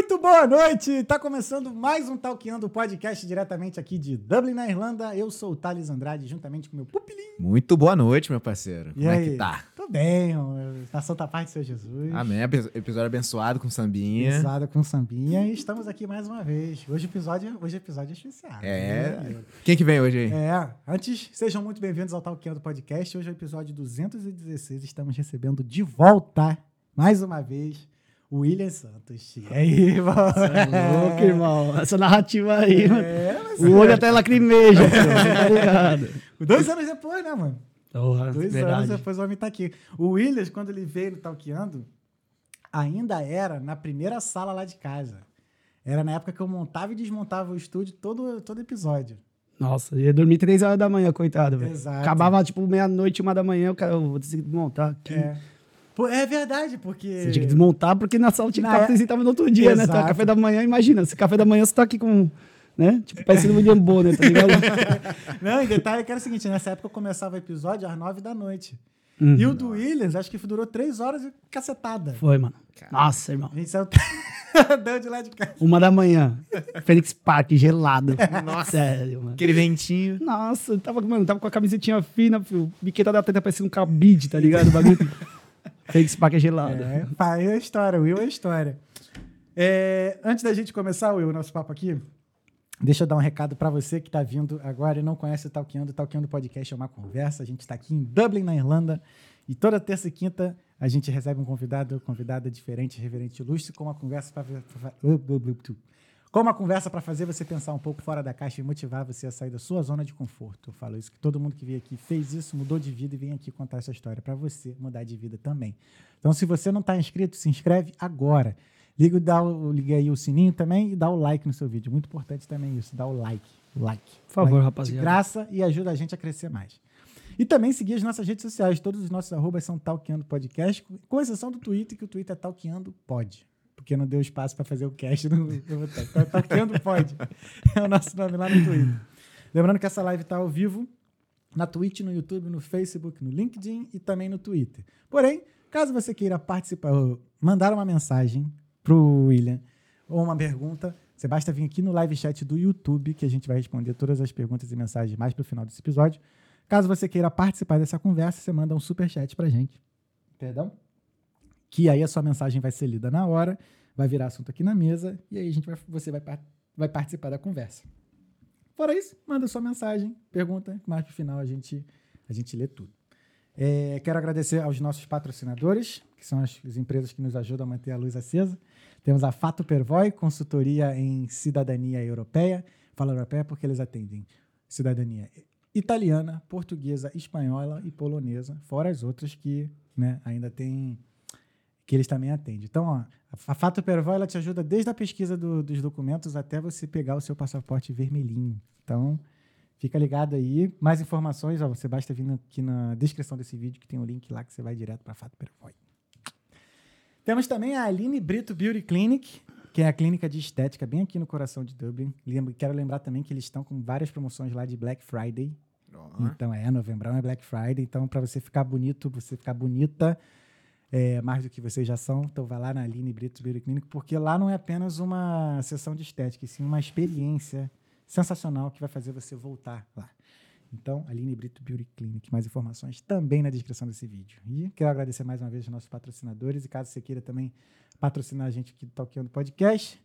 Muito boa noite! Tá começando mais um Talkando podcast diretamente aqui de Dublin, na Irlanda. Eu sou o Thales Andrade, juntamente com meu pupilinho. Muito boa noite, meu parceiro. E Como aí? é que tá? Tô bem, na Santa Paz do Seu Jesus. Amém. Epi- Episódio abençoado com sambinha. Pisada com sambinha e estamos aqui mais uma vez. Hoje episódio, hoje episódio é especial. É. né? Quem que vem hoje aí? É, antes, sejam muito bem-vindos ao Talkando Podcast. Hoje é o episódio 216. Estamos recebendo de volta, mais uma vez, William Santos. E aí, irmão? Você é louco, irmão. Essa narrativa aí, mano. É, O olho até lacrimeja, tá ligado? dois anos depois, né, mano? Porra, Dois anos verdade. depois o homem tá aqui. O Williams, quando ele veio no Talkeando, ainda era na primeira sala lá de casa. Era na época que eu montava e desmontava o estúdio todo, todo episódio. Nossa, ia dormir três horas da manhã, coitado, velho. Exato. Acabava, tipo, meia-noite, uma da manhã, o cara, eu vou ter que desmontar aqui. É. É verdade, porque. Você tinha que desmontar, porque na sala tinha que estar é- porque você tava no outro dia, né? Tá, Exato. café da manhã, imagina, se café da manhã você tá aqui com, né? Tipo, parecendo o William Bonner, tá ligado? Não, e detalhe que era o seguinte: nessa época eu começava o episódio às nove da noite. Uhum. E o do Williams, acho que durou três horas e cacetada. Foi, mano. Nossa, irmão. A gente saiu deu de lá de casa. Uma da manhã. Fênix Park, gelado. Nossa. Sério, mano. Aquele ventinho. Nossa, eu tava, mano, tava com a camisetinha fina, filho. Biqueta da teta parecendo um cabide, tá ligado? O bagulho. Fênix Park é gelado. É, pai, é a história, Will é a história. É, antes da gente começar, Will, o nosso papo aqui, deixa eu dar um recado para você que está vindo agora e não conhece o Talkeando. O Talkeando Podcast é uma conversa. A gente está aqui em Dublin, na Irlanda, e toda terça e quinta a gente recebe um convidado ou convidada diferente, reverente ilustre, com uma conversa para com uma conversa para fazer você pensar um pouco fora da caixa e motivar você a sair da sua zona de conforto. Eu falo isso que todo mundo que veio aqui fez isso, mudou de vida e vem aqui contar essa história para você mudar de vida também. Então, se você não está inscrito, se inscreve agora. Liga, dá o, liga aí o sininho também e dá o like no seu vídeo. Muito importante também isso, dá o like. Like. Por favor, Like rapaziada. De graça e ajuda a gente a crescer mais. E também seguir as nossas redes sociais. Todos os nossos arrobas são Talkeando Podcast, com exceção do Twitter, que o Twitter é Talkeando Pod. Porque não deu espaço para fazer o cast no, no Então é Talkeando Pod. É o nosso nome lá no Twitter. Lembrando que essa live está ao vivo na Twitch, no YouTube, no Facebook, no LinkedIn e também no Twitter. Porém, caso você queira participar, mandar uma mensagem pro William ou uma pergunta, você basta vir aqui no live chat do YouTube que a gente vai responder todas as perguntas e mensagens mais pro final desse episódio. Caso você queira participar dessa conversa, você manda um super chat pra gente. Perdão? Que aí a sua mensagem vai ser lida na hora, vai virar assunto aqui na mesa e aí a gente vai, você vai, vai participar da conversa. Fora isso, manda sua mensagem, pergunta, mais pro final a gente, a gente lê tudo. É, quero agradecer aos nossos patrocinadores, que são as, as empresas que nos ajudam a manter a luz acesa. Temos a Fato Pervoy, consultoria em cidadania europeia. Fala europeia porque eles atendem cidadania italiana, portuguesa, espanhola e polonesa, fora as outras que né, ainda tem que eles também atendem. Então, ó, a Fato Pervoy ela te ajuda desde a pesquisa do- dos documentos até você pegar o seu passaporte vermelhinho. Então, fica ligado aí. Mais informações, ó, você basta vir aqui na descrição desse vídeo que tem o link lá que você vai direto para a Fato Pervoy. Temos também a Aline Brito Beauty Clinic, que é a clínica de estética bem aqui no coração de Dublin. Lembro- Quero lembrar também que eles estão com várias promoções lá de Black Friday. Ó, Então é, novembro é Black Friday. Então, para você ficar bonito, você ficar bonita, é, mais do que vocês já são, então vai lá na Aline Brito Beauty Clinic, porque lá não é apenas uma sessão de estética, e sim uma experiência sensacional que vai fazer você voltar lá. Então, Aline Brito Beauty Clinic. Mais informações também na descrição desse vídeo. E quero agradecer mais uma vez aos nossos patrocinadores. E caso você queira também patrocinar a gente aqui do Talkando Podcast,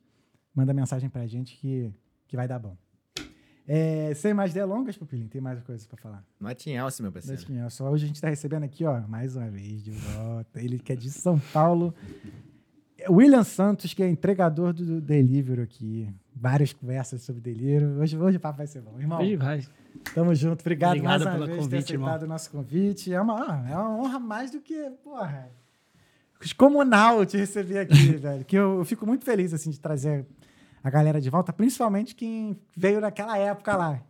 manda mensagem pra gente que, que vai dar bom. É, sem mais delongas, Pupilinho, tem mais coisas para falar. Notinha Elcio, meu parceiro. Eu- Só hoje a gente está recebendo aqui, ó, mais uma vez de volta. Ele que é de São Paulo. William Santos, que é entregador do Delivery aqui. Várias conversas sobre Delivery. Hoje, hoje o papo vai ser bom. Irmão, Hoje vai. tamo junto. Obrigado, Obrigado mais uma pelo vez por convite, ter aceitado o nosso convite. É uma, é uma honra mais do que, porra, descomunal te receber aqui, velho. Que eu, eu fico muito feliz, assim, de trazer a galera de volta, principalmente quem veio naquela época lá.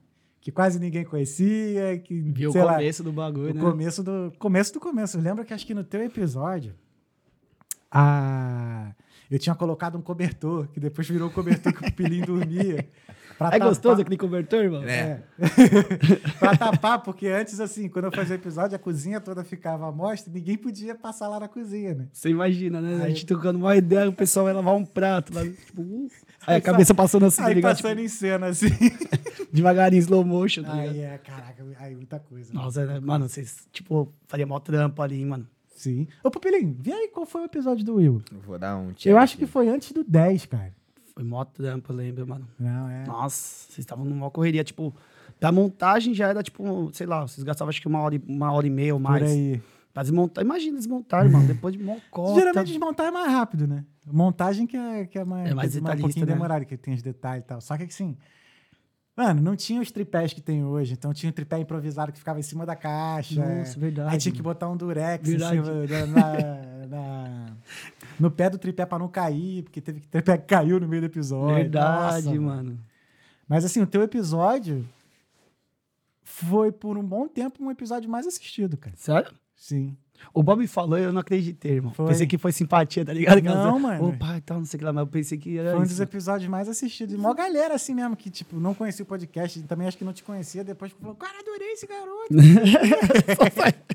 Que quase ninguém conhecia, que, Viu o lá, começo do bagulho, o né? começo do começo do começo. Lembra que acho que no teu episódio a eu tinha colocado um cobertor, que depois virou o cobertor que o Pilim dormia. É tapar- gostoso aquele cobertor, irmão? É. pra tapar, porque antes, assim, quando eu fazia episódio, a cozinha toda ficava à mostra, ninguém podia passar lá na cozinha, né? Você imagina, né? A Aí- gente tocando uma ideia, o pessoal vai lavar um prato lá. Tipo, uh, aí a cabeça passando assim, tá Aí ligado? passando em cena, assim. Tipo, devagarinho, slow motion, tá ligado? Aí é, caraca, aí muita coisa. Nossa, né? mano, vocês, tipo, faria mó trampo ali, hein, mano. Sim. Ô, Pupilinho, vê aí qual foi o episódio do Will. Vou dar um check Eu acho que foi antes do 10, cara. Foi mó trampo, eu lembro, mano. Não, é. Nossa, vocês estavam numa correria, tipo, pra montagem já era, tipo, sei lá, vocês gastavam acho que uma hora e, uma hora e meia ou mais. Por aí. Pra desmontar, imagina desmontar, mano, depois de mocota. Geralmente desmontar é mais rápido, né? Montagem que é, que é mais, É mais que um detalhista, pouquinho né? demorado, que tem os detalhes e tal. Só que assim, mano, não tinha os tripés que tem hoje. Então tinha um tripé improvisado que ficava em cima da caixa. Nossa, verdade, Aí tinha que botar um durex Verdade. em cima da- na- na- no pé do tripé pra não cair, porque teve que tripé que caiu no meio do episódio. Verdade, Nossa, mano. Mas assim, o teu episódio foi por um bom tempo um episódio mais assistido, cara. Sério? Sim. O Bob falou, eu não acreditei, irmão. Foi. Pensei que foi simpatia, tá ligado? Não, mano. Opa, então, não sei o que lá, mas eu pensei que era Foi um isso. dos episódios mais assistidos. E mó galera assim mesmo, que tipo, não conhecia o podcast, também acho que não te conhecia, depois falou, cara, adorei esse garoto.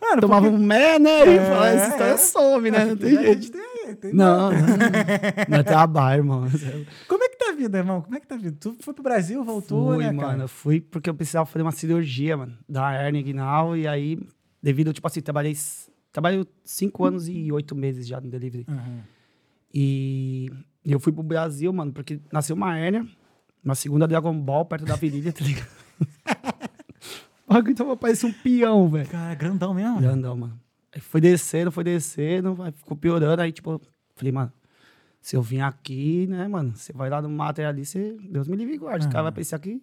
Mano, Tomava porque- um mé, né? E É, falava, essa história é. some, né? Não tem A jeito. tem- tem- Não, não. Não é trabalho, irmão. Como é que tá a vida, irmão? Como é que tá a vida? Tu foi pro Brasil, voltou, Fui, né, mano. cara? Eu fui porque eu precisava fazer uma cirurgia, mano, da hernia inguinal. E aí, devido, tipo assim, trabalhei... Trabalho cinco anos e oito meses já no delivery. Aham. E eu fui pro Brasil, mano, porque nasceu uma hérnia, uma segunda Dragon Ball perto da virilha, tá ligado? O bagulho tava parecendo um peão, velho. Cara, grandão mesmo? Grandão, mano. Aí foi descendo, foi descendo, aí ficou piorando. Aí, tipo, falei, mano, se eu vim aqui, né, mano, você vai lá no mato ali, você, Deus me livre e guarde. Os caras vão pensar que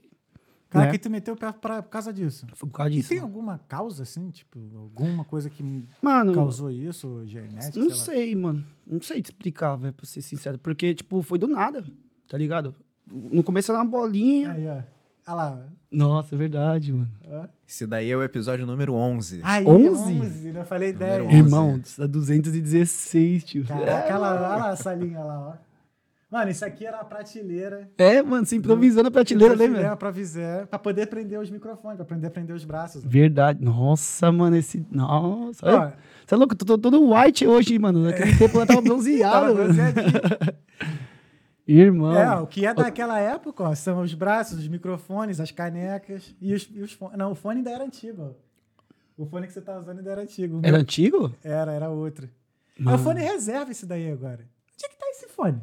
Cara, né? que tu meteu o pé pra, por causa disso. foi por causa E disso. tem mano. alguma causa, assim, tipo, alguma coisa que Mano, causou isso, genética? não sei sei, mano. Não sei te explicar, velho, pra ser sincero. Porque, tipo, foi do nada, tá ligado? No começo era uma bolinha. Aí, ó. Olha lá. Nossa, é verdade, mano. Esse daí é o episódio número 11. Aí, 11? 11, não falei Número 10. 11. Irmão, dá 216, tio. Caraca, olha lá, olha lá essa linha lá, ó. Mano, isso aqui era a prateleira. É, mano, você improvisando a prateleira, lembra? Pra visar, pra poder prender os microfones, pra poder prender os braços. Verdade. Nossa, mano, esse. Nossa. Ó. Você é louco? Tô, tô todo white hoje, mano. Naquele tempo eu tava bronzeado. tava. Irmão. É, o que é daquela época, ó, são os braços, os microfones, as canecas e os, e os fones. Não, o fone ainda era antigo, ó. O fone que você tá usando ainda era antigo. Era antigo? Era, era outro. É Mano. o fone reserva esse daí agora. Onde é que tá esse fone?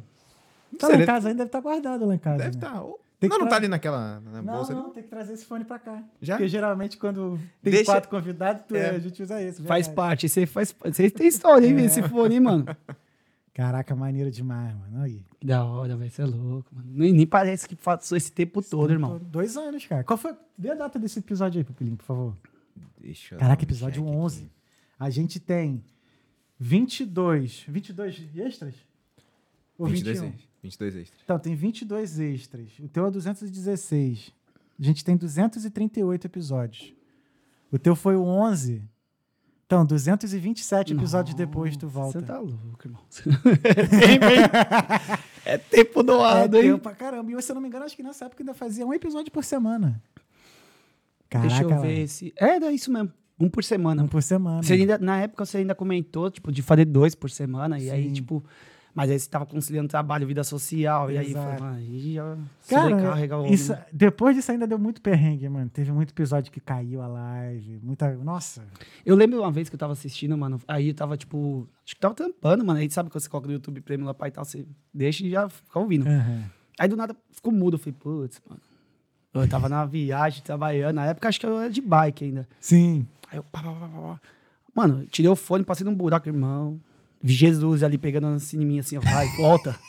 Tá lá em casa ainda, deve estar guardado lá em casa. Deve né? estar. Tem que Não, não tá ali naquela na Não, bolsa não, ali? tem que trazer esse fone pra cá. Já? Porque geralmente quando tem Deixa- quatro convidados, tu- É. a gente usa esse. Faz verdade. parte. Você faz. Você tem história, hein, É. esse fone, hein, mano? Caraca, maneiro demais, mano. Aí. Da hora, velho. Você é louco, mano. Nem, nem parece que passou esse tempo todo, irmão. Dois anos, cara. Qual foi? Vê a data desse episódio aí, Pupilinho, por favor. Deixa eu Caraca, episódio check 11. aqui. A gente tem 22. 22 extras? Ou 22 21? Extras. 22 extras. Então, tem 22 extras. O teu é 216. A gente tem 238 episódios. O teu foi o 11. Então, 227 episódios depois tu volta. Você tá louco, irmão. Bem, bem. é tempo É doado, hein? tempo pra caramba. E se eu não me engano, acho que nessa época ainda fazia um episódio por semana. Caraca, Deixa eu lá. ver esse. É, era isso mesmo. Um por semana. Um por semana. Você ainda, na época você ainda comentou, tipo, de fazer dois por semana. E aí, Sim. tipo. Mas aí você tava conciliando trabalho, vida social. E aí foi, Exato. mano, aí já Cara, o isso, depois disso ainda deu muito perrengue, mano. Teve muito episódio que caiu a live. Muita. Nossa. Eu lembro uma vez que eu tava assistindo, mano. Aí eu tava, tipo. Acho que tava tampando, mano. Aí sabe quando você coloca no YouTube Premium lá pai e tal, você deixa e já fica ouvindo. Aham. Aí do nada ficou mudo. Eu falei, putz, mano. Eu tava na viagem, trabalhando. Na época acho que eu era de bike ainda. Sim. Aí eu. Pá, pá, pá, pá, pá. Mano, tirei o fone, passei num buraco, irmão. Vi Jesus ali pegando assim em mim, assim, ó. Vai, volta.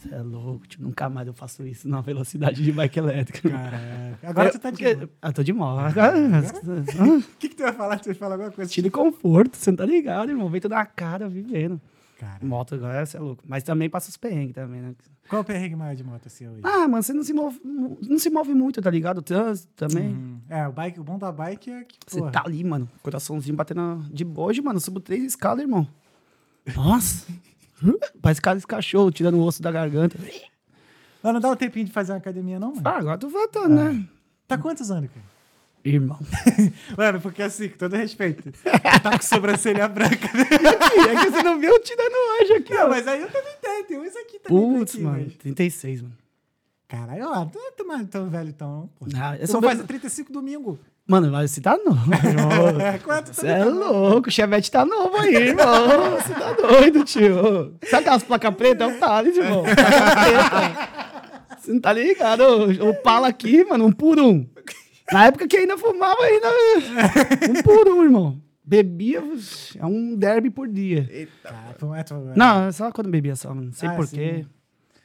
Você é louco, tipo, nunca mais eu faço isso na velocidade de bike elétrica. Caraca. Agora Eu- tu tá de. porque- boa. Ah, tô de mal. Agora- O que, que tu ia falar? Tu ia falar alguma coisa? Tira conforto, você não tá ligado, irmão. Vento na cara, vivendo. Cara, Moto agora, você é louco. Mas também passa os perrengues também, né? qual o perrengue maior de moto assim hoje? Ah, mano, você não se move, não se move muito, tá ligado? O trânsito também. Hum, É, o, bike, o bom da bike é que. Você tá ali, mano. Coraçãozinho batendo de bojo, mano. Eu subo três escadas, irmão. Nossa. Parece cara de cachorro, tirando o osso da garganta. Mas não dá um tempinho de fazer uma academia, não, mano? Ah, agora tô voltando, né? Tá quantos anos, cara? Irmão. Mano, porque assim, com todo respeito, tu tá com sobrancelha branca, né? é que você não viu eu tirando hoje aqui, Não, ó. mas aí eu também tenho, tem uns aqui também. Putz, aqui, mano. mas- 36, mano. Caralho, ó, tu não é tão, tão velho então, pô. Ah, eu sou fazer 35 domingo. Mano, mas você tá novo. É, quanto? Você é louco, o Chevette tá novo aí, irmão. Você tá doido, tio. Sabe aquelas placas pretas? É o Thales, irmão. Placa preta. Você não tá ligado? O, Pala aqui, mano, um por um. Na época que ainda fumava, ainda. Um por um, irmão. Bebia, é um derby por dia. Cara, tu é, é. Não, só quando bebia só, mano. Não sei Ah, porquê. sim.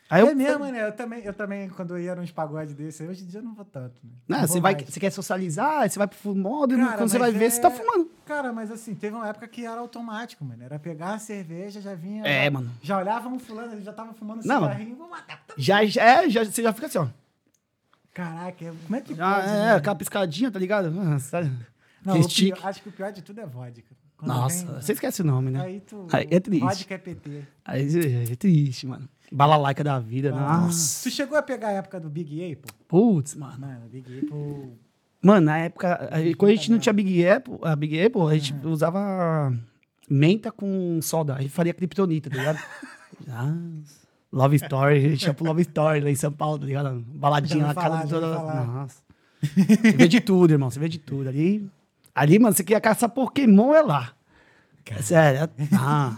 Aí eu. é mesmo, né? Eu também, eu também, quando eu ia nos pagodes desse, hoje em dia eu não vou tanto. Né? Não, vou você, vai, mais. você quer socializar, você vai pro fumódromo, Cara, quando você vai mas ver, é- você tá fumando. Cara, mas assim, teve uma época que era automático, mano. Era pegar a cerveja, já vinha. É, já, mano. Já olhava um fulano, ele já tava fumando Não. cigarrinho, vamos matar. Já, já, é, já, você já fica assim, ó. Caraca, como é que Já, pode, é, né? aquela piscadinha, tá ligado? Ah? Não, pior- acho que o pior de tudo é vodka. Quando Nossa, vem- você esquece o nome, né? Aí tu. Aí é triste. Vodka é PT. Aí é triste, mano. Balalaica da vida, nossa. Tu chegou a pegar a época do Big Apple? Putz, mano. Mano, Big Apple. Mano, na época, aí, quando a gente não tinha Big Apple, a Big Apple, a gente usava menta com soda. Aí faria kryptonita, tá ligado? Ah, Love Story, a gente ia pro Love Story lá em São Paulo, tá ligado? Baladinha na casa ouvi toda. Nossa. Você vê de tudo, irmão. Você vê de tudo. Ali, ali mano, você quer caçar Pokémon, é lá. É sério. é- Ah,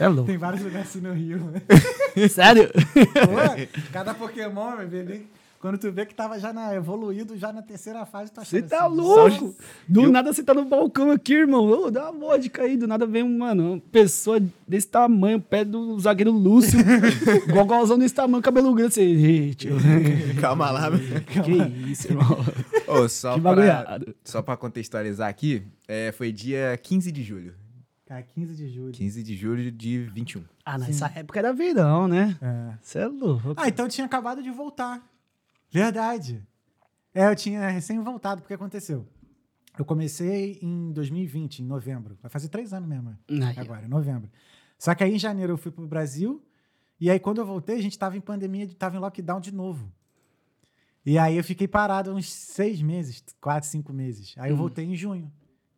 é louco. Tem vários lugares assim no Rio. né? Sério? Pô, cada Pokémon, meu bebê. Quando tu vê que tava já na, evoluído, já na terceira fase, tu Você achando tá assim, louco? Do nada você tá no balcão aqui, irmão. Ô, dá uma vodka aí. Do nada vem, um, mano, uma pessoa desse tamanho, pé do zagueiro Lúcio. Gogolzão desse tamanho, cabelo grande. Você, "Ih, tio, Calma lá, meu. que isso, irmão. Ô, só, Que pra, só pra contextualizar aqui, é, foi dia 15 de julho. Cara, 15 de julho. 15 de julho de 21. Ah, nessa época era verão, né? É. Você é louco. Ah, então eu tinha acabado de voltar. Verdade. É, eu tinha recém voltado, porque aconteceu. Eu comecei em 2020, em novembro. Vai fazer três anos mesmo. Aí, ó. Agora, em novembro. Só que aí em janeiro eu fui pro Brasil. E aí quando eu voltei, a gente tava em pandemia, tava em lockdown de novo. E aí eu fiquei parado uns seis meses, quatro, cinco meses. Aí eu voltei em junho.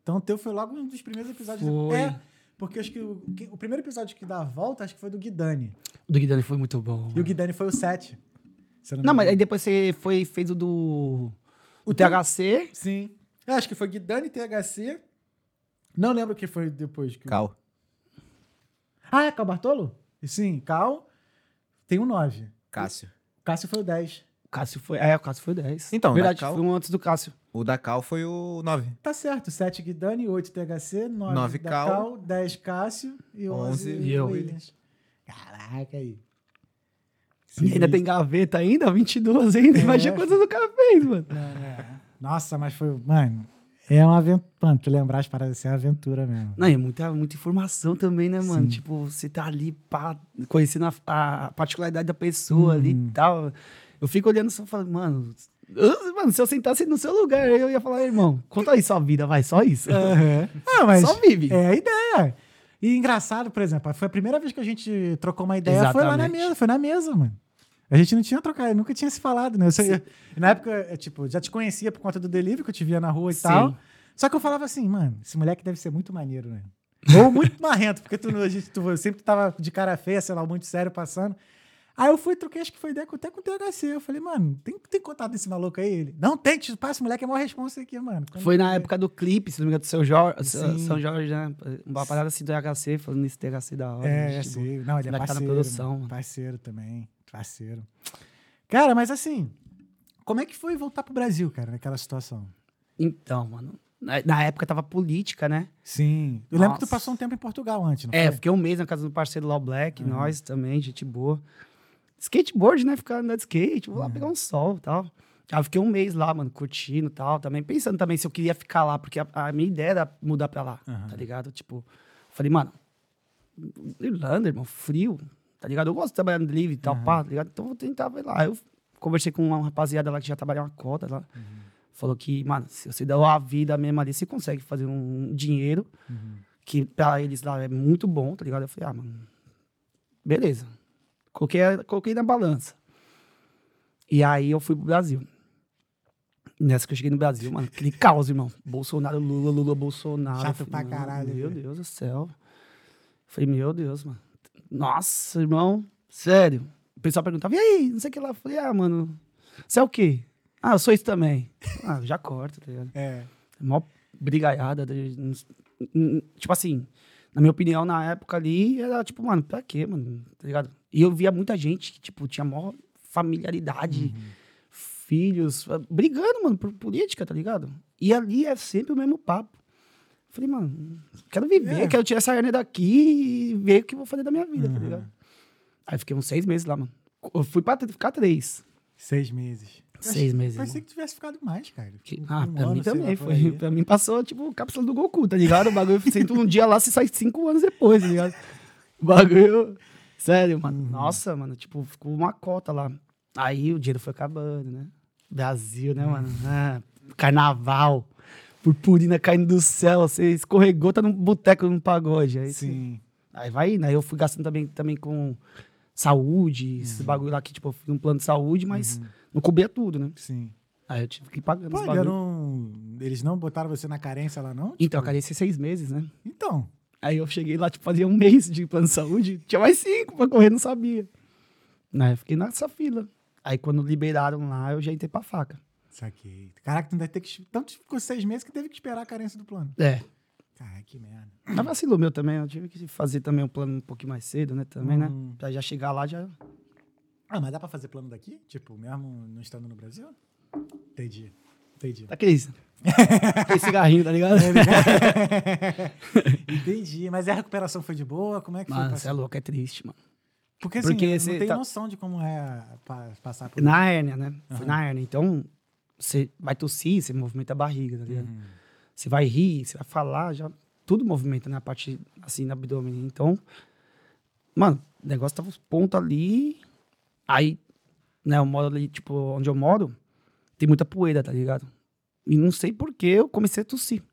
Então o teu foi logo um dos primeiros episódios. Foi. É, porque acho que o, que- o primeiro episódio que dá a volta, acho que foi do Guidani. O do Guidani foi muito bom. E o Guidani foi o 7. se eu Não, me mas aí depois você foi, fez o do... O THC. Sim. Eu acho que foi Guidani, THC. Não lembro o que foi depois. Que... Cal. Ah, é Cal Bartolo? Sim, Cal tem um 9. Cássio. Cássio foi o 10. O Cássio foi... É, o Cássio foi 10. Então, Verdade, da Cal- foi um antes do Cássio. O da Cal foi o 9. Tá certo. 7 Guidani, 8 THC, 9, Nove da Cal, Cal, 10 Cássio e 11 onze e eu. Williams. Caraca aí. E ainda tem gaveta ainda, 22 ainda. É. Imagina quantos o cara fez, mano. Não, é. Nossa, mas foi... Mano, é uma aventura. Mano, tu lembrar as paradas assim é uma aventura mesmo. Não, e muita, muita informação também, né, mano? Sim. Tipo, você tá ali pá, conhecendo a, a particularidade da pessoa ali Uhum. e tal. Eu fico olhando só e falando, mano, mano, se eu sentasse no seu lugar, eu ia falar, irmão, conta aí sua vida, vai, só isso. Ah, mas Só vive. É a ideia. E engraçado, por exemplo, foi a primeira vez que a gente trocou uma ideia, foi lá na Exatamente. mesa, foi na mesa, mano. A gente não tinha trocado, nunca tinha se falado, né? Eu na época, eu, tipo, já te conhecia por conta do delivery, que eu te via na rua e Sim. tal. Só que eu falava assim, mano, esse moleque deve ser muito maneiro, né? Ou muito marrento, porque tu, a gente, tu sempre tava de cara feia, sei lá, muito sério passando. Aí eu fui, troquei, acho que foi ideia até com o THC. Eu falei, mano, tem, tem contato desse maluco aí? Ele, não tem, te passa, esse moleque é maior responsa aqui, mano. Quando- Foi na época do clipe, se não me engano, do seu Jorge, Sim. São Jorge, né? Uma parada assim do HC, falando nesse THC da hora. É, tipo, sim. Não, ele é moleque tá na parceiro. produção, mano. Parceiro também. Parceiro. Cara, mas assim, como é que foi voltar pro Brasil, cara, naquela situação? Então, mano, na, época tava política, né? Sim. Eu lembro que tu Nossa. passou um tempo em Portugal antes, não É, foi? fiquei um mês na casa do parceiro Law Black, nós também, gente boa. Skateboard, né? Ficar andando de skate, vou lá pegar um sol e tal. Aí eu fiquei um mês lá, mano, curtindo e tal. Também pensando também se eu queria ficar lá, porque a, a minha ideia era mudar pra lá, tá ligado? Tipo, falei, mano, Irlanda, irmão, frio, tá ligado? Eu gosto de trabalhar no livre e tal, pá, tá ligado? Então vou tentar ver lá. Eu conversei com uma rapaziada lá que já trabalhava uma cota lá. Falou que, mano, se você der a vida mesmo ali, você consegue fazer um dinheiro que pra eles lá é muito bom, tá ligado? Eu falei, ah, mano, beleza. Coloquei, coloquei na balança. E aí eu fui pro Brasil. Nessa que eu cheguei no Brasil, mano, aquele caos, irmão. Bolsonaro, Lula, Lula, Bolsonaro. Chato pra caralho, Meu. Deus do céu. Falei, meu Deus, mano. Nossa, irmão, sério. O pessoal perguntava, e aí, não sei o que lá. Eu falei, ah, mano, você é o quê? Ah, eu sou isso também. Ah, já corta, tá ligado? É. Mó brigaiada. de- Tipo assim, na minha opinião, na época ali, era tipo, mano, pra quê, mano? Tá ligado? E eu via muita gente que, tipo, tinha mó familiaridade, filhos, ah, brigando, mano, por política, tá ligado? E ali é sempre o mesmo papo. Falei, mano, quero viver, É. quero tirar essa hernia daqui e ver o que eu vou fazer da minha vida, tá Uhum. ligado? Aí fiquei uns seis meses lá, mano. Eu fui pra ficar três. Seis meses. Seis meses. Pensei irmão. que tivesse ficado mais, cara. Que- Um ah, pra ano, mim também. Foi, pra mim passou, tipo, cápsula do Goku, tá ligado? O bagulho, você um dia lá, você sai cinco anos depois, tá ligado? O bagulho... Sério, mano. Uhum. Nossa, mano, tipo, ficou uma cota lá. Aí o dinheiro foi acabando, né? Brasil, né, mano? Uhum. Ah, carnaval. Purpurina caindo do céu. Você escorregou, tá num boteco, num pagode. Aí, você- Sim. aí vai indo. Aí eu fui gastando também, também com saúde, esse Uhum. bagulho lá que, tipo, eu fui num plano de saúde, mas não cobria tudo, né? Sim. Aí eu tive que ir pagando Pô, eles não botaram você na carência lá, não? Então, Tipo, carecei seis meses, né? Então. Aí eu cheguei lá, tipo, fazia um mês de plano de saúde, tinha mais cinco pra correr, não sabia. Aí eu fiquei nessa fila. Aí quando liberaram lá, eu já entrei pra faca. Saquei. Caraca, tu ainda tem que... Tanto ficou seis meses que teve que esperar a carência do plano. É. Caraca, que merda. Mas vacilou meu também, eu tive que fazer também um plano um pouquinho mais cedo, né? Também, né? Hum. Pra já chegar lá, já... Ah, mas dá pra fazer plano daqui? Tipo, mesmo não estando no Brasil? Entendi. Entendi. Aqueles... Aquele cigarrinho, tá ligado? Entendi. Mas a recuperação foi de boa? Como é que Mano, foi? você é louco, é triste, mano. Porque assim, porque não tenho tá- noção de como é pa- passar por Na hérnia, né? Foi Aham. na hérnia. Então, você vai tossir, você movimenta a barriga, tá ligado? Uhum. Você vai rir, você vai falar, já tudo movimenta, né? A parte assim, no abdômen. Então, mano, o negócio tava os pontos ali. Aí, né, eu moro ali, tipo, onde eu moro, tem muita poeira, tá ligado? E não sei por que eu comecei a tossir.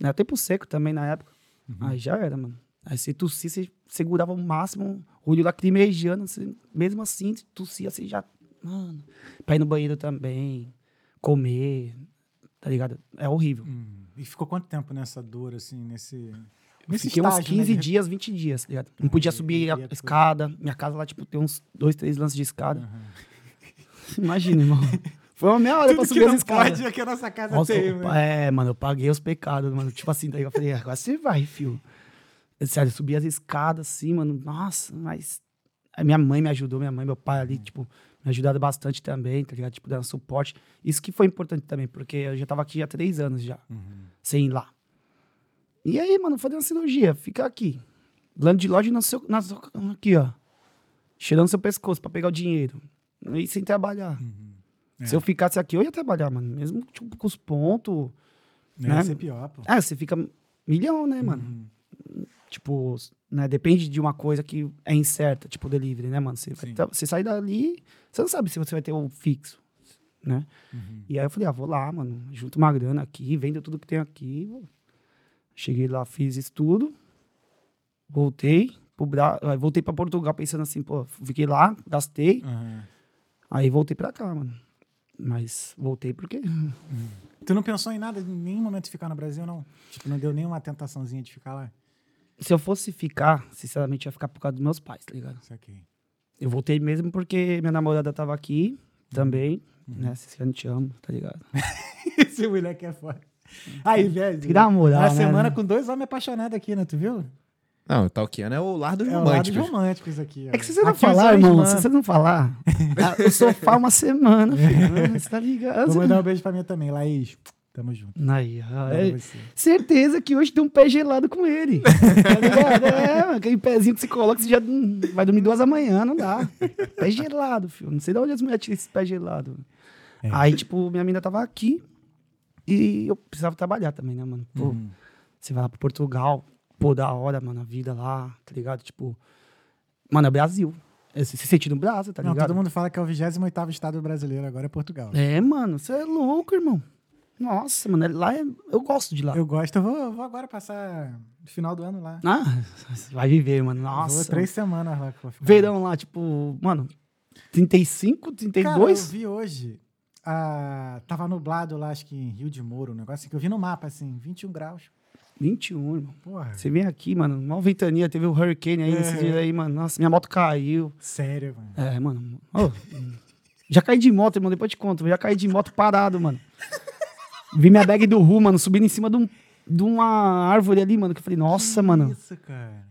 Né? Tempo seco também na época. Aí já era, mano. Aí você tossir, você segurava o máximo, o olho lacrimejando, você, mesmo assim, tossia, você já. Mano, pra ir no banheiro também, comer, tá ligado? É horrível. Hum. E ficou quanto tempo nessa dor, assim, nesse. Nesse Fiquei uns estágio, né, 15 de- dias, 20 dias, ligado? Não podia subir a escada. Minha casa lá, tipo, tem uns dois, três lances de escada. Aham. Imagina, irmão. Foi uma meia hora pra Tudo que subir as escadas. pode, aqui a nossa casa Nossa, tem, mano. é, mano, eu paguei os pecados, mano. Tipo assim, daí eu falei, agora você vai, fio. Sério, eu subi as escadas assim, mano. Nossa, mas. Aí minha mãe me ajudou, minha mãe, meu pai ali, tipo, me ajudaram bastante também, tá ligado? Tipo, dando suporte. Isso que foi importante também, porque eu já tava aqui há três anos já, Uhum. sem ir lá. E aí, mano, fazer uma cirurgia, fica aqui. Lando de loja no seu, na sua- aqui, ó. Cheirando seu pescoço pra pegar o dinheiro. E sem trabalhar. É. Se eu ficasse aqui, eu ia trabalhar, mano. Mesmo tipo, com os pontos. Não né? ia ser pior, pô. Ah, você fica milhão, né, mano? Uhum. Tipo, né, depende de uma coisa que é incerta, tipo delivery, né, mano? Você, vai você sai dali, você não sabe se você vai ter o fixo, né? Uhum. E aí eu falei, ah, vou lá, mano, junto uma grana aqui, vendo tudo que tem aqui. vou. Cheguei lá, fiz isso tudo, voltei, pro Bra... voltei pra Portugal pensando assim, pô, fiquei lá, gastei, Aham. aí voltei pra cá, mano. Mas voltei porque Tu não pensou em nada, em nenhum momento de ficar no Brasil, não? Tipo, não deu nenhuma tentaçãozinha de ficar lá? se eu fosse ficar, sinceramente, eu ia ficar por causa dos meus pais, tá ligado? Isso aqui. Eu voltei mesmo porque minha namorada tava aqui também, Uhum. né? Ciciane, te amo, tá ligado? Esse moleque é foda. Aí, velho. Tem que dar uma moral, Uma né, semana né? com dois homens apaixonados aqui, né? Tu viu? Não, o Talkiano é o lar dos É o lado românticos. românticos aqui. ó. É que se você não Aqui falar, irmão, se você não falar, o sofá uma semana, filho. Você tá ligado? Vou mandar um beijo pra mim também, Laís. Tamo junto. Aí, é, certeza que hoje tem um pé gelado com ele. Tá ligado? É, aquele pezinho que você coloca, você já vai dormir duas da manhã, não dá. Pé gelado, filho. Não sei de onde as mulheres tiram esse pé gelado. É. Aí, tipo, minha mina tava aqui e eu precisava trabalhar também, né, mano? Pô, Uhum. você vai lá pro Portugal, pô, da hora, mano, a vida lá, tá ligado? Tipo, mano, é Brasil. É, se no Brasil, tá Não, ligado? todo mundo fala que é o 28 estado brasileiro, agora é Portugal. É, mano, você é louco, irmão. Nossa, mano, lá é... eu gosto de lá. Eu gosto, eu vou, eu vou agora passar final do ano lá. Ah, você vai viver, mano. Eu Nossa. Vou três semanas lá. que eu vou ficar. Verão lá, tipo, mano, 35, Cara, eu 32? vi hoje. Ah, tava nublado lá, acho que em Rio de Moro, um negócio assim, que eu vi no mapa, assim, 21 graus. 21, irmão. Porra. Você vem aqui, mano, uma ventania, teve o hurricane aí nesse É. dia aí, mano. Nossa, minha moto caiu. Sério, mano. É, mano. Ô, já caí de moto, irmão, depois eu te conto. Já caí de moto parado, mano. Vi minha bag do Ru, mano, subindo em cima de, um- de uma árvore ali, mano. Que eu falei, nossa, Que mano. Isso, cara.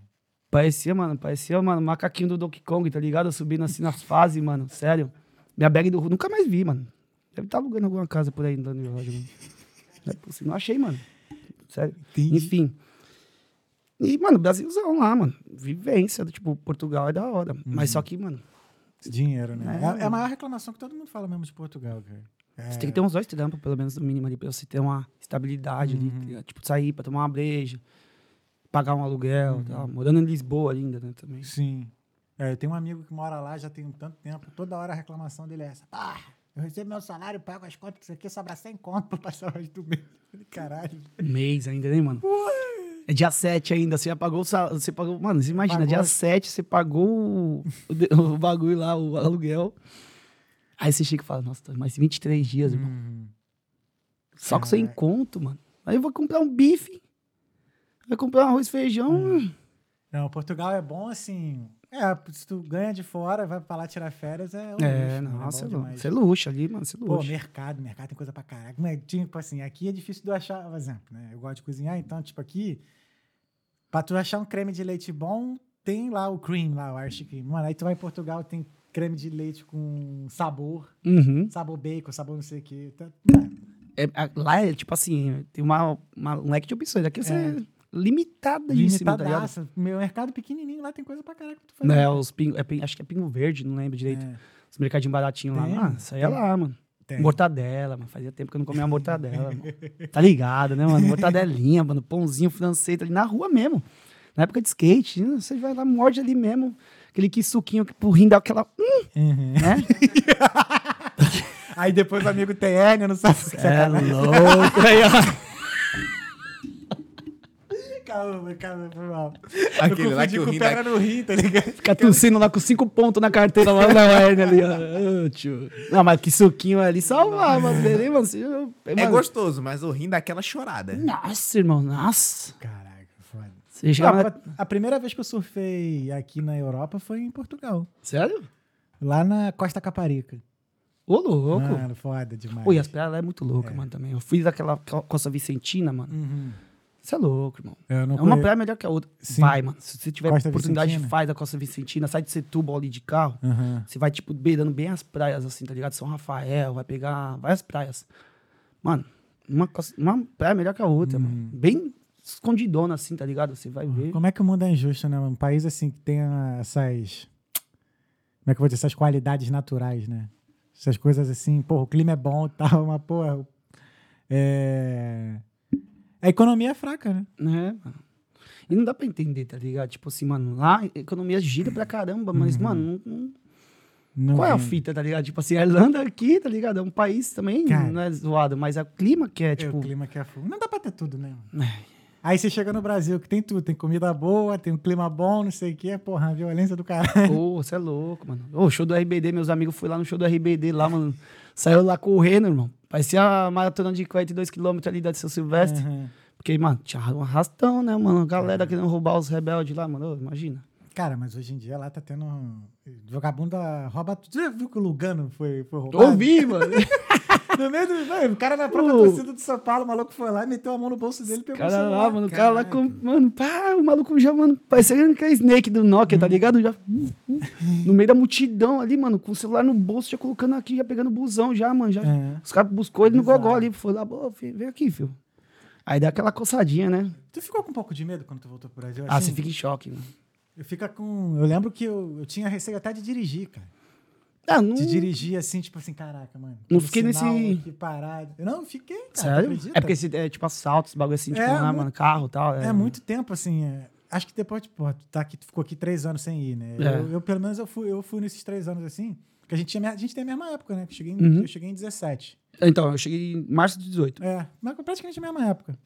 Parecia, mano, parecia, mano, macaquinho do Donkey Kong, tá ligado? Subindo assim nas fases, mano. Sério. Minha bag do Ru, nunca mais vi, mano. Deve estar alugando alguma casa por aí, dando relógio, mano. Não é possível, Não achei, mano. Sério. Entendi. Enfim. E, mano, Brasilzão lá, mano. Vivência, tipo, Portugal é da hora. Mas só que, mano, Dinheiro, né? É, É, é a maior reclamação que todo mundo fala mesmo de Portugal, cara. É, Você tem que ter uns dois trampos, pelo menos no mínimo ali, pra você ter uma estabilidade ali, tá? Tipo, sair pra tomar uma breja, pagar um aluguel e tal. Morando em Lisboa ainda, né, também. Sim. É, eu tenho um amigo que mora lá já tem um tanto tempo. Toda hora a reclamação dele é essa. Pá, eu recebo meu salário, pago as contas, isso aqui, sobra 100 conto pra passar o resto do mês. Caralho. Mês ainda, né, mano? É dia 7 ainda, você já pagou o salário, você pagou, mano, você imagina, Pagou. dia 7 você pagou o, o bagulho lá, o aluguel. Aí você chega e fala, nossa, mais 23 dias, irmão. Hum, Só que sem conto, mano. Aí eu vou comprar um bife, vai comprar um arroz e feijão, Hum. Não, Portugal é bom assim. É, se tu ganha de fora, vai pra lá tirar férias, é. um É, luxo, né? nossa, mano. demais. Você é luxo ali, mano. Você é Pô, mercado, mercado tem coisa pra caralho. Mas, tipo assim, aqui é difícil de eu achar, por exemplo, né? Eu gosto de cozinhar, então, tipo, aqui, pra tu achar um creme de leite bom, tem lá o cream, lá, o Irish cream. Mano, aí tu vai em Portugal, tem creme de leite com sabor, Uhum. sabor bacon, sabor não sei o quê. Tá, É, lá é tipo assim, tem uma, uma um leque de opções. Aqui você é limitadíssimo, tá limitadaça. Meu mercado pequenininho, lá tem coisa pra caralho pra tu fazer. Né, os pingo, é, acho que é pingo verde, não lembro direito. É, Os mercadinhos baratinhos lá. Ah, isso aí é lá, mano. tem. Mortadela, mano. Fazia tempo que eu não comia uma mortadela, mano. Tá ligado, né, mano? Mortadelinha, mano. Pãozinho francês ali na rua mesmo. Na época de skate, né? você vai lá, morde ali mesmo. Aquele que suquinho que rim dá aquela. Hum, Uhum. né? Aí depois o amigo tem hérnia, não sabe o que É louco. Aí, ó. Calma, calma, foi mal. Aquele eu lá que o com da- no rim, tá ligado? Fica tossindo lá com cinco pontos na carteira lá na hernia ali, ó. Ô, tio. Não, mas que suquinho ali salvava, mano. Beleza, mano. Você- É mano, gostoso, mas o rim dá aquela chorada. Nossa, irmão, nossa. Caraca, foda. Você na... Ah, a primeira vez que eu surfei aqui na Europa foi em Portugal. Sério? Lá na Costa Caparica. Ô, louco. Mano, foda demais. Pô, e as praias lá é muito louca, É. mano, também. Eu fui daquela co- Costa Vicentina, mano. Uhum. Você é louco, irmão. Não É uma praia melhor que a outra. Sim. Vai, mano. Se você tiver Costa oportunidade, Vicentina? faz a Costa Vicentina. Sai de Setúbal ali de carro. Aham. Você vai, tipo, beirando bem as praias, assim, tá ligado? São Rafael, vai pegar várias praias. Mano, uma, uma praia melhor que a outra, Uhum. mano. Bem escondidona, assim, tá ligado? Você vai ver. Como é que o mundo é injusto, né? Um país assim que tem essas. Como é que eu vou dizer? Essas qualidades naturais, né? Essas coisas assim, porra, o clima é bom e tal, mas, porra. É... A economia é fraca, né? É, mano. E não dá pra entender, tá ligado? Tipo assim, mano, lá a economia gira pra caramba, mas, Uhum. mano, não- não, Não Qual é a fita, tá ligado? Tipo assim, a Irlanda aqui, tá ligado? É um país também, Cara. não é zoado, mas é o clima que é, É, tipo. o clima que é fogo. Não dá pra ter tudo, né? É. Aí você chega no Brasil que tem tudo, tem comida boa, tem um clima bom, não sei o quê, porra, a violência do caralho. Pô, você é louco, mano. Ô, show do RBD, meus amigos foram lá no show do RBD lá, mano. Saiu lá correndo, irmão. Parecia a maratona de 42km ali da São Silvestre. Uhum. Porque, mano, tinha um arrastão, né, mano? A galera querendo roubar os rebeldes lá, mano. Imagina. Cara, mas hoje em dia lá tá tendo. Vagabunda rouba tudo. Você viu que o Lugano foi, foi roubado? Ouvi, mano. No meio do. Mano, o cara na própria Ô. torcida do São Paulo, o maluco foi lá e meteu a mão no bolso dele e pegou o cara celular. lá, mano, o cara lá com. Mano, pá, o maluco já, mano, parecendo que é Snake do Nokia, tá ligado? Já. No meio da multidão ali, mano, com o celular no bolso, já colocando aqui, já pegando busão já, mano. Já. É. Os caras buscou ele no Bizarro. gogó ali, foi lá, pô, filho, vem aqui, filho. Aí dá aquela coçadinha, né? Tu ficou com um pouco de medo quando tu voltou pro Brasil? Ah, assim? você fica em choque, mano. Eu fico com. Eu lembro que eu, eu tinha receio até de dirigir, cara. Ah, não. De dirigir assim, tipo assim, caraca, mano. Não fiquei nesse- Aqui parado. Eu não fiquei, cara. Sério? É porque esse, é tipo assaltos, bagulho assim, tipo, É, lá, mu- mano, carro e tal. É muito tempo, assim. é, Acho que depois, tipo, tu, tá aqui, tu ficou aqui três anos sem ir, né? É. Eu, eu, pelo menos, eu fui, eu fui nesses três anos assim. Porque a gente, tinha, a gente tem a mesma época, né? Eu, cheguei em, Uhum. eu cheguei em 17. Então, eu cheguei em março de 18. É, mas praticamente a mesma época.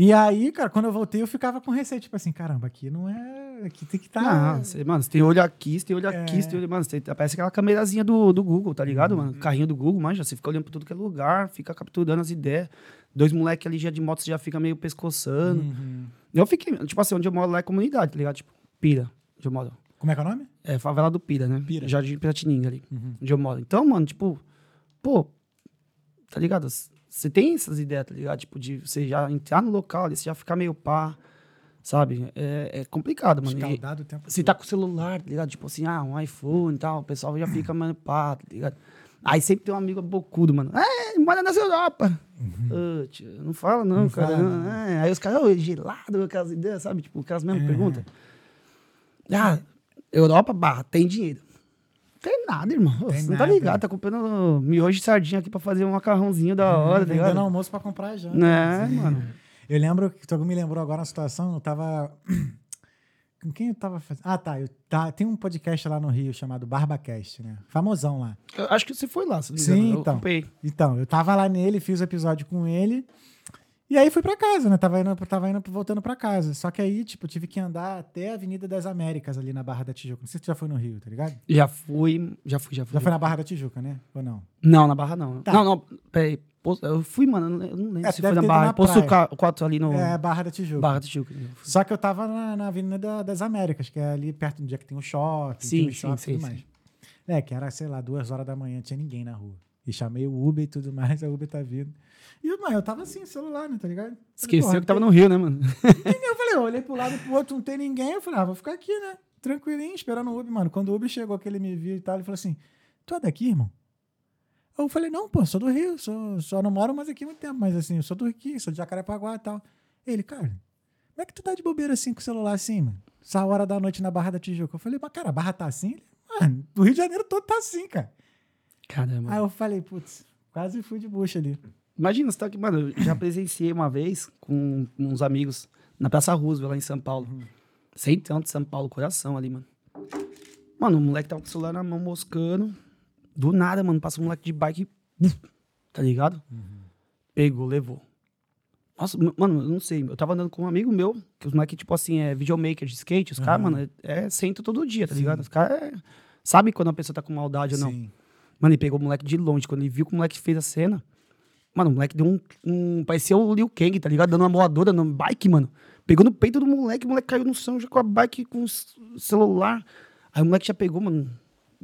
E aí, cara, quando eu voltei, eu ficava com receio, tipo assim, caramba, aqui não é. Aqui tem que estar. Ah, cê- mano, você tem olho aqui, você tem olho É. aqui, você tem olho. Mano, você tem, parece aquela câmerazinha do, do Google, tá ligado, mano? Carrinho do Google, manja. Você fica olhando pra tudo que é lugar, fica capturando as ideias. Dois moleques ali já de moto, você já fica meio pescoçando. Uhum. Eu fiquei, tipo assim, onde eu moro lá é comunidade, tá ligado? Tipo, Pira, onde eu moro. Como é que é o nome? É favela do Pira, né? Pira. Jardim de Piratininga ali, Uhum. onde eu moro. Então, mano, tipo, pô, tá ligado? Você tem essas ideias, tá ligado? Tipo, de você já entrar no local ali, você já ficar meio pá, sabe? É, é complicado, mano. Escaldado o tempo você tá com o celular, tá ligado? Tipo assim, ah, um iPhone e tal, o pessoal já fica, mano, pá, tá ligado? Aí sempre tem um amigo bocudo, mano. É, mora nas Europa. Ô, tio, não fala não, Não cara. fala, não, é. Aí os caras, ô, gelado, aquelas ideias, sabe? Tipo, aquelas mesmas É. perguntas. Ah, Europa, barra, tem dinheiro. Tem nada, irmão. Tem Você não tá nada. ligado, tá comprando miojo de sardinha aqui pra fazer um macarrãozinho da hora, tá Vendendo ligado? almoço pra comprar já. Né, mano. Eu lembro que tu me lembrou agora uma situação, eu tava. Com quem eu tava fazendo? Ah, tá, eu, tá. Tem um podcast lá no Rio chamado BarbaCast, né? Famosão lá. Eu acho que você foi lá, se Sim. Eu então. acompanhei. Então, eu tava lá nele, fiz o episódio com ele. E aí fui pra casa, né? Tava indo, tava indo voltando pra casa. Só que aí, tipo, tive que andar até a Avenida das Américas ali na Barra da Tijuca. Não sei se tu já foi no Rio, tá ligado? Já fui, já fui, já fui. Já foi na Barra da Tijuca, né? Ou não? Não, na Barra não. Tá. Não, não, peraí. Eu fui, mano, eu não- lembro É, se foi na Barra. Poço praia. 4 ali no É, Barra da Tijuca. Barra do Tijuca. Só que eu tava na, na Avenida das Américas, que é ali perto do dia que tem o shopping, Sim, tem o sim, shopping e tudo sim. mais. É, que era, sei lá, duas horas da manhã, tinha ninguém na rua. E chamei o Uber e tudo mais, a Uber tá vindo. E, mano, eu tava assim, celular, né, tá ligado? Esqueceu porra, que tava não no Rio, né, mano? tem. Eu falei, eu olhei pro lado e pro outro, não tem ninguém. Eu falei, ah, vou ficar aqui, né? Tranquilinho, esperando o Uber, mano. Quando o Uber chegou, que ele me viu e tal, ele falou assim, tu é daqui, irmão? Eu falei, não, pô, sou do Rio, sou, só não moro mais aqui há muito tempo, mas assim, eu sou do aqui, sou de Jacarepaguá e tal. Ele, cara, como é que tu tá de bobeira assim com o celular assim, mano? Essa hora da noite na Barra da Tijuca. Eu falei, mas cara, a Barra tá assim? Ele, mano, o Rio de Janeiro todo tá assim, cara. Caramba. Aí eu falei, putz, quase fui de bucha ali. Imagina, você tá aqui, mano, eu já presenciei uma vez com uns amigos na Praça Roosevelt, lá em São Paulo. Sei tanto, São Paulo, coração ali, mano. Mano, o moleque tava com o celular na mão, moscando. Do nada, mano, passa um moleque de bike, tá ligado? Pegou, levou. Nossa, mano, eu não sei. Eu tava andando com um amigo meu, que os moleques, tipo assim, é videomaker de skate. Os caras, Aham. mano, é, é senta todo dia, tá Sim. ligado? Os caras é, sabe quando a pessoa tá com maldade ou não. Mano, ele pegou o moleque de longe. Quando ele viu que o moleque fez a cena, mano, o moleque deu um. um parecia o Liu Kang, tá ligado? Dando uma moadora no bike, mano. Pegou no peito do moleque, o moleque caiu no chão já com a bike com o celular. Aí o moleque já pegou, mano.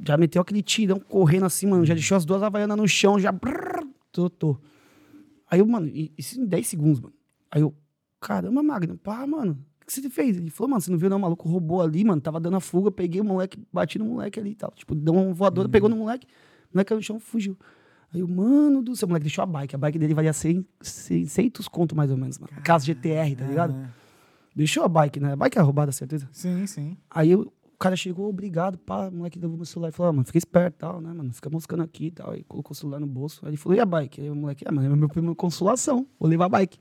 Já meteu aquele tirão correndo assim, mano. Já deixou as duas havaianas no chão, já. brrr, Tô, tô. Aí eu, mano, isso em 10 segundos, mano. Aí eu, caramba, Magno, pá, mano. O que você fez? Ele falou, mano, você não viu não, o maluco roubou ali, mano. Tava dando a fuga, peguei o moleque, bati no moleque ali e tal. Tipo, deu uma voadora, pegou no moleque, moleque caiu no chão fugiu. Aí eu, mano do céu, o moleque deixou a bike. A bike dele valia 100, 600 conto mais ou menos, mano. Caso GTR, tá ligado? Aham. Deixou a bike, né? A bike é roubada, certeza. Sim, sim. Aí eu- o cara chegou, obrigado, pá, o moleque levou meu celular e falou, ah, mano, fica esperto e tal, né, mano? Fica moscando aqui e tal. Aí colocou o celular no bolso. Aí ele falou, e a bike? Aí o moleque, ah, mano, é meu primo consolação, vou levar a bike.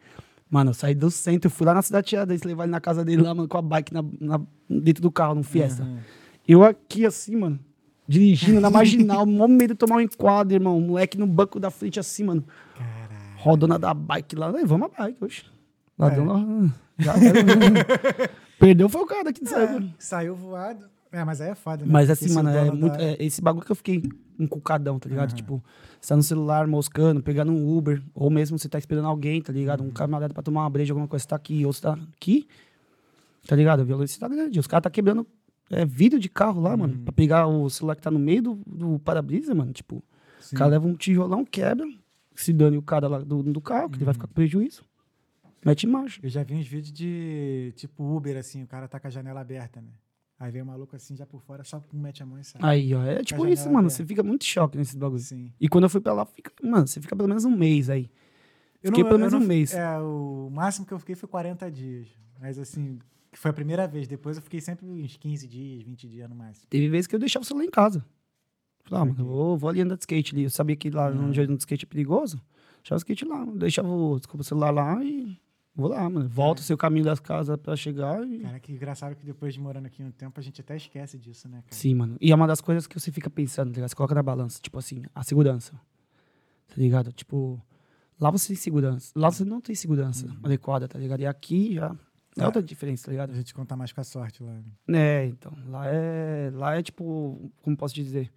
Mano, eu saí do centro, fui lá na cidade Tiradentes, levar ele na casa dele lá, mano, com a bike na, na- dentro do carro, no Fiesta. Aham. Eu aqui assim, mano, dirigindo na marginal, mó medo de tomar um enquadro, irmão. Moleque no banco da frente assim, mano, Caralho. rodona da bike lá. Vamos a bike. É. Ladrão lá. Já era? Perdeu foi o cara que saiu. É, saiu voado. É, mas aí é foda, né? Mas assim, se o mano, é muito, da- é esse bagulho que eu fiquei encucadão, tá ligado? Tipo, você tá no celular moscando, pegando um Uber, ou mesmo você tá esperando alguém, tá ligado? Uhum. Um camarada pra tomar uma breja, alguma coisa, você tá aqui, ou você tá aqui, tá ligado? A violência tá grande. Os caras tá quebrando é, vidro de carro lá, mano, Uhum. pra pegar o celular que tá no meio do, do para-brisa, mano. Tipo, Sim. o cara leva um tijolão, quebra, se dane o cara lá do, do carro, que ele Uhum. vai ficar com prejuízo. Mete marcha. Eu já vi uns vídeos de tipo Uber, assim, o cara tá com a janela aberta, né? Aí vem o maluco assim, já por fora, só mete a mão e sai. Aí, ó, é tipo isso, mano. aberta. Você fica muito choque nesses bagulhos. Sim. E quando eu fui pra lá, fica, mano, você fica pelo menos um mês aí. Eu Fiquei não- pelo menos não- um mês. É, o máximo que eu fiquei foi 40 dias. Mas assim, que foi a primeira vez. Depois eu fiquei sempre uns 15 dias, 20 dias no máximo. Teve vezes que eu deixava o celular em casa. Falei, ah, vou, vou ali andar de skate ali. Eu sabia que lá Uhum. onde eu ando de skate é perigoso. Deixava o skate lá. Deixava o, desculpa, o celular lá e vou lá, mano. Volto o seu caminho das casas pra chegar e... Cara, que engraçado que depois de morando aqui um tempo, a gente até esquece disso, né, cara? Sim, mano. E é uma das coisas que você fica pensando, tá ligado? Você coloca na balança. Tipo assim, a segurança. Tá ligado? Tipo, Lá você tem segurança. Lá você não tem segurança adequada, tá ligado? E aqui já é É. outra diferença, tá A ligado? gente conta mais com a sorte lá. né? É, então. Lá é. Lá é tipo. Como posso dizer?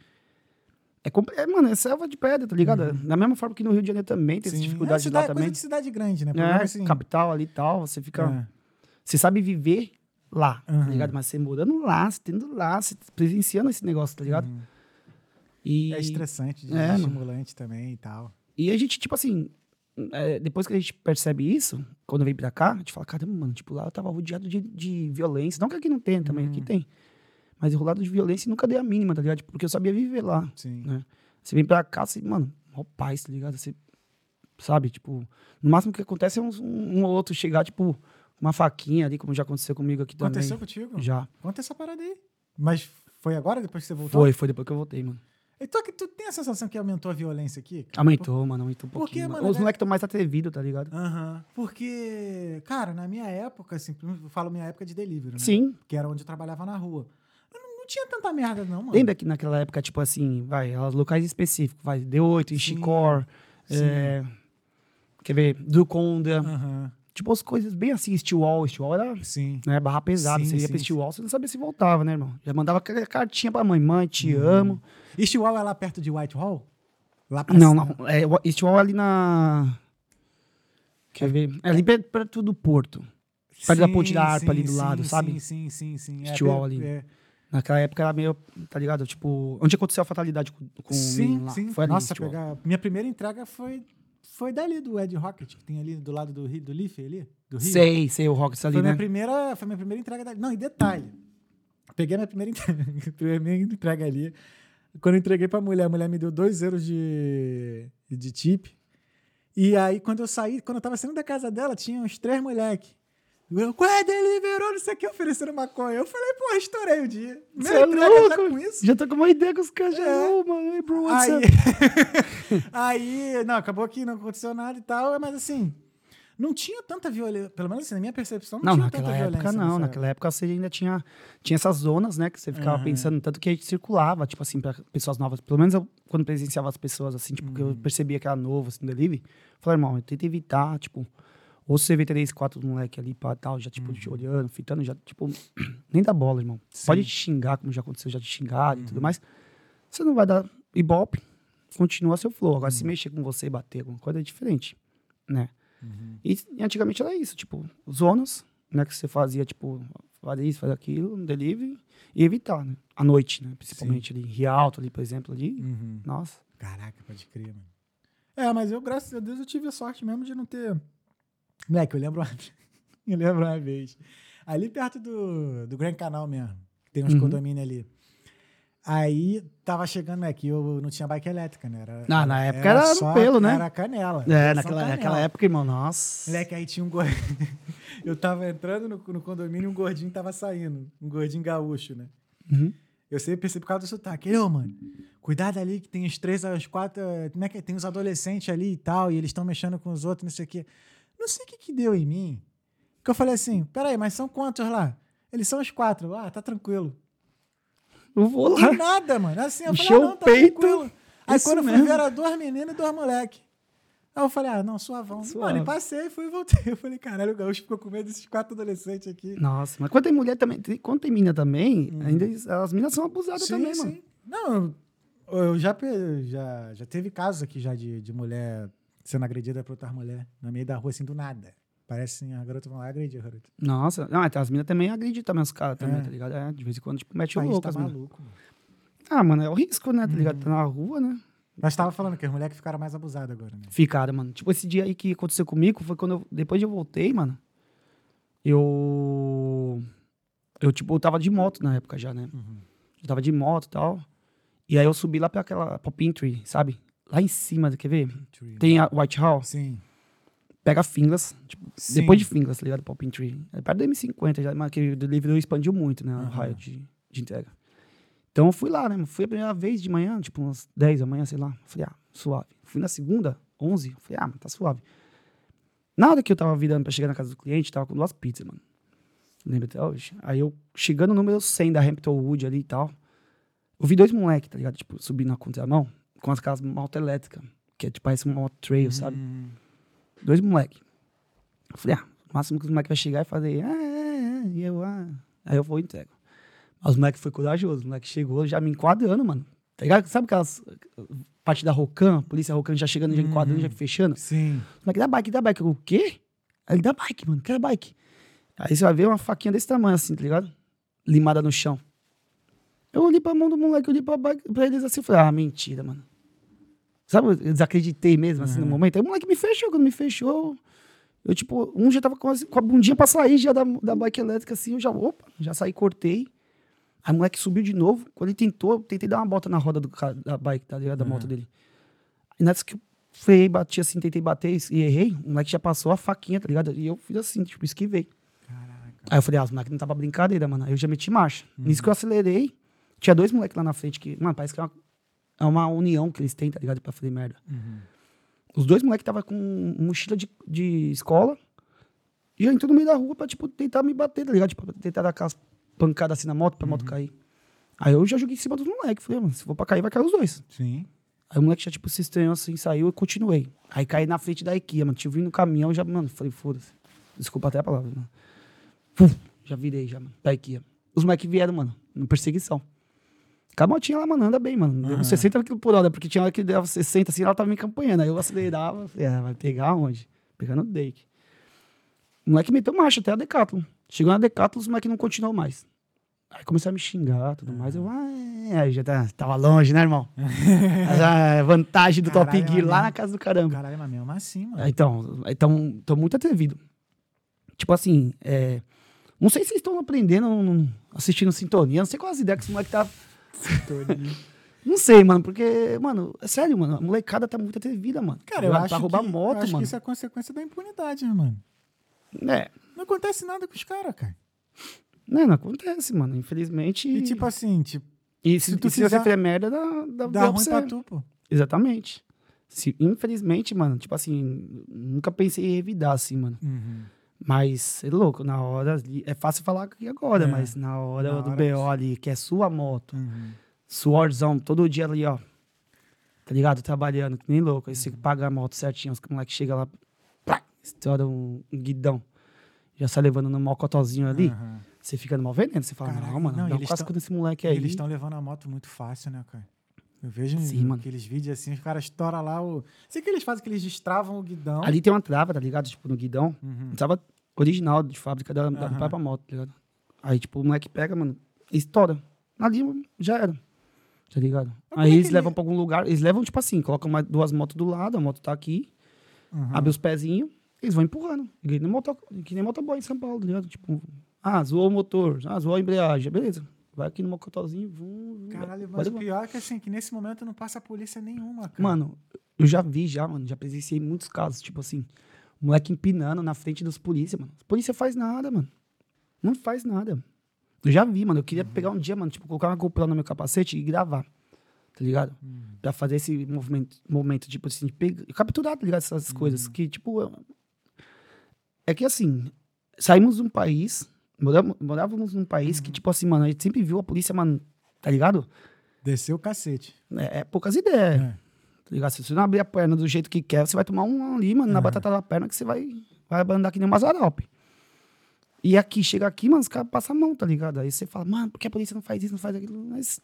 É, é, mano, é selva de pedra, tá ligado? Da mesma forma que no Rio de Janeiro também tem Sim. essas é cidade, lá também. coisa de cidade grande, né? Problema É, assim, capital ali e tal. Você fica. é. Você sabe viver lá, Uhum. tá ligado? Mas você morando lá, você tendo lá, você presenciando esse negócio, tá ligado? Uhum. E, É estressante, É, mano. estimulante também e tal. e a gente, tipo assim, é, depois que a gente percebe isso, quando vem pra cá, a gente fala, caramba, mano, tipo, lá eu tava rodeado de, de violência. Não que aqui não tenha também, aqui Uhum. tem. Mas rolado de violência e nunca dei a mínima, tá ligado? Porque eu sabia viver lá. Sim. né? Você vem pra cá, você, mano, ó paz, tá ligado? Você, sabe, tipo, no máximo que acontece é um, um ou outro chegar, tipo, uma faquinha ali, como já aconteceu comigo aqui Aconteceu também. contigo? Já. Conta essa parada aí. Mas foi agora, depois que você voltou? Foi, foi depois que eu voltei, mano. Então, que tu tem a sensação que aumentou a violência aqui? cara? Aumentou, mano, aumentou um pouquinho. mano? mano? Os Né? moleques estão mais atrevidos, tá ligado? Aham. Porque, cara, na minha época, assim, eu falo minha época de delivery, né? Sim. Que era onde eu trabalhava na rua. Não, não tinha tanta merda, não, mano. Lembra que naquela época, tipo assim, vai, os locais específicos, vai, D8, Sim. Chicor, é, quer ver, Duconda, Aham. Tipo as coisas bem assim, Steel Wall, Steel Wall era Sim. né, barra pesada, Sim, você ia sim, pra Steel Wall, você não sabia se voltava, né, irmão? Já mandava aquela cartinha pra mãe, mãe, te Uhum. amo. Este wall é lá perto de Whitehall? Lá pra Não, cima? não, é, Steel Wall é ali na... Quer ver? É ali perto, do Porto. perto da Ponte da Harpa ali do lado, sabe? Sim, sim, sim. sim. Este wall ali. é. Naquela época era meio, tá ligado? Tipo, onde aconteceu a fatalidade com, com o sim, lá? sim. Foi ali, Nossa, Steel pegar... minha primeira entrega foi, foi dali, do Ed Rocket, que tem ali do lado do, Rio- do Leaf ali, do Rio. Sei, sei, o Rockets ali, Foi né? minha, primeira, foi minha primeira entrega dali. Não, e detalhe. Peguei minha primeira entrega, primeira entrega ali. Quando eu entreguei pra mulher, a mulher me deu dois euros de, de tip. E aí, quando eu saí, quando eu tava saindo da casa dela, tinha uns três moleques. Eu, qual é, deliverou, não sei o que, oferecendo maconha. Eu falei, porra, estourei o dia. Você Primeira é louco? com isso. Já tô com uma ideia com os caras, É. ô, mano, hey, bro, what's Aí, aí, não, acabou que não aconteceu nada e tal, mas assim, não tinha tanta violência, pelo menos assim, na minha percepção, não, Não, tinha tanta época violência. não. nessa Naquela época você ainda tinha, tinha essas zonas, né? Que você ficava Aham. pensando, tanto que a gente circulava, tipo assim, pra pessoas novas. Pelo menos eu, quando presenciava as pessoas, assim, tipo, que Uhum. eu percebia que era novo, assim, no delivery. Falei, irmão, eu tento evitar, tipo, ou você vê três, quatro moleque ali pra tal, já, tipo, te olhando, fitando, já, tipo, nem dá bola, irmão. Uhum. Sim. Uhum. Pode te xingar, como já aconteceu, já te xingaram e tudo mais. Você não vai dar ibope, continua seu flow. Agora, se Uhum. mexer com você e bater alguma coisa é diferente, né? Uhum. E, e antigamente era isso, tipo, zonas, né? Que você fazia, tipo, fazer isso, fazer aquilo, no delivery, e evitar, né? À noite, né? Principalmente ali, Rialto ali, por exemplo, ali. Uhum. Nossa. Caraca, pode crer, mano. É, mas eu, graças a Deus, eu tive a sorte mesmo de não ter. Moleque, eu lembro uma, eu lembro uma vez. Ali perto do, do Grand Canal mesmo. Tem uns Uhum. condomínios ali. Aí tava chegando? Que eu não tinha bike elétrica, né? Era, Ah, na época era no só- pelo, né? Era canela. É, era naquela, canela. naquela época, irmão, nossa. Moleque, aí tinha um gordinho. eu tava entrando no, no condomínio e um gordinho tava saindo. Um gordinho gaúcho, né? Uhum. Eu sempre percebi por causa do sotaque. Ô, mano, cuidado ali que tem os três, os quatro. Como é que é? Tem os adolescentes ali e tal, e eles estão mexendo com os outros, não sei o quê. Não sei o que, que deu em mim. Que eu falei assim: peraí, mas são quantos lá? Eles são os quatro. Ah, tá tranquilo. Eu vou lá. nada, mano. Assim, eu Encheu falei: ah, não, tá peito. tranquilo. Aí Isso quando eu fui ver, era duas meninas e dois moleques. Aí eu falei: ah, não, suavão. Suave. Mano, e passei, fui e voltei. Eu falei: caralho, o gaúcho ficou com medo desses quatro adolescentes aqui. Nossa, mas quando tem mulher também, tem- quando tem mina também, ainda eles- as minas são abusadas também, mano. Não, eu, já, já, já teve casos aqui já de, de mulher sendo agredida por outra mulher no meio da rua, assim, do nada. Parece assim, a garota vai lá agredir a garota. Nossa, não, até as minas também agridem também os caras também, É. tá ligado? É, de vez em quando, tipo, mete O louco tá maluco. mano. Ah, mano, é o risco, né, tá ligado? Tá na rua, né? Mas tava falando que as mulheres ficaram mais abusadas agora, né? Ficaram, mano. Tipo, esse dia aí que aconteceu comigo foi quando eu, depois de eu voltei, mano. Eu. Eu, tipo, eu tava de moto na época já, né? Uhum. Eu tava de moto e tal. E aí eu subi lá pra aquela Popin Tree, sabe? Lá em cima, quer ver? Tem a White House, Sim. pega Finglas, tipo, depois de Finglas, tá ligado? Popin Tree. É perto do M50 já, mas que o delivery expandiu muito, né? O Aham. raio de, de entrega. Então eu fui lá, né? Fui a primeira vez de manhã, tipo umas 10 da manhã, sei lá. Falei, ah, suave. Fui na segunda, 11. Falei, ah, tá suave. Na hora que eu tava virando pra chegar na casa do cliente, tava com duas pizzas, mano. Lembra até hoje? Aí eu, chegando no número 100 da Hampton Wood ali e tal, eu vi dois moleques, tá ligado? Tipo, subindo na contramão, com as aquelas moto elétricas, que é tipo, parece uma moto trail, sabe? Hum, Dois moleque. Eu falei, ah, o máximo que os moleques vai chegar e fazer, ah, é, é, e eu, ah. Aí eu vou e entrego. Mas os moleques foi corajoso, o moleque chegou já me enquadrando, mano. Tá ligado? Sabe aquelas parte da Rocan, polícia Rocan já chegando, já enquadrando, já fechando? Sim. Os moleques, dá bike, dá bike. Eu, o quê? Aí ele, dá bike, mano, quer bike. Aí você vai ver uma faquinha desse tamanho assim, tá ligado? Limada no chão. Eu olhei pra mão do moleque, eu olhei pra, bike, pra eles assim, falei, ah, mentira, mano. Sabe, eu desacreditei mesmo, assim, no momento. Aí o moleque me fechou, quando me fechou, eu, tipo, um já tava com, as- com a bundinha pra sair já da, da bike elétrica, assim, eu já, opa, já saí, cortei. Aí o moleque subiu de novo. Quando ele tentou, eu tentei dar uma bota na roda do, da bike, tá ligado? Da moto dele. E nessa que eu freiei, bati assim, tentei bater e errei, o moleque já passou a faquinha, tá ligado? E eu fiz assim, tipo, esquivei. Aí eu falei, ah, os moleques não tava brincadeira, mano. Aí eu já meti marcha. Nisso que eu acelerei, tinha dois moleques lá na frente que, mano, parece que é uma, é uma união que eles têm, tá ligado? Pra fazer merda. Os dois moleques tava com mochila de, de escola e eu entrou no meio da rua pra, tipo, tentar me bater, tá ligado? Tipo, pra tentar dar aquelas pancadas assim na moto, pra moto cair. Aí eu já joguei em cima dos moleques. Falei, mano, se for pra cair, vai cair os dois. Sim. Aí o moleque já, tipo, se estranhou assim, saiu e continuei. Aí caí na frente da IKEA, mano. Tinha vindo no caminhão, já, mano, falei, foda-se. Desculpa até a palavra, mano. Fum, já virei, já, mano, pra IKEA. Os moleques vieram, mano, em perseguição. Com a motinha lá, mano, anda bem, mano. Deu uns 60 km por hora, porque tinha hora que dava 60, assim, ela tava me acompanhando. Aí eu acelerava, falei, ah, vai pegar onde? Pegando o Dake. O moleque meteu marcha até a Decathlon. Chegou na Decathlon, os moleques não continuou mais. Aí começaram a me xingar e tudo mais. Eu, ah, é. aí já tá, tava longe, né, irmão? a vantagem do Top Caralho, Gear lá na casa do caramba. Caralho, mas mesmo assim, mano. É, Então, então, tô muito atrevido. Tipo assim, é, não sei se vocês estão aprendendo, assistindo Sintonia, não sei quais ideias que esse moleque tá... Não sei, mano, porque, mano, é sério, mano, a molecada tá muito atrevida, mano. Cara, eu Pra acho, roubar que, moto, eu acho mano. que isso é consequência da impunidade, né, mano? É, Não acontece nada com os caras, cara. não, não acontece, mano, infelizmente. E tipo assim, tipo, e se, se tu e se você fizer- merda, dá, dá, dá ruim pra tu, pô. Exatamente. Se, infelizmente, mano, tipo assim, nunca pensei em revidar, assim, mano. Uhum. Mas, é louco, na hora ali, é fácil falar aqui agora, É, mas na hora na do hora BO ali, que é sua moto, Uhum. suorzão, todo dia ali, ó. Tá ligado? Trabalhando, que nem louco. Aí você Uhum. paga a moto certinho, os moleques chegam lá, plá, estoura um, um guidão. Já sai levando no mocotozinho ali. Aham. Você fica no mal veneno. Você fala, Caraca, não, mano, não, dá um casco tão- nesse moleque aí. Eles estão levando a moto muito fácil, né, cara? Eu vejo Sim, aqueles vídeos assim, os caras estouram lá o. Sei que eles fazem que eles destravam o guidão. Ali tem uma trava, tá ligado? Tipo, no guidão. Uhum. Trava original de fábrica da, da Aham. própria moto, tá ligado? Aí, tipo, o moleque pega, mano, e estoura. Ali, já era. Tá ligado? Aí é eles ele- levam pra algum lugar, eles levam, tipo assim, colocam mais duas motos do lado, a moto tá aqui, Uhum. abre os pezinhos, eles vão empurrando. Que nem, moto, que nem motoboy em São Paulo, tá ligado? Tipo, ah, zoou o motor, ah, zoou a embreagem, beleza. Vai aqui no mocotozinho, vum, vum, Caralho, mas o pior é que assim, que nesse momento não passa polícia nenhuma, cara. Mano, eu já vi já, mano, já presenciei muitos casos, tipo assim, o moleque empinando na frente dos polícia, mano. Os polícia faz nada, mano. Não faz nada. Eu já vi, mano. Eu queria pegar um dia, mano, tipo, colocar uma GoPro no meu capacete e gravar. Tá ligado? Pra fazer esse movimento, momento, tipo assim, de pegar, capturar, tá ligado? Essas coisas. Que, tipo. eu- É que assim, saímos de um país, moramos- morávamos num país que, tipo assim, mano, a gente sempre viu a polícia, mano, tá ligado? Desceu o cacete. É, é poucas ideias. É. Tá ligado? Se você não abrir a perna do jeito que quer, você vai tomar um ali, mano, na batata da perna que você vai, vai andar que nem um Mazarope. E aqui, chega aqui, mano, os caras passam a mão, tá ligado? Aí você fala, mano, por que a polícia não faz isso, não faz aquilo? Mas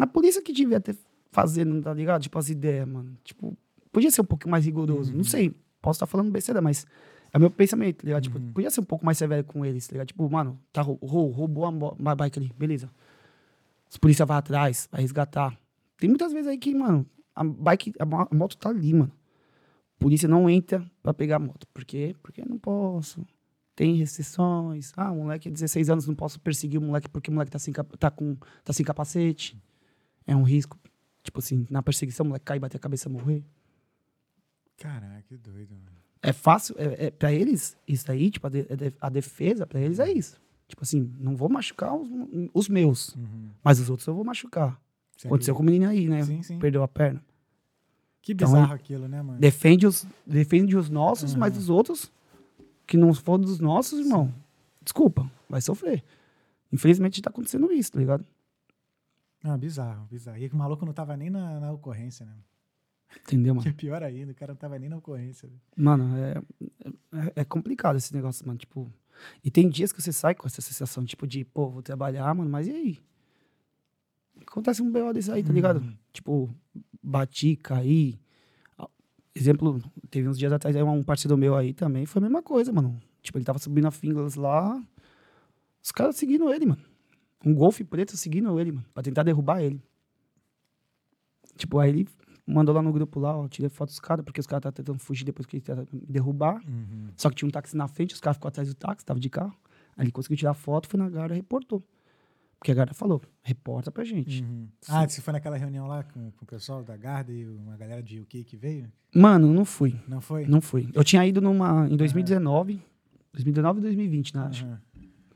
a polícia que devia ter fazendo, tá ligado? Tipo, as ideias, mano. Tipo, podia ser um pouco mais rigoroso. Não sei, posso estar falando besteira, mas é o meu pensamento, tá ligado? Tipo, podia ser um pouco mais severo com eles, tá ligado? Tipo, mano, tá, rou- rou- roubou a bike ali, beleza. Os polícia vai atrás, vai resgatar. Tem muitas vezes aí que, mano, a bike, a, mo- a moto tá ali, mano. Polícia não entra pra pegar a moto. Por quê? Porque eu não posso. Tem restrições. Ah, o moleque de 16 anos, não posso perseguir o moleque porque o moleque tá sem, tá com, tá sem capacete. É um risco. Tipo assim, na perseguição, o moleque cai, bater a cabeça e morrer. Caraca, que doido, mano. É fácil, é, é, pra eles, isso aí, tipo, a, de- a de- a defesa pra eles é isso. Tipo assim, não vou machucar os, os meus, Uhum. mas os outros eu vou machucar. Sempre- Aconteceu com o menino aí, né? Sim, sim. Perdeu a perna. Que Então, bizarro aquilo, né, mano? Defende os, defende os nossos, Uhum. mas os outros, que não for dos nossos, irmão, desculpa, vai sofrer. Infelizmente tá acontecendo isso, tá ligado? Ah, bizarro, bizarro. E o maluco não tava nem na, na ocorrência, né? Entendeu, Que mano? é pior ainda, o cara não tava nem na ocorrência. Mano, é, é, é complicado esse negócio, mano. Tipo, e tem dias que você sai com essa sensação, tipo, de, pô, vou trabalhar, mano, mas e aí? Acontece um BO desse aí, tá ligado? Uhum. Tipo, bati, caí. Exemplo, teve uns dias atrás, aí um parceiro meu aí também, foi a mesma coisa, mano. Tipo, ele tava subindo a Finglas lá, os caras seguindo ele, mano. Um golfe preto seguindo ele, mano, pra tentar derrubar ele. Tipo, aí ele mandou lá no grupo lá, ó, tirei foto dos caras, porque os caras estavam tentando fugir depois que ele tentaram me derrubar. Só que tinha um táxi na frente, os caras ficou atrás do táxi, tava de carro. Aí ele conseguiu tirar foto, foi na guarda e reportou. Porque a guarda falou, reporta pra gente. Ah, você foi naquela reunião lá com, com o pessoal da Garda e uma galera de UK que veio? Mano, não fui. Não foi? Não fui. Eu tinha ido numa em 2019, 2019 e 2020, né? Acho.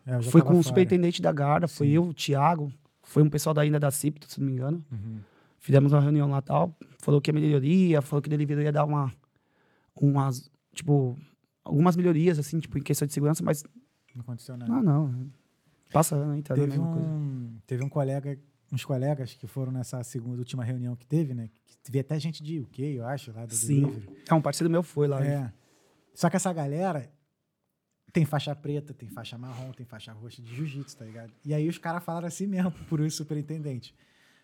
É, já Foi com o fora. superintendente da guarda, foi Sim. eu, o Thiago, foi um pessoal da ainda da CIP, se não me engano. Uhum. Fizemos uma reunião lá tal, falou que a melhoria, falou que ele deveria dar uma umas, tipo, algumas melhorias assim, tipo, em questão de segurança, mas Não aconteceu nada. ah, não. Passa ano aí, tá teve, mesma coisa. um, teve um colega, uns colegas que foram nessa segunda última reunião que teve, né? Que teve até gente de UK, eu acho, lá do Sim. Delivery. É, um parceiro meu foi lá. É. Só que essa galera tem faixa preta, tem faixa marrom, tem faixa roxa de jiu-jitsu, tá ligado? E aí os caras falaram assim mesmo por isso, superintendente.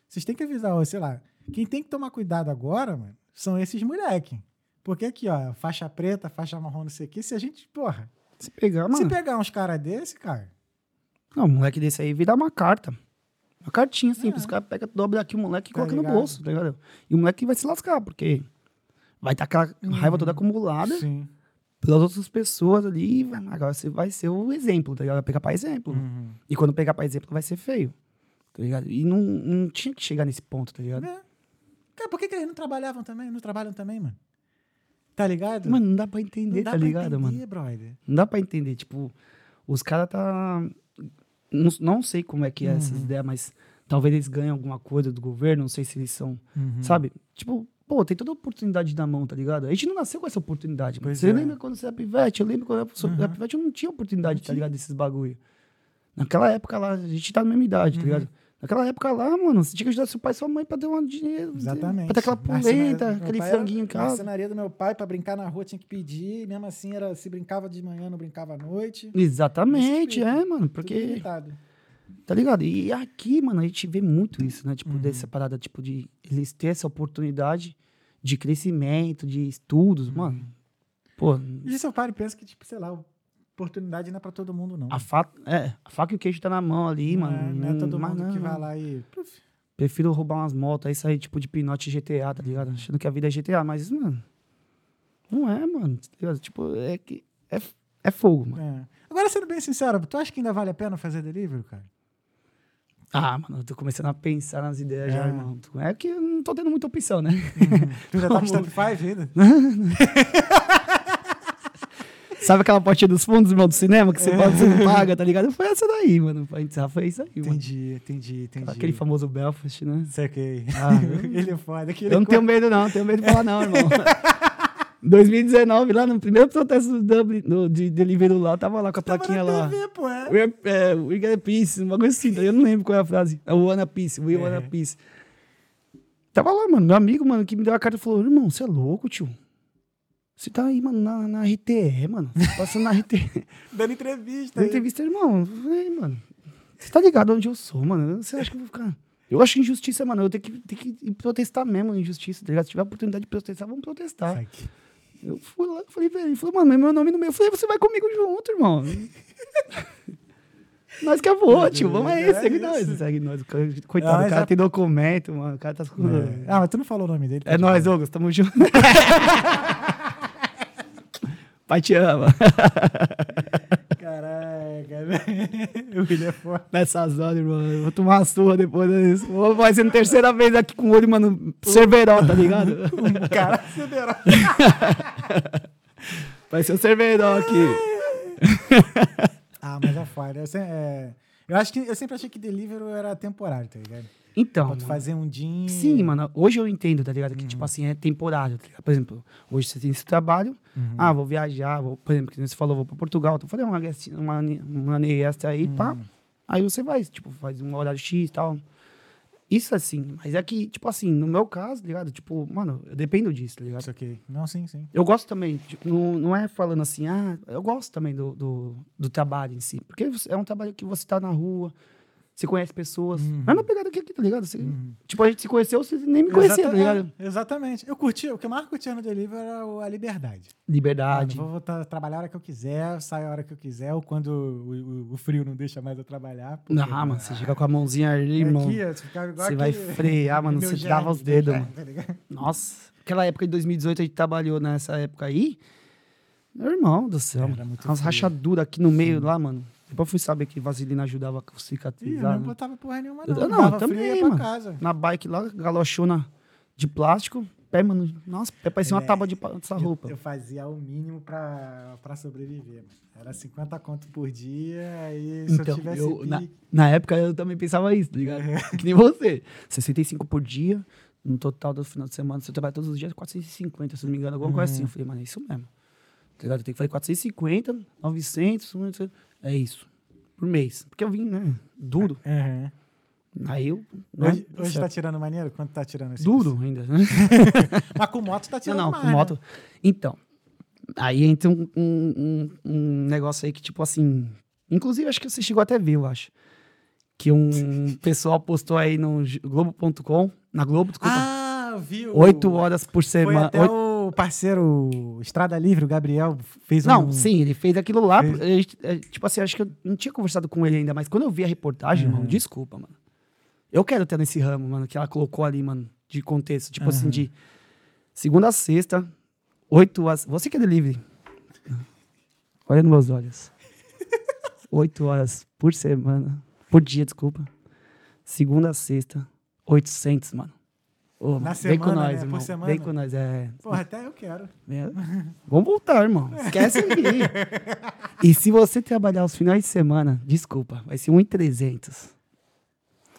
Vocês têm que avisar, ó, sei lá, quem tem que tomar cuidado agora, mano, são esses moleque. Porque aqui, ó, faixa preta, faixa marrom, não sei o quê, se a gente, porra, Se pegar, se mano. pegar uns caras desse, cara, Não, um moleque desse aí vira uma carta. Uma cartinha simples. É. Os caras pegam, dobra aqui o moleque e Tá coloca no ligado? bolso, tá ligado? E o moleque vai se lascar, porque vai estar aquela raiva toda acumulada sim. pelas outras pessoas ali. Agora você vai ser o exemplo, tá ligado? Vai pegar pra exemplo. Uhum. E quando pegar pra exemplo, vai ser feio. Tá ligado? E não, não tinha que chegar nesse ponto, tá ligado? É. Cara, por que, que eles não trabalhavam também? Não trabalham também, mano? Tá ligado? Mano, não dá pra entender, não dá tá pra ligado, entender, mano? brother. Não dá pra entender. Tipo, os caras tá. Não, não sei como é que é essas Uhum. ideias, mas talvez eles ganhem alguma coisa do governo, não sei se eles são. Uhum. Sabe? Tipo, pô, tem toda a oportunidade na mão, tá ligado? A gente não nasceu com essa oportunidade. Pois Você é. lembra quando você era pivete? Eu lembro quando eu era Uhum. pivete, eu não tinha oportunidade, Não tá ligado? Desses bagulho. Naquela época lá, a gente tá na mesma idade, tá Uhum. ligado? Naquela época lá, mano, você tinha que ajudar seu pai e sua mãe pra ter um dinheiro. Exatamente. Pra ter aquela polenta, aquele franguinho em casa. Marcenaria do meu pai, pra brincar na rua tinha que pedir. Mesmo assim, era, se brincava de manhã, não brincava à noite. Exatamente, é, mano, porque. Tá ligado? E aqui, mano, a gente vê muito isso, né? Tipo, Uhum. dessa parada, tipo, de eles ter essa oportunidade de crescimento, de estudos, Uhum. mano. Pô, E seu pai pensa que, tipo, sei lá, oportunidade não é pra todo mundo, não. a faca, é, a faca e o queijo tá na mão ali, não, mano. é, não é todo mas mundo que não. vai lá e. Prefiro roubar umas motos aí, sair, tipo, de pinote GTA, tá ligado? Achando que a vida é GTA, mas, mano, não é, mano. Tá? Tipo, é que. É, é fogo, mano. é. Agora, sendo bem sincero, tu acha que ainda vale a pena fazer delivery, cara? Ah, mano, eu tô começando a pensar nas ideias já, É. irmão. É que eu não tô tendo muita opção, né? Tu já tá com? Step 5 ainda? Sabe aquela portinha dos fundos, irmão, do cinema, que você pode, você não paga, tá ligado? Foi essa daí, mano. Pra encerrar foi isso aí, mano. Entendi, entendi, entendi. Aquele famoso Belfast, né? Saquei. Ah, ele é foda. Eu não tenho medo, não. Tenho medo de falar, não, irmão. 2019, lá no primeiro protesto do Dublin, do, de Deliveroo lá, eu tava lá com a plaquinha lá. TV, pô, é. We're, é, we got a peace, um bagulho assim, eu não lembro qual é a frase. É o Wanna Peace, we wanna É. peace. Tava lá, mano, meu amigo, mano, que me deu a carta e falou, irmão, você é louco, tio? Você tá aí, mano, na, na RTE, mano. Tá Passando na RTE. Dando entrevista. Aí. entrevista, irmão, falei, mano, você tá ligado onde eu sou, mano? Você acha que eu vou ficar... Eu acho injustiça, mano, eu tenho que, tenho que protestar mesmo, injustiça, tá ligado? Se tiver a oportunidade de protestar, vamos protestar. Saquei. Eu fui lá, falei pra ele, falou, mano, meu nome no meio. Eu falei, você vai comigo junto, irmão. nós que é boa, tio. Vamos aí, É segue isso. nós. Segue nós. Coitado, Ah, o cara já- tem documento, mano. O cara tá. É. Ah, mas tu não falou o nome dele. É falar. Douglas, tamo junto. Pai te ama. Caraca, velho. O William é foda. Nessas horas, irmão. Eu vou tomar uma surra depois disso. Vou fazendo terceira vez aqui com o olho, mano, cerveró, tá ligado? Um cara acelerado. Vai ser o cerveró aqui. Ah, mas é foda. Eu, se- é, eu acho que eu sempre achei que delivery era temporário, tá ligado? Então, Pra tu mano. fazer um din. Sim, mano. Hoje eu entendo, tá ligado? Que, Uhum. tipo assim, é temporário, tá ligado? Por exemplo, hoje você tem esse trabalho. Uhum. Ah, vou viajar, vou, por exemplo, que você falou, vou pra Portugal. Tô fazendo uma, guest- uma, uma extra aí, Uhum. pá. Aí você vai, tipo, faz um horário X e tal. Isso assim, mas é que, tipo assim, no meu caso, tá ligado? Tipo, mano, eu dependo disso, tá ligado? Isso aqui. Não, sim, sim. Eu gosto também, tipo, não, não é falando assim, ah, eu gosto também do, do, do trabalho em si. Porque é um trabalho que você tá na rua, você conhece pessoas. Uhum. Mas não pegada aqui, tá ligado? Você- Tipo, a gente se conheceu, você nem me conhecia, tá Exata- ligado? é, exatamente. Eu curti, o que eu mais curtia no delivery era a liberdade. Liberdade. Mano, vou voltar, trabalhar a hora que eu quiser, saio a hora que eu quiser, ou quando o, o- o frio não deixa mais eu trabalhar. porque- Não, mano, você chega com a mãozinha ali, É irmão. aqui, você Você vai frear, mano, você trava os dedos, mano. tá? Nossa, aquela época de 2018 a gente trabalhou nessa época aí. Meu irmão do céu. Era Umas rachaduras aqui no meio lá, mano. Depois eu fui saber que vaselina ajudava a Ih, eu cicatrizar. não né? botava porra nenhuma, Eu- não. não, Dava também, frio e ia pra mano. casa. Na bike lá, galochona de plástico. Pé, mano. Nossa, pé parecia uma É, tábua de pa- dessa Eu, roupa. eu fazia o mínimo pra, pra sobreviver. mano. Era 50 conto por dia, aí se eu Então, tivesse eu, na, na época eu também pensava isso, tá ligado? que nem você. 65 por dia, no total do final de semana, você trabalha todos os dias, 450, se não me engano, alguma coisa assim. Eu falei, mano, é isso mesmo. Tá ligado? Eu tenho que fazer 450, 900, 900, é isso. Por mês. Porque eu vim, né? Duro. Aham. Aí eu. né, Hoje, hoje tá tirando maneiro? Quanto tá tirando esse Duro ainda, né? Mas com moto tá Não, tirando não, mais, com moto. Então, aí entra um, um, um- negócio aí que, tipo assim. Inclusive, acho que você chegou até a ver, eu acho. Que um pessoal postou aí no Globo.com, na Globo, Né? desculpa, Ah, eu vi o... oito horas por semana. oito- parceiro Estrada Livre, o Gabriel, fez Não, um... sim, ele fez aquilo lá. Fez. é, tipo assim, acho que eu não tinha conversado com ele ainda, mas quando eu vi a reportagem, Uhum. irmão, desculpa, mano. Eu quero ter nesse ramo, mano, que ela colocou ali, mano, de contexto. Tipo assim, Uhum. de segunda a sexta, oito horas. Você que é delivery. Olha nos meus olhos. Oito horas por semana. Por dia, desculpa. Segunda a sexta, 800, mano. Ô, Na vem com semana, nós, né? Por irmão. semana? Vem com nós, é. Porra, até eu quero. É. Vamos voltar, irmão. Esquece aí. e se você trabalhar os finais de semana, desculpa, vai ser 1,300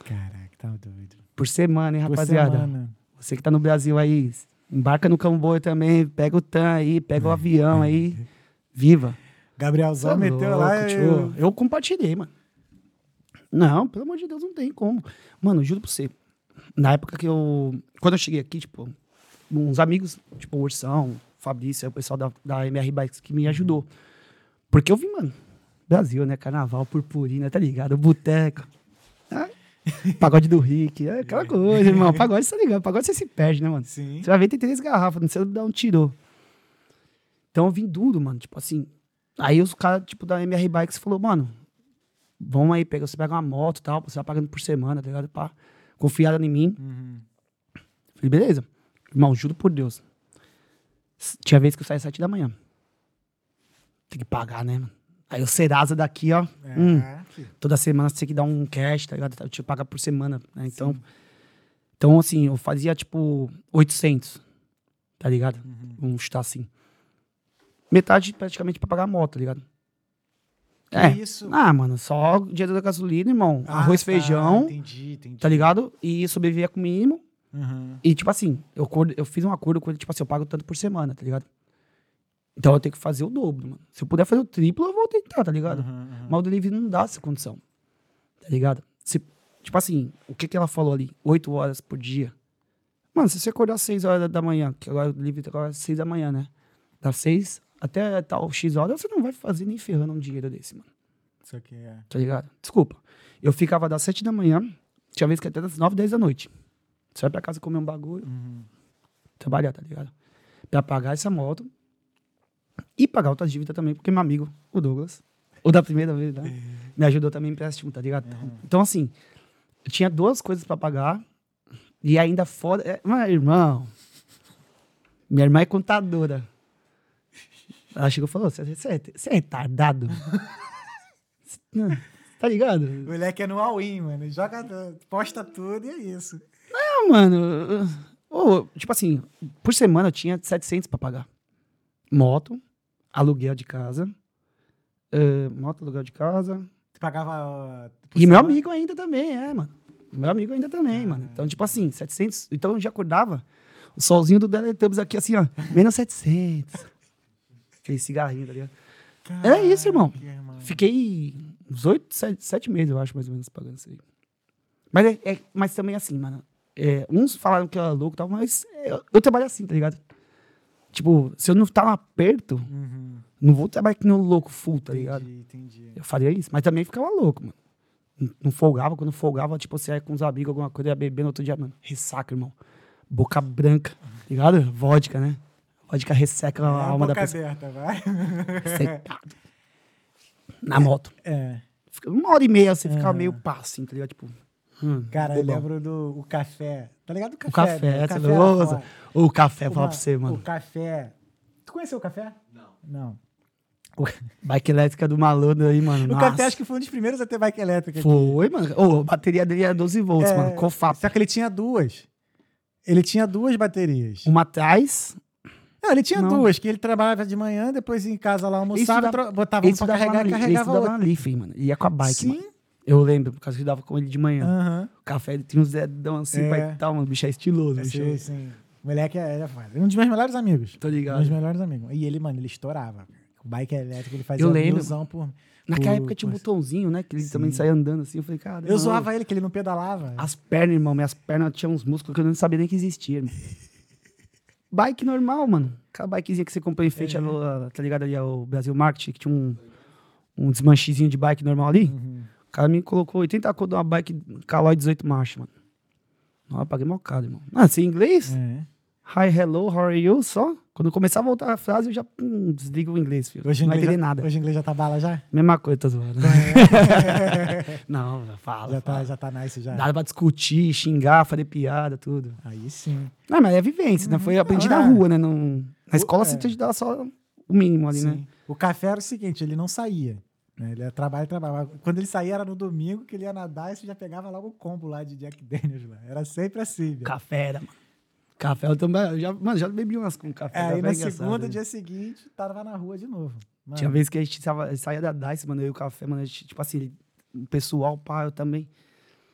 Caraca, tá doido. por semana, hein, Por rapaziada? semana. Você que tá no Brasil aí, embarca no comboio também, pega o TAM aí, pega o avião aí, viva. Gabrielzão é meteu louco, lá eu... Eu compartilhei, mano. Não, pelo amor de Deus, não tem como. Mano, juro pra você. Na época que eu. Quando eu cheguei aqui, tipo, uns amigos, tipo, o Ursão, o Fabrício, o pessoal da, da MR Bikes que me ajudou. Porque eu vim, mano. Brasil, né? Carnaval, purpurina, tá ligado? Boteco. Ah, Pagode do Rick, é aquela coisa, irmão. Pagode, tá ligado? Pagode você se perde, né, mano? Sim. Você vai ver, tem três garrafas, não sei dar um tirou. Então eu vim duro, mano. Tipo assim. Aí os caras, tipo, da MR Bikes falou, mano, vamos aí, pega, você pega uma moto e tal, você vai pagando por semana, tá ligado? Pá. Confiaram em mim. Uhum. Falei, beleza. Irmão, juro por Deus. Tinha vez que eu saía às sete da manhã. Tem que pagar, né, mano? Aí o Serasa daqui, ó. É, hum, toda semana você tem que dar um cash, tá ligado? Eu te pagar por semana, né? Então, então, assim, eu fazia, tipo, 800, tá ligado? Uhum. Vamos chutar assim. Metade praticamente pra pagar a moto, tá ligado? Que É. isso? Ah, mano, só dinheiro da gasolina, irmão. Ah, Arroz, tá, feijão, Entendi, entendi. tá ligado? E sobrevivia com o mínimo. Uhum. E, tipo assim, eu, eu fiz um acordo com ele, tipo assim, eu pago tanto por semana, tá ligado? Então eu tenho que fazer o dobro, mano. Se eu puder fazer o triplo, eu vou tentar, tá ligado? Uhum, uhum. Mas o delivery não dá essa condição. Tá ligado? Se, tipo assim, o que que ela falou ali? Oito horas por dia. Mano, se você acordar às seis horas da manhã, que agora o delivery tá agora às seis da manhã, né? Das seis até tal X horas, você não vai fazer nem ferrando um dinheiro desse, mano. Isso aqui é... Tá ligado? Desculpa. Eu ficava das sete da manhã, tinha vez que até das nove, dez da noite. Você vai pra casa comer um bagulho, Uhum. trabalhar, tá ligado? Pra pagar essa moto e pagar outras dívidas também, porque meu amigo, o Douglas, o da primeira vez, né? Me ajudou também em empréstimo, tá ligado? Então, assim, eu tinha duas coisas pra pagar e ainda fora. É, mas, irmão, minha irmã é contadora. Ela chegou e falou: Você é, você é retardado? Não, tá ligado? O moleque é no all-in, mano. Joga, posta tudo e é isso. Não, mano. tipo assim, por semana eu tinha 700 pra pagar. Moto, aluguel de casa. eh, moto, aluguel de casa. Tu pagava... uh, por E meu amigo ainda também, é, mano. Meu amigo ainda também, mano. Então, tipo assim, 700. Então eu já acordava. O solzinho do Teletubbies aqui, assim, ó. Menos 700. Aquele cigarrinho, tá ligado? É isso, irmão. Caraca, irmão. Fiquei uns 8, 7, meses, eu acho, mais ou menos, pagando isso aí. Mas, é, é- mas também assim, mano. é, uns falaram que eu era louco e tal, mas eu, eu trabalho assim, tá ligado? Tipo, se eu não tá no aperto, Uhum. não vou trabalhar que nem um louco full, tá ligado? Entendi, entendi. Eu faria isso, mas também ficava louco, mano. Não- Não folgava, quando folgava, tipo, você ia com os amigos, alguma coisa, ia beber no outro dia, mano. Ressaca, irmão. Boca branca, ligado? Vodka, né? Vodka resseca a É, alma da boca pessoa. aberta, vai. Ressecado. Na moto. É. Fica Uma hora e meia você ficava Aham. meio pá, assim, tá ligado? Tipo. hum, Cara, eu lembro do o café. Tá ligado o O café? café, né? O café falou, era "Nossa, foda. O café, falar Uma- pra você, O mano. café. Tu conheceu o café? Não. Não. Bike elétrica do malandro aí, mano. O Nossa. café acho que foi um dos primeiros a ter bike elétrica. aqui. Foi, mano. Ô, a bateria dele era 12 volts, É, mano. Cofap. Só que ele tinha duas. Ele tinha duas baterias. Uma atrás. Não, ele tinha Não. duas, que ele trabalhava de manhã, depois em casa lá almoçava, tro- botava uma pra carregar e carregava outra. na Leaf, mano. Ia com a bike, Sim. mano. Eu lembro, por causa que eu estudava com ele de manhã. Aham. O café, ele tinha uns dedão assim, É. pai e tal, mano. O bicho é estiloso. bicho. Sim, sim. O moleque é, é foda. Um dos meus melhores amigos. Tô Um dos ligado. melhores amigos. E ele, mano, ele estourava. O bike elétrico, ele fazia Eu lembro. milzão por... Naquela por- época tinha um por- botãozinho, né? Que ele Sim. também saía andando assim. Eu falei, cara. Eu zoava ele, que ele não pedalava. As pernas, irmão, minhas pernas tinham uns músculos que eu não sabia nem que existia, irmão. Bike normal, mano. Aquela bikezinha que você comprou em frente, É. tá ligado ali ao Brasil Market, que tinha um, um desmanchezinho de bike normal ali. Uhum. O cara me colocou 80 conto numa bike Caloi 18 marcha, mano. Não, eu paguei mal caro, irmão. Ah, sem inglês? É. Hi, hello, how are you? Só. Quando começar a voltar a frase, eu já hum, desligo o inglês, filho. Hoje não vai inglês, entender já, nada. hoje o inglês já tá bala já? Mesma coisa, tá zoando. não, fala. já, tá, fala. já tá nice já. Dá pra discutir, xingar, fazer piada, tudo. Aí sim. Não, mas é vivência, né? Foi aprendi na é. rua, né? Não- na escola é. você te dá só o mínimo ali, né? sim. O café era o seguinte, ele não saía. né? Ele ia trabalhar trabalhava. Quando ele saía era no domingo, que ele ia nadar e você já pegava logo o combo lá de Jack Daniels lá. Era sempre assim, velho. Café era, mano. Café eu também. Eu já, mano, já bebi umas com café. É, aí na é engraçado, segunda, né? dia seguinte, tava na rua de novo. Mano, Tinha vez que a gente tava, saía da DICE, mano, eu e o café, mano, gente, tipo assim, o pessoal, pá, eu também.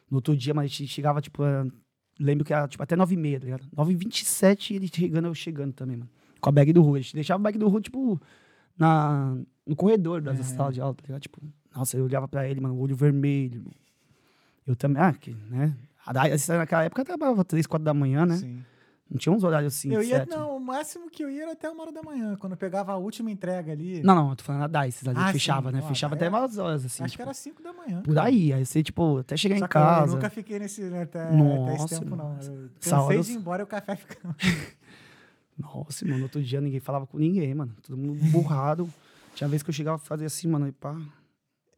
No outro dia, mano, a gente chegava, tipo, lembro que era, tipo, até 9h30, tá ligado? 9h27 ele chegando, eu chegando também, mano. Com a bag do Ru. A gente deixava a bag do Ru, tipo, na, no corredor das É. salas de aula, tá ligado? Tipo, nossa, eu olhava pra ele, mano, olho vermelho. Eu também, ah, que, né? A DICE, naquela época eu trabalhava 3, 4 da manhã, né? Sim. Não tinha uns horários assim, eu ia, certo. não, o máximo que eu ia era até uma hora da manhã, quando eu pegava a última entrega ali. Não, não, eu tô falando da DICE, ali, Ah, fechava, sim. né? Ó, Fechava aí até é- umas horas, assim. Acho tipo, que era 5 da manhã. Por aí, aí você, tipo, até chegar Só em casa. Eu nunca fiquei nesse né, até, Nossa, até esse tempo, não. nossa. Eu cansei eu- de ir embora e o café ficava. Nossa, mano, outro dia ninguém falava com ninguém, mano. Todo mundo burrado. Tinha vez que eu chegava a fazer assim, mano, e pá,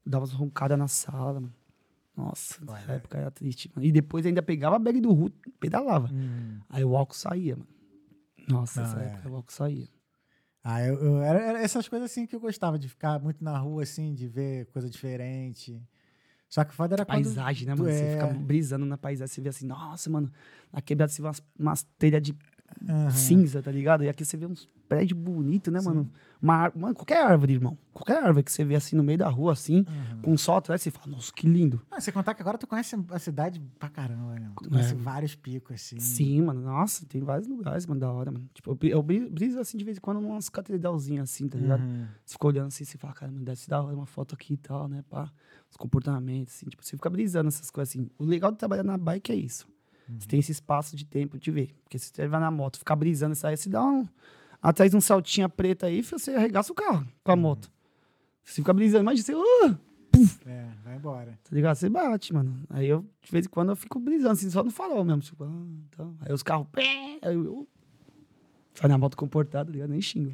dava umas roncadas na sala, mano. Nossa, Olha. essa época era triste, mano. E depois ainda pegava a bag do Ru e pedalava. Aí o álcool saía, mano. Nossa, Não, essa é. época o álcool saía. Ah, eu, eu- era, era essas coisas assim que eu gostava, de ficar muito na rua, assim, de ver coisa diferente. Só que o foda era quando... Paisagem, né, tu mano? Você é- fica brisando na paisagem, você vê assim, nossa, mano, na quebrada você vê umas, umas telhas de Aham. cinza, tá ligado? E aqui você vê uns prédios bonitos, né, Sim. mano? Uma, mano, qualquer árvore, irmão. Qualquer árvore que você vê assim no meio da rua, assim, Aham. com sol atrás, você fala, nossa, que lindo. Ah, você contar que agora tu conhece a cidade pra caramba, né? Tu conhece É. vários picos, assim. Sim, mano, nossa, tem vários lugares, mano, da hora, mano. Tipo, eu, bri- eu bri- briso assim de vez em quando umas catedralzinhas assim, tá ligado? Uhum. Você fica olhando assim, você fala, cara, deve ser da hora uma foto aqui e tal, né, pá. Os comportamentos, assim, tipo, você fica brisando essas coisas assim. O legal de trabalhar na bike é isso. Você tem esse espaço de tempo de ver. Porque se você vai na moto, ficar brisando isso aí, você dá um. Atrás de um saltinha preta aí, você arregaça o carro com a moto. Você fica brisando, imagina você, uh, É, vai embora. tá ligado? Você bate, mano. Aí eu, de vez em quando, eu fico brisando, assim, só no farol mesmo. Tipo, ah, então. Aí os carros, pé, aí eu, eu sai na moto comportada, tá ligado? Nem xingo.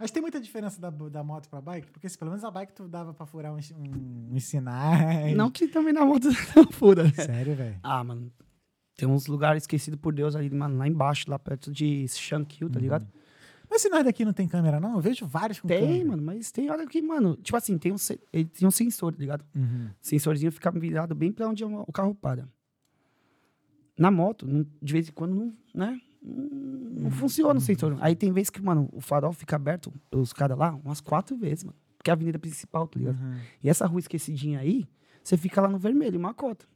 Mas tem muita diferença da, da moto pra bike? Porque se pelo menos a bike tu dava pra furar uns, um, uns sinais. Não que também na moto não fura. né? Sério, velho. Ah, mano. Tem uns lugares esquecidos por Deus ali, mano, lá embaixo, lá perto de Shankill, tá ligado? Mas se nós daqui não tem câmera, não? Eu vejo vários com Tem, câmera. mano, mas tem hora que, mano, tipo assim, tem um, ele tem um sensor, tá ligado? Uhum. sensorzinho fica virado bem pra onde o carro para. Na moto, de vez em quando, não, né? Não, funciona o sensor. Aí tem vezes que, mano, o farol fica aberto, os caras lá, umas quatro vezes, mano. Porque é a avenida principal, tá ligado? Uhum. E essa rua esquecidinha aí, você fica lá no vermelho, uma cota.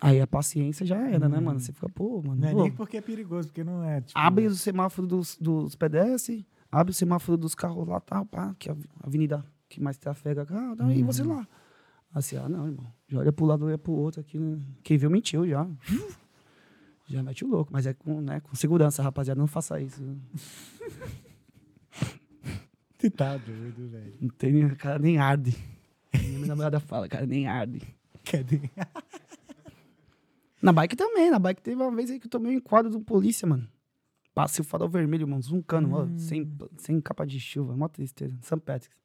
Aí a paciência já era, né, Uhum. mano? Você fica, pô, mano. Não é pô, nem porque é perigoso, porque não é. Tipo, abre o semáforo dos, dos pedestres, abre o semáforo dos carros lá, tal, pá, que é a avenida que mais trafega carro, tá, e você Uhum. lá. Assim, ah, não, irmão. Já olha pro lado, olha pro outro aqui. Né? Quem viu mentiu já. Já mete o louco. Mas é com, né, com segurança, rapaziada. Não faça isso. Você tá doido, velho. Não tem, o cara nem arde. Minha namorada fala, cara, nem arde. Cadê? Na bike também, na bike teve uma vez aí que eu tomei um enquadro do polícia, mano. Passei o farol vermelho, mano, zuncando, ó, sem, sem capa de chuva, mó tristeza. St. Patrick's.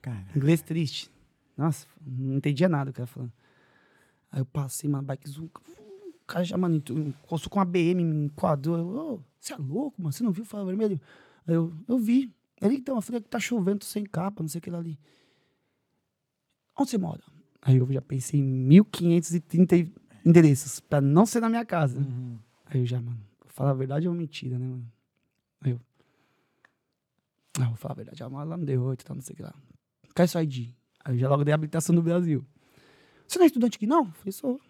Cara, Inglês triste. Nossa, não entendia nada o cara falando. Aí eu passei, mano, bike zoom. O cara já, mano, encostou com uma BM, me enquadrou. Eu, ô, você é louco, mano? Você não viu o farol vermelho? Aí eu, eu vi. Ele, então, eu falei que tá chovendo, tô sem capa, não sei o que lá ali. Onde você mora? Aí eu já pensei em 1530 endereços, pra não ser na minha casa. uhum. Aí eu já, mano, vou falar a verdade ou mentira, né, mano? Aí eu. Ah, vou falar a verdade. Mas lá no D8 e tal, não sei o que lá. Quer seu ID? Aí eu já logo dei a habilitação do Brasil. Você não é estudante aqui, não? Eu falei, sou.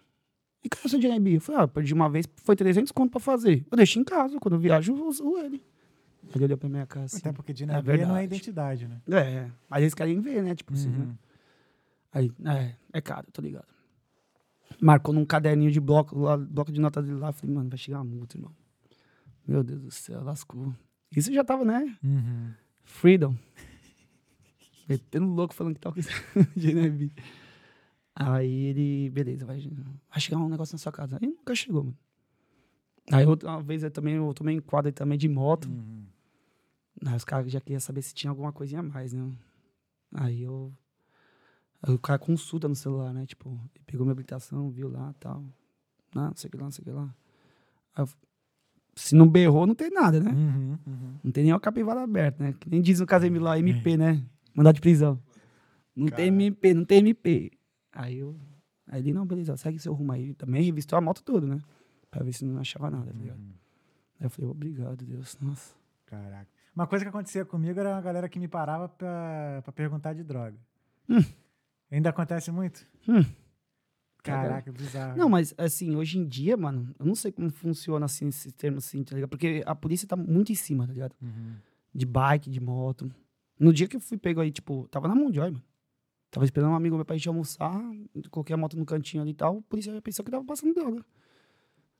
E cadê o seu DNB? Eu falei, ah, perdi uma vez, foi 300 conto pra fazer. Eu deixei em casa, quando eu viajo, eu uso ele. Aí ele olhou pra minha casa assim. Até porque de É não é identidade, né? É, mas eles querem ver, né? Tipo assim, né? Uhum. Aí, é, é caro, tô ligado. Marcou num caderninho de bloco, lá, bloco de notas dele lá. Falei, mano, vai chegar uma multa, irmão. Meu Deus do céu, lascou. Isso já tava, né? Uhum. Freedom. Metendo louco falando que tava com GNB. Aí ele, beleza, vai, vai chegar um negócio na sua casa. Aí nunca chegou, mano. Aí outra uma vez eu também, eu tomei um quadro também de moto. Uhum. Aí os caras já queriam saber se tinha alguma coisinha a mais, né? Aí eu. Aí o cara consulta no celular, né? Tipo, ele pegou minha habilitação, viu lá e tal. Não, não sei o que lá, não sei o que lá. Aí eu- se não berrou, não tem nada, né? Uhum. Uhum. Não tem nem o capivara aberto, né? Que nem diz no Casemiro lá, MP, né? Mandado de prisão. Não tem. MP, não tem MP. Aí eu. Aí ele, não, beleza, segue seu rumo aí. Também revistou a moto toda, né? Pra ver se não achava nada, tá ligado? Uhum. Aí eu falei, obrigado, Deus. Nossa. Caraca. Uma coisa que acontecia comigo era a galera que me parava pra, pra perguntar de droga. Hum. Ainda acontece muito? Hum. Caraca, bizarro. Não, mas assim, hoje em dia, mano, eu não sei como funciona assim esse termo assim, tá ligado? Porque a polícia tá muito em cima, tá ligado? Uhum. De bike, de moto. No dia que eu fui pego aí, tipo, tava na mão de mano. Tava esperando um amigo meu pra gente almoçar, coloquei a moto no cantinho ali e tal, o polícia já pensou que tava passando droga.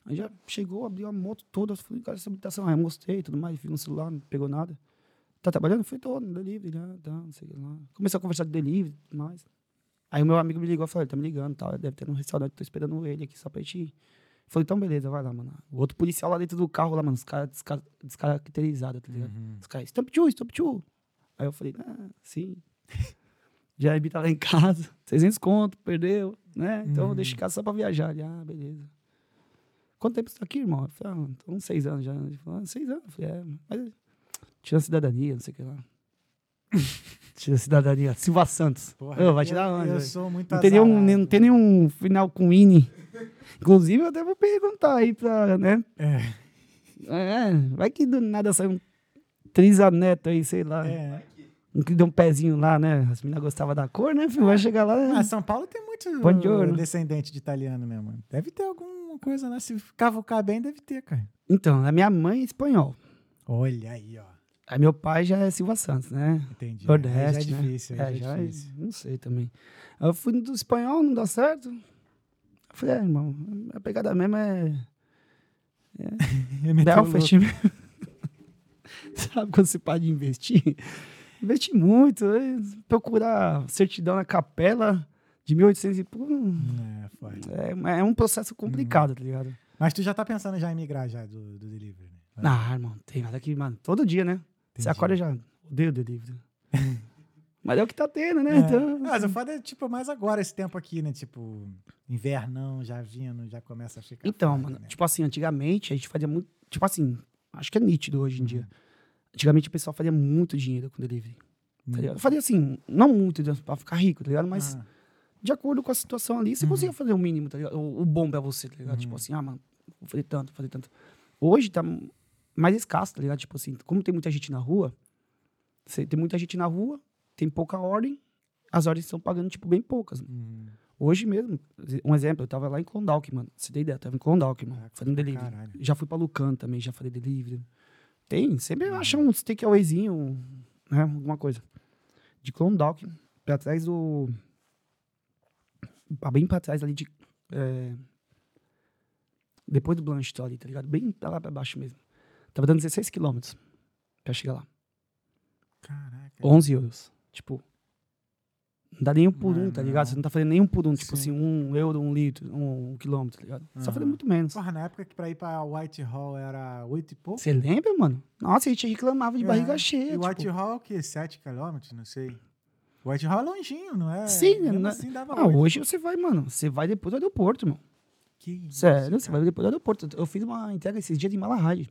Aí já chegou, abriu a moto toda, falei, cara, essa habilitação, aí eu mostrei e tudo mais, vi no celular, não pegou nada. Tá trabalhando? Foi todo, no delivery, né? Tá, não sei o que lá. Começou a conversar de delivery e tudo mais. Aí o meu amigo me ligou e falou, ele tá me ligando tal, deve ter no restaurante, tô esperando ele aqui só pra gente ir. Falei, então beleza, vai lá, mano. O outro policial lá dentro do carro, lá, mano, os caras desca descaracterizados, tá ligado? Uhum. Os caras, stop two, stop two. Aí eu falei, ah, sim. Já tá lá em casa, 600 conto, perdeu, né? Então eu Uhum. deixo em casa só pra viajar. Ele, ah, beleza. Quanto tempo você tá aqui, irmão? Eu falei, ah, tô uns seis anos já. Ele falou, ah, seis anos? Eu falei, é, mas tira a cidadania, não sei o que lá. tira a cidadania. Silva Santos. Porra, Ô, vai tirar eu, onde? eu sou muito Não tem, nenhum, não tem nenhum final com INE. Inclusive, eu até vou perguntar aí pra, né? É, É, vai que do nada sai um trisaneto aí, sei lá. é. Um que deu um pezinho lá, né? As meninas gostavam da cor, né? filho? Vai chegar lá. Ah, São Paulo tem muito Buongiorno. descendente de italiano mesmo. Deve ter alguma coisa lá. Se cavucar bem, deve ter, cara. Então, a minha mãe é espanhol. Olha aí, ó. Aí meu pai já é Silva Santos, né? Entendi. Nordeste, já é né? difícil. aí É, já é é, difícil. não sei também. Eu fui do espanhol, não dá certo. Eu falei, é, irmão, a pegada mesmo é. Belfast mesmo. Sabe quando você pode investir? Investir muito, aí procurar certidão na capela de 1800 e pouco. É, foda. É, é um processo complicado, tá ligado? Mas tu já tá pensando já em migrar já do, do delivery, né? Ah, irmão, tem nada que, mano, todo dia, né? Você Entendi. acorda já, odeio delivery. Mas é o que tá tendo, né? É. Então, Mas o foda é, tipo, mais agora esse tempo aqui, né? Tipo, invernão já vindo, já começa a ficar. Então, foda, mano, né? tipo assim, antigamente a gente fazia muito. Tipo assim, acho que é nítido hoje em Uhum. dia. Antigamente o pessoal fazia muito dinheiro com delivery. Tá Hum. ligado? Fazia assim, não muito né, pra ficar rico, tá ligado? Mas Ah, de acordo com a situação ali, você Uhum. conseguia fazer o mínimo, tá ligado? O, o bom pra você, tá ligado? Uhum. Tipo assim, ah, mano, vou fazer tanto, vou fazer tanto. Hoje tá mais escasso, tá ligado? Tipo assim, como tem muita gente na rua, você tem muita gente na rua, tem pouca ordem, as ordens estão pagando, tipo, bem poucas. hum, Hoje mesmo, um exemplo, eu tava lá em Klondike, mano. Você tem ideia? Eu tava em Klondike, mano. Fazendo pra delivery. caralho. Já fui pra Lucan também, já falei delivery. Tem, sempre Uhum. acha um takeawayzinho, né? Alguma coisa. De Klondike, pra trás do. bem pra trás ali de. é, depois do Blanchito ali, tá ligado? Bem pra lá pra baixo mesmo. Tava dando 16 quilômetros pra chegar lá. Caraca. 11 euros. Tipo. Não dá nem um por Não, um, tá ligado? não. Você não tá fazendo nem um por um. Tipo Sim. assim, um euro, um litro, um, um quilômetro, tá ligado? Você tá fazendo muito menos. Porra, na época que pra ir pra Whitehall era oito e pouco. Você lembra, mano? Nossa, a gente reclamava de É, barriga cheia. E tipo. Whitehall é o quê? 7 quilômetros? Não sei. Whitehall é longinho, não é? Sim, Mesmo né? assim dava Ah, hoje você vai, mano. Você vai depois do aeroporto, irmão. Que isso, Sério, você vai depois do aeroporto. Eu fiz uma entrega esses dias de Malahide.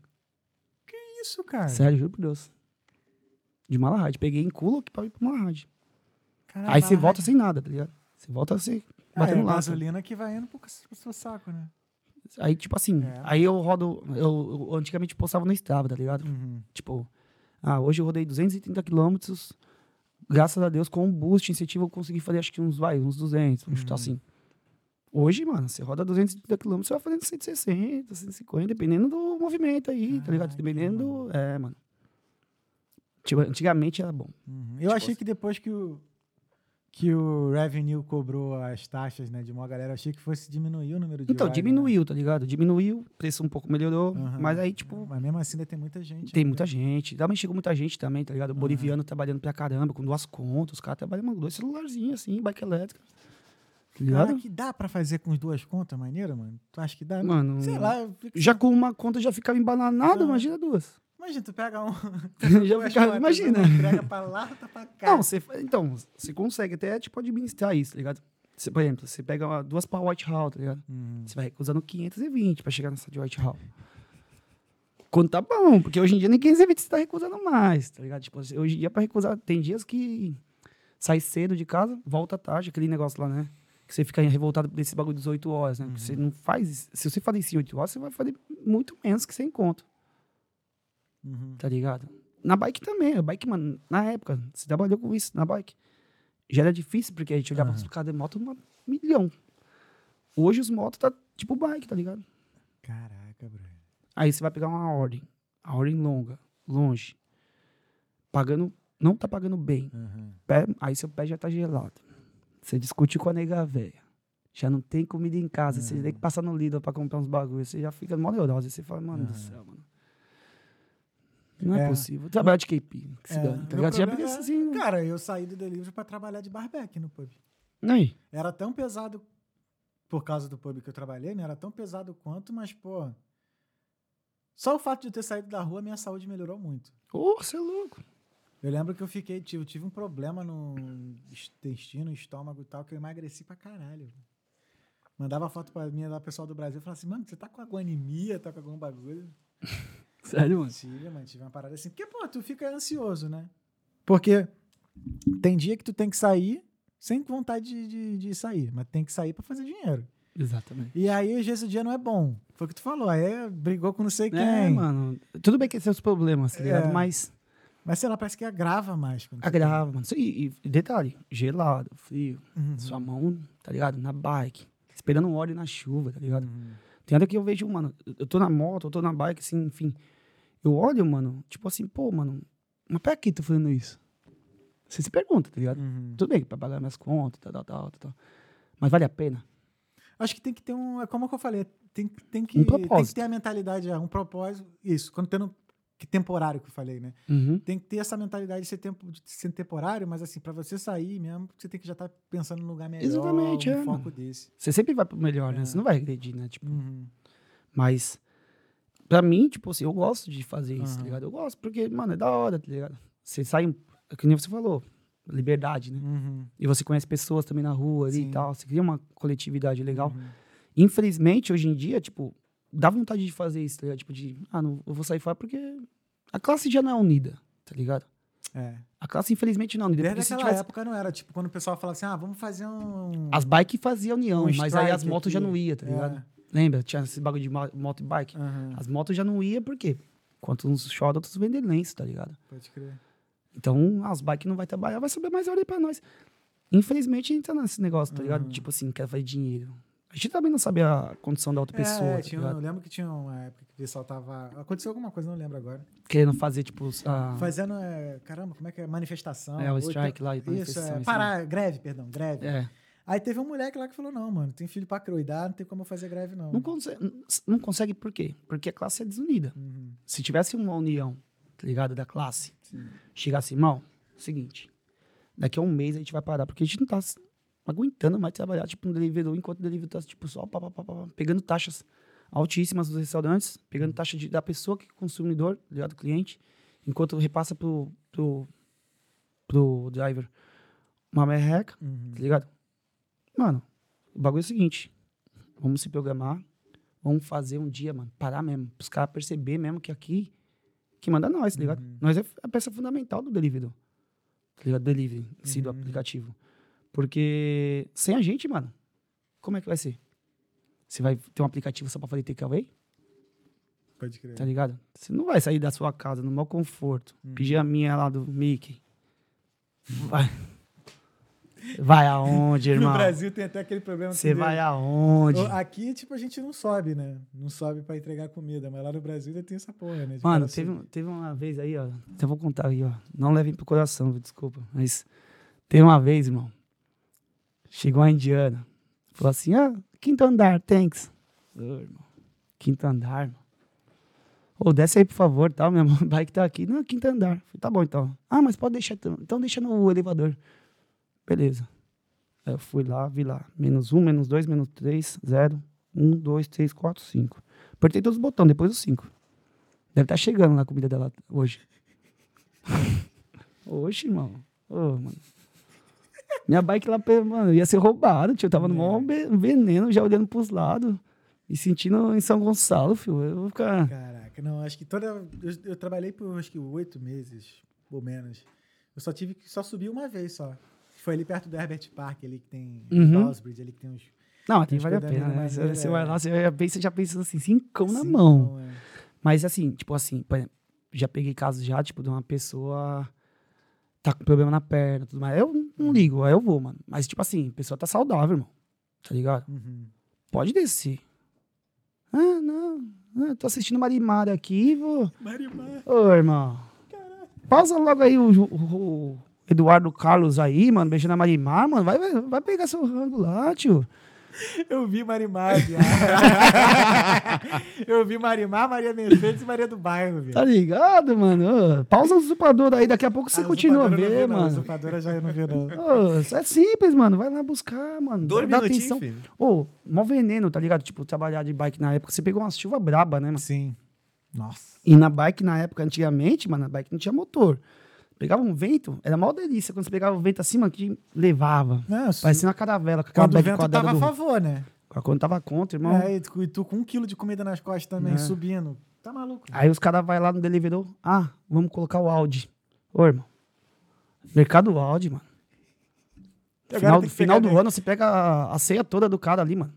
Que isso, cara? Sério, juro por Deus. De Malahide. Peguei em culo aqui pra ir pro Malahide. Caralho, Aí você volta sem nada, tá ligado? Você volta assim, Ah, batendo é lá. gasolina que vai indo pro, pro seu saco, né? Aí, tipo assim, É. aí eu rodo. Eu, eu antigamente postava no Strava, tá ligado? Uhum. Tipo, ah, hoje eu rodei 230 quilômetros. Graças a Deus, com um boost incentivo, eu consegui fazer acho que uns, vai, uns 200, vamos Uhum. chutar assim. Hoje, mano, você roda 230 quilômetros, você vai fazendo 160, 150, dependendo do movimento aí, tá ligado? Caraca, Dependendo do. É, mano. Tipo, antigamente era bom. Uhum. Eu Tipo achei que depois que o, que o Revenue cobrou as taxas né, de uma galera, eu achei que fosse diminuir o número de Então, né? diminuiu, tá ligado? Diminuiu, o preço um pouco melhorou, Aham. mas aí, tipo, Mas mesmo assim ainda tem muita gente. tem ainda. muita gente. Também chegou muita gente também, tá ligado? O boliviano trabalhando pra caramba, com duas contas, os caras trabalham com dois celularzinhos assim, bike elétrica. Tá? Cara, que dá pra fazer com as duas contas, maneira, mano? Tu acha que dá? Mano, Sei lá. eu fico- já com uma conta já ficava embananado, Ah. imagina duas. Imagina, tu pega um. já contas, imagina. Entrega pra lá, outra pra cá. Não, você, então, você consegue até, tipo, administrar isso, tá ligado? Você, por exemplo, você pega uma- duas pra White Hall, tá ligado? Uhum. Você vai recusando 520 pra chegar nessa de White Hall. Quando tá bom, porque hoje em dia nem 520 você tá recusando mais, tá ligado? Tipo, hoje em dia pra recusar, tem dias que sai cedo de casa, volta tarde, aquele negócio lá, né? Que você fica revoltado por esse bagulho de 18 horas, né? Que você não faz. Se você fazer isso em 8 horas, você vai fazer muito menos que você encontra, Uhum. tá ligado? Na bike também, a bike, mano, na época, você trabalhou com isso na bike. Já era difícil, porque a gente olhava pros caras de moto uma milhão. Hoje os motos tá tipo bike, tá ligado? Caraca, bro. Aí você vai pegar uma ordem, a ordem longa, longe, pagando, não tá pagando bem. Uhum. Pé- aí seu pé já tá gelado. Você discute com a nega velha. Já não tem comida em casa, você tem que passar no Lidl pra comprar uns bagulhos, você já fica mó neurosa. Você fala, mano do Uhum. céu, mano. Não é, É. possível. Trabalhar de KP, que se É, dane, tá ligado? Já é- assim. né? Cara, eu saí do delivery pra trabalhar de barback no pub. Aí. Era tão pesado por causa do pub que eu trabalhei, né? Era tão pesado quanto, mas, pô. Só o fato de eu ter saído da rua, minha saúde melhorou muito. Ô, você é louco. Eu lembro que eu fiquei, tive, eu tive um problema no intestino, estômago e tal, que eu emagreci pra caralho. Mandava foto pra mim lá, pessoal do Brasil, falava assim, mano, você tá com alguma anemia, tá com algum bagulho? Sério, mano. Tive, mano, tive uma parada assim. Porque, pô, tu fica ansioso, né? Porque tem dia que tu tem que sair sem vontade de, de, de sair, mas tem que sair pra fazer dinheiro. Exatamente. E aí, às vezes, o dia não é bom. Foi o que tu falou, aí é, brigou com não sei quem. É, mano. Tudo bem que tem seus problemas, tá ligado? É. Mas Mas sei lá, parece que agrava mais. agrava, mano. E, e detalhe, gelado, frio. Uhum. Sua mão, tá ligado? Na bike. Esperando um óleo na chuva, tá ligado? Uhum. Tem hora que eu vejo, mano, eu tô na moto, eu tô na bike, assim, enfim. Eu olho, mano, tipo assim, pô, mano, mas pra que tô fazendo isso? Você se pergunta, tá ligado? Uhum. Tudo bem, pra pagar minhas contas, tal, tal, tal, tal. Mas vale a pena? Acho que tem que ter um. É como que eu falei, tem, tem, que, Um tem que ter a mentalidade, é, um propósito. Isso, quando tendo. Que temporário que eu falei, né? Uhum. Tem que ter essa mentalidade de ser, tempo, de ser temporário, mas assim, pra você sair mesmo, você tem que já estar pensando num lugar melhor. Exatamente, um é, foco desse. Você sempre vai pro melhor, né? É. Você não vai agredir, né? Tipo, Uhum. Mas, pra mim, tipo assim, eu gosto de fazer isso, tá Aham. ligado? Eu gosto, porque, mano, é da hora, tá ligado? Você sai, é que nem você falou, liberdade, né? Uhum. E você conhece pessoas também na rua ali Sim. e tal, você cria uma coletividade legal. Uhum. Infelizmente, hoje em dia, tipo, dá vontade de fazer isso, tá ligado? Tipo, de, ah, não, eu vou sair fora porque a classe já não é unida, tá ligado? É. A classe, infelizmente, não é. Desde aquela tivesse... época não era, tipo, quando o pessoal fala assim, ah, vamos fazer um. As bikes faziam união, um mas aí as motos já aqui. não iam, tá É. ligado? Lembra? Tinha esse bagulho de mo- moto e bike. Aham, As motos já não iam, por quê? Enquanto uns choram, outros vendem lenço, tá ligado? Pode crer. Então, as bikes não vai trabalhar, vai subir mais hora aí pra nós. Infelizmente, a gente tá nesse negócio, tá ligado? Uhum. Tipo assim, quer fazer dinheiro. A gente também não sabe a condição da outra pessoa, é, tá tinha, ligado? eu lembro que tinha uma época que o pessoal tava. Aconteceu alguma coisa, não lembro agora. Querendo fazer, tipo, a... Fazendo, é, caramba, como é que é? Manifestação. É, o strike lá e Isso, é, isso parar, greve, perdão, greve. É, Aí teve um moleque lá que falou: não, mano, tem filho pra cuidar, não tem como eu fazer greve, não. Não consegue, não consegue por quê? Porque a classe é desunida. Uhum. Se tivesse uma união, tá ligado, da classe, Sim. chegasse, irmão, seguinte, daqui a um mês a gente vai parar, porque a gente não tá aguentando mais trabalhar, tipo, no delivery, enquanto o delivery tá, tipo, só pá, pá, pá, pá, pegando taxas altíssimas dos restaurantes, pegando taxa de- da pessoa que é consumidor, tá ligado, cliente, enquanto repassa pro, pro, pro driver uma merreca, Uhum. tá ligado? Mano, o bagulho é o seguinte, vamos se programar, vamos fazer um dia, mano, parar mesmo, os caras perceber mesmo que aqui, que manda nós, tá ligado? Uhum. Nós é a peça fundamental do delivery, tá ligado? Delivery, si, do Uhum. aplicativo. Porque sem a gente, mano, como é que vai ser? Você vai ter um aplicativo só pra fazer takeaway? Pode crer. Tá ligado? Você não vai sair da sua casa no maior conforto, Uhum. pedir a minha lá do Mickey. Vai. Vai aonde, irmão? No Brasil tem até aquele problema Você deu- vai aonde? Aqui, tipo, a gente não sobe, né? Não sobe pra entregar comida, mas lá no Brasil ainda tem essa porra, né? De Mano, teve, um- teve uma vez aí, ó. Eu vou contar aí, ó. Não levem pro coração, desculpa. Mas teve uma vez, irmão. Chegou uma indiana. Falou assim: ah, quinto andar, thanks. Ô, irmão. Quinto andar, irmão. Ô, desce aí, por favor, tal. Minha bike tá aqui. Não, quinto andar. Falei, tá bom, então. Ah, mas pode deixar. Então, então deixa no elevador. Beleza. Aí eu fui lá, vi lá. Menos um, menos dois, menos três, zero. Um, dois, três, quatro, cinco. Apertei todos os botões, depois os cinco. Deve estar chegando lá a comida dela hoje. Oxe, irmão. Ô, mano. Minha bike lá, mano, ia ser roubada, tio. Eu tava no maior be- veneno, já olhando pros lados. E sentindo em São Gonçalo, filho. Eu vou ficar. Caraca, não, acho que toda. Eu, eu trabalhei por acho que oito meses, ou menos. Eu só tive que só subir uma vez só. Foi ali perto do Herbert Park, ali que tem Uhum. Ballsbridge, ali que tem uns. Não, tem Tem vale a pena, né? minha Você, é. vai lá, você já pensa, já pensa assim, cincão na mão. é. Mas assim, tipo assim, já peguei casos já, tipo, de uma pessoa tá com problema na perna, tudo mais. Eu não- não ligo, aí eu vou, mano. Mas, tipo assim, a pessoa tá saudável, irmão. Tá ligado? Uhum. Pode descer. Ah, não. Ah, tô assistindo Marimar aqui, vou. Marimar. Ô, irmão. Pausa logo aí o, o- o Eduardo Carlos aí, mano, beijando a Marimar, mano. Vai, vai, pegar seu rango lá, tio. Eu vi Marimar, viado. Eu vi Marimar, Maria Mercedes e Maria do Bairro, viado. Tá ligado, mano? Ô, pausa o usurpador aí, daqui a pouco você Ah, continua a ver, não. mano. Usurpadora já não vi, não. Ô, é simples, mano. Vai lá buscar, mano. Dois Dá minutinhos, atenção. filho. Ô, mó veneno, tá ligado? Tipo, trabalhar de bike na época, você pegou uma chuva braba, né, mano? Sim. Nossa. E na bike, na época, antigamente, mano, a bike não tinha motor. Pegava um vento, era mó delícia. Quando você pegava o vento acima, que levava. Não, Parecia uma caravela, com aquela quando o vento tava a do... favor, né? Quando tava contra, irmão. É, e tu, e tu com um quilo de comida nas costas também, É. subindo. Tá maluco. Aí os caras vão lá no Deliveroo. Ah, vamos colocar o Audi. Ô, irmão. Mercado Audi, mano. Final, final do ano, você pega a, a ceia toda do cara ali, mano.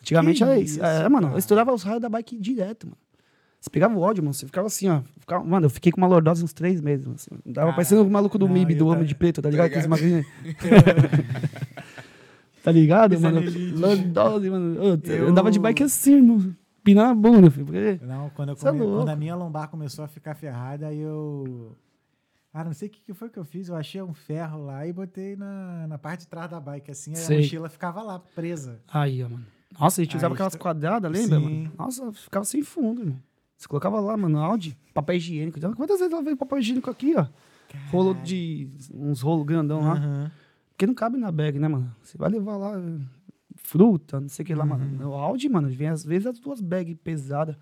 Antigamente Que era isso. isso, É, mano, eu estourava os raios da bike direto, mano. Você pegava o ódio, mano, você ficava assim, ó. Ficava- mano, eu fiquei com uma lordose uns três meses. mano, assim. Dava Caraca. parecendo o maluco do Não, MIB, do Homem de Preto, tá ligado? Aqueles ligado? tá ligado, Esse mano? anelite. Lordose, mano. Eu, eu andava de bike assim, irmão. Pinar a bunda, filho. Porque... Não, quando, eu é come- louco. quando a minha lombar começou a ficar ferrada, aí eu. Ah, não sei o que, que foi que eu fiz. Eu achei um ferro lá e botei na, na parte de trás da bike, assim. Sei. a mochila ficava lá, presa. Aí, ó, mano. Nossa, a gente Aí usava aquelas quadradas, lembra, Sim. mano? Nossa, ficava sem fundo, irmão. Você colocava lá, mano, áudio, papel higiênico. Então, Quantas vezes ela veio papel higiênico aqui, ó? Rolo de. uns rolos grandão lá. Porque não cabe na bag, né, mano? Você vai levar lá eh, fruta, não sei o que lá, Uhum. mano. O Audi, mano, vem às vezes as duas bags pesadas.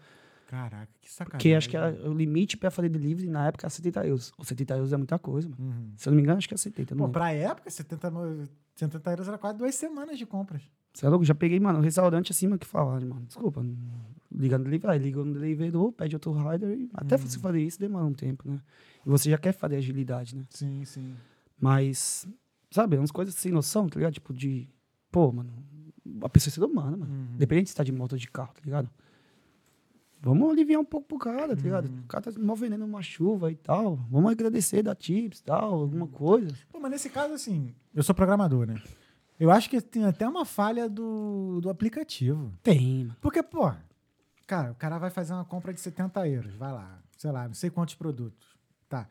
Caraca, que sacanagem. Porque acho que era o limite pra fazer delivery na época era 70 euros. Ou 70 euros é muita coisa, mano. Uhum. Se eu não me engano, acho que é 70. Não Pô, lembro. pra época, 70, no- 70 euros era quase duas semanas de compras. Você é louco? Já peguei, mano, um restaurante acima que falaram, mano. Desculpa. Não- Liga no delivery, aí liga no delivery, pede outro rider. E até Uhum. você fazer isso demora um tempo, né? E você já quer fazer agilidade, né? Sim, sim. Mas, sabe, umas coisas sem noção, tá ligado? Tipo de. Pô, mano, a pessoa é ser humana, mano. Uhum. Independente se tá de moto ou de carro, tá ligado? Vamos aliviar um pouco pro cara, tá ligado? Uhum. O cara tá mal veneno numa chuva e tal. Vamos agradecer, dar tips e tal, alguma Uhum. coisa. Pô, mas nesse caso, assim, eu sou programador, né? Eu acho que tem até uma falha do, do aplicativo. Tem, mano. Porque, pô, cara, o cara vai fazer uma compra de 70 euros, vai lá, sei lá, não sei quantos produtos. Tá.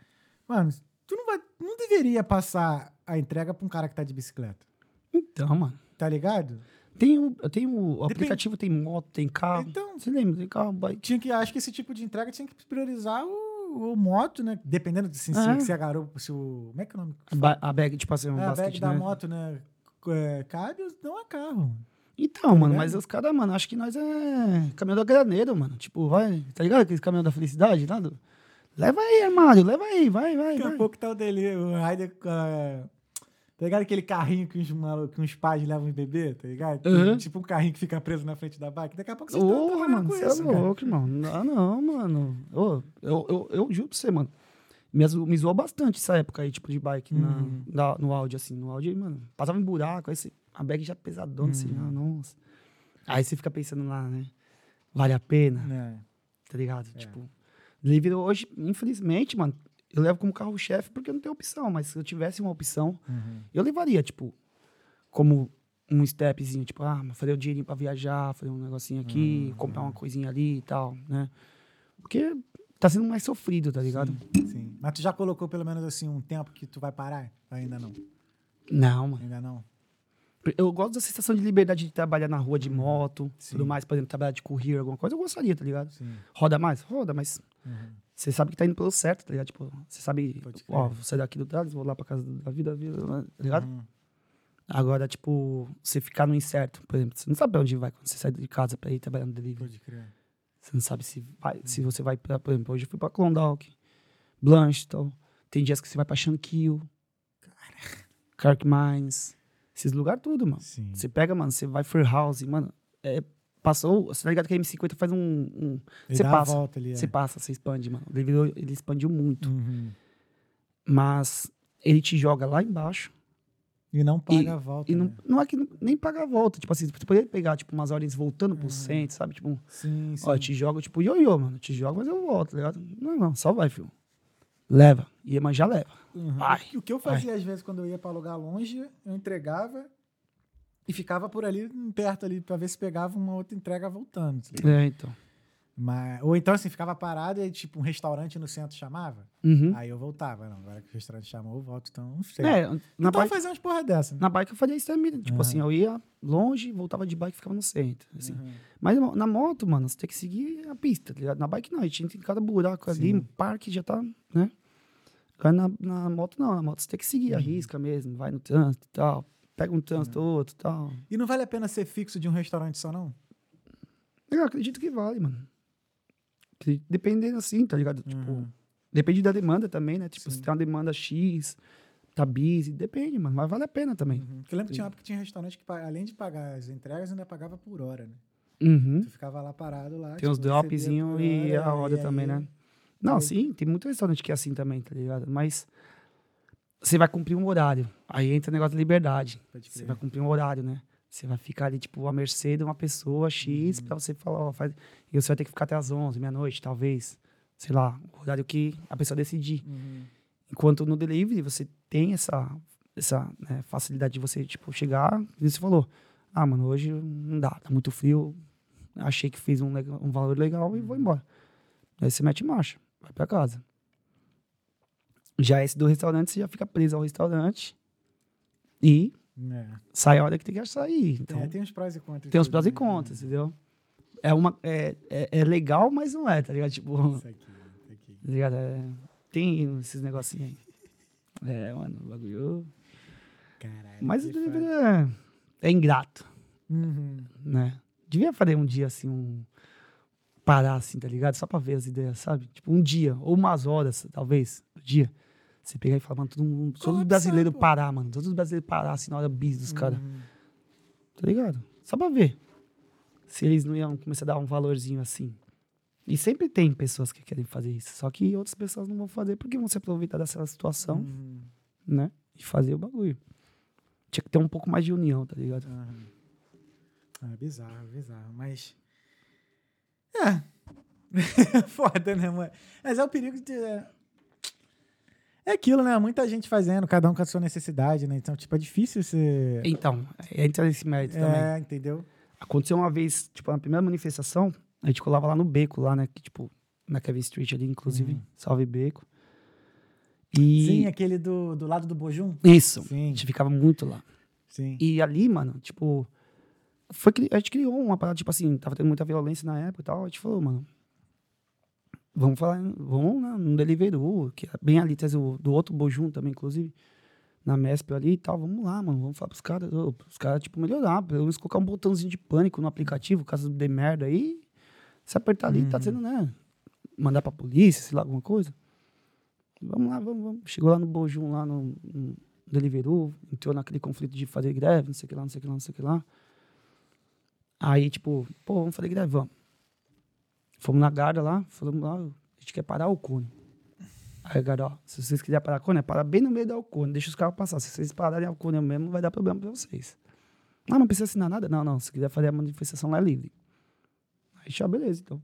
Mano, tu não, vai, não deveria passar a entrega pra um cara que tá de bicicleta. Então, mano. tá ligado? Tem o, tenho o aplicativo, tem moto, tem carro. Então, Você lembra? Tem carro, bike. tinha que, acho que esse tipo de entrega tinha que priorizar o, o moto, né? Dependendo de se, É. se a garupa, se o. Como é que é o nome? A, ba- a bag, tipo assim, um É, a bag basquete, da né? moto, né? É, cabe, não é carro. Então, mano, ligado? mas os caras, mano, acho que nós é caminhão da graneira, mano. Tipo, vai, tá ligado? Aquele caminhão da felicidade, nada? Leva aí, armário, leva aí, vai, vai, Daqui a vai. pouco tá o dele, o Raider. Uh, tá ligado aquele carrinho que os, malu- que os pais levam os bebê, tá ligado? Uhum. Tipo um carrinho que fica preso na frente da bike. Daqui a pouco estão Ô, trabalhando mano, com você é isso, cara. louco, irmão. Não, não, mano. Ô, eu, eu, eu juro pra você, mano. Me, me zoou bastante essa época aí, tipo, de bike na- Uhum. na- no áudio, assim. No áudio, mano, passava em buraco, aí você, a bag já pesadona, assim, Uhum. ah, nossa. Aí você fica pensando lá, né? Vale a pena, É. tá ligado? É. Tipo, delivery hoje, infelizmente, mano, eu levo como carro-chefe porque eu não tenho opção, mas se eu tivesse uma opção, Uhum. eu levaria, tipo, como um stepzinho, tipo, ah, fazer o dinheirinho pra viajar, fazer um negocinho aqui, Uhum. comprar uma coisinha ali e tal, né? Porque tá sendo mais sofrido, tá ligado? Sim. Mas tu já colocou pelo menos assim um tempo que tu vai parar? Ainda não. Não, mano. Ainda não. Eu gosto da sensação de liberdade de trabalhar na rua de moto, Uhum. Sim. tudo mais, por exemplo, trabalhar de courier, alguma coisa, eu gostaria, tá ligado? Sim. Roda mais? Roda, mas Uhum. você sabe que tá indo pelo certo, tá ligado? Tipo, você sabe, ó, vou sair daqui do Thales, vou lá pra casa da vida, vida, tá ligado? Uhum. Agora, tipo, você ficar no incerto, por exemplo, você não sabe pra onde vai quando você sai de casa pra ir trabalhar no delivery. Pode crer. Você não sabe se, vai, se você vai pra, por exemplo, hoje eu fui pra Klondike, Blanche. Tem dias que você vai pra Shankill, Kirk Mines, esses lugares tudo, mano. Sim. Você pega, mano, você vai for house, mano, é, passou, você tá ligado que a M50 faz um, um você passa, volta ali. é. você passa, você expande, mano. Ele, virou- ele expandiu muito, Uhum. mas ele te joga lá embaixo E não paga E- a volta. e não, né? não é que nem paga a volta, tipo assim, você poderia pegar, tipo, umas horas voltando pro Uhum. centro, sabe, tipo, Sim, sim. Ó, te jogo, tipo, ioiô, mano. Te jogo, mas eu volto, tá ligado? Não, não, só vai, filho. Leva. E mas já leva. Uhum. Vai, O que eu fazia às vezes quando eu ia pra alugar longe, eu entregava e ficava por ali, perto ali, pra ver se pegava uma outra entrega voltando. tá? É, então. Mas, ou então, assim, ficava parado e, tipo, um restaurante no centro chamava. Uhum. Aí eu voltava. Não, agora que o restaurante chamou, eu volto, então não sei. É, na então bike, fazer umas porra dessa. né? na bike eu fazia isso também. Tipo Uhum. assim, eu ia longe, voltava de bike e ficava no centro. Assim. Uhum. Mas na moto, mano, você tem que seguir a pista, tá ligado? Na bike não, a gente entra em cada buraco ali, um parque já tá, né? Na, na moto não, na moto você tem que seguir Uhum. a risca mesmo, vai no trânsito e tal. Pega um trânsito outro e tal. E não vale a pena ser fixo de um restaurante só, não? Eu acredito que vale, mano. Que Dependendo assim, tá ligado? Tipo, Uhum. Depende da demanda também, né? Tipo, Sim. se tem uma demanda X, tá busy, depende, mano. Mas vale a pena também. Uhum. Porque eu lembro que tinha uma época que tinha restaurante que, além de pagar as entregas, ainda pagava por hora, né? Uhum. Tu ficava lá parado lá. Tem tipo, recebia dropzinhos e a hora, também, aí- né? Não, aí- sim, tem muito restaurante que é assim também, tá ligado? Mas você vai cumprir um horário. Aí entra o negócio da liberdade. Você vai cumprir um horário, né? Você vai ficar ali, tipo, à mercê de uma pessoa X Uhum. pra você falar, ó, faz... E você vai ter que ficar até as 11, meia-noite, talvez. Sei lá, o horário que a pessoa decidir. Uhum. Enquanto no delivery você tem essa, essa né, facilidade de você, tipo, chegar, como você falou, ah, mano, hoje não dá, tá muito frio, achei que fiz um, um valor legal e vou embora. Aí você mete marcha, vai pra casa. Já esse do restaurante, você já fica preso ao restaurante e É. sai a hora que tem que sair. Então, É, tem uns prós e contras. tem os tudo, prós e né? contras, entendeu? É, uma, é, é, é legal, mas não é, tá ligado? Tipo, Isso aqui, isso aqui. Tá ligado? É, tem esses negocinhos aí. É, mano, o bagulho. Caralho. Mas é, é ingrato, Uhum. né? Devia fazer um dia assim, um. Parar assim, tá ligado? Só pra ver as ideias, sabe? Tipo, um dia, ou umas horas, talvez, do dia. Você pegar e falar, mano, todo mundo, Colapsar, brasileiros pô. parar, mano. Todos os brasileiros parar assim na hora bis dos caras. Uhum. Tá ligado? Só pra ver. Se eles não iam começar a dar um valorzinho assim. E sempre tem pessoas que querem fazer isso. Só que outras pessoas não vão fazer porque vão se aproveitar dessa situação. Uhum. né? E fazer o bagulho. Tinha que ter um pouco mais de união, tá ligado? Aham. Ah, bizarro, bizarro. Mas. É. Foda, né, mano? Mas é o perigo de. É aquilo, né? Muita gente fazendo, cada um com a sua necessidade, né? Então, tipo, é difícil você. Então, entra nesse mérito também. É, entendeu? Aconteceu uma vez, tipo, na primeira manifestação, a gente colava lá no Beco, lá, né? Que, tipo, na Kevin Street ali, inclusive. Uhum. Salve Beco. E... Sim, aquele do, do lado do Bojum. Isso. A Sim. gente ficava muito lá. Sim. E ali, mano, tipo. Foi, a gente criou uma parada, tipo assim, tava tendo muita violência na época e tal. A gente falou, mano. Vamos falar, vamos na- no Deliveroo, que é bem ali, atrás do, do outro Bojum também, inclusive, na Mesp ali e tal. Vamos lá, mano, vamos falar pros caras, os caras, tipo, melhorar, pelo menos colocar um botãozinho de pânico no aplicativo, caso dê merda aí. Se apertar ali, tá sendo, né? Mandar pra polícia, sei lá, alguma coisa. Vamos lá, vamos, vamos. Chegou lá no Bojum, lá no, no Deliveroo, entrou naquele conflito de fazer greve, não sei o que lá, não sei o que lá, não sei o que lá. Aí, tipo, pô, vamos fazer greve, vamos. Fomos na guarda lá, falamos lá, a gente quer parar o cone. Aí a ó, se vocês quiserem parar o cone, é parar bem no meio do cone, deixa os carros passar. Se vocês pararem o cone mesmo, vai dar problema pra vocês. Ah, não precisa assinar nada? Não, não, se quiser fazer a manifestação lá é livre. Aí, já, beleza, então.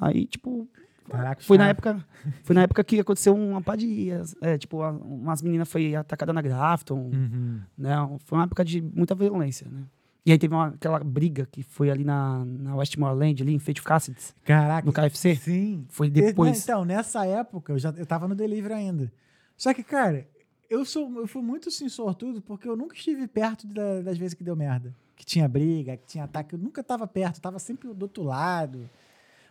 Aí, tipo, Caraca, foi na época, foi na época que aconteceu uma pá de, é, tipo, umas meninas foi atacada na Grafton, Uhum. né? Foi uma época de muita violência, né? E aí teve uma, aquela briga que foi ali na, na Westmoreland, ali em Fate Cassidy, Caraca. no KFC. Sim. Foi depois. não, Então, nessa época, eu já eu tava no delivery ainda. Só que, cara, eu sou eu fui muito assim, sortudo, porque eu nunca estive perto da- das vezes que deu merda. Que tinha briga, que tinha ataque. Eu nunca tava perto, eu tava sempre do outro lado.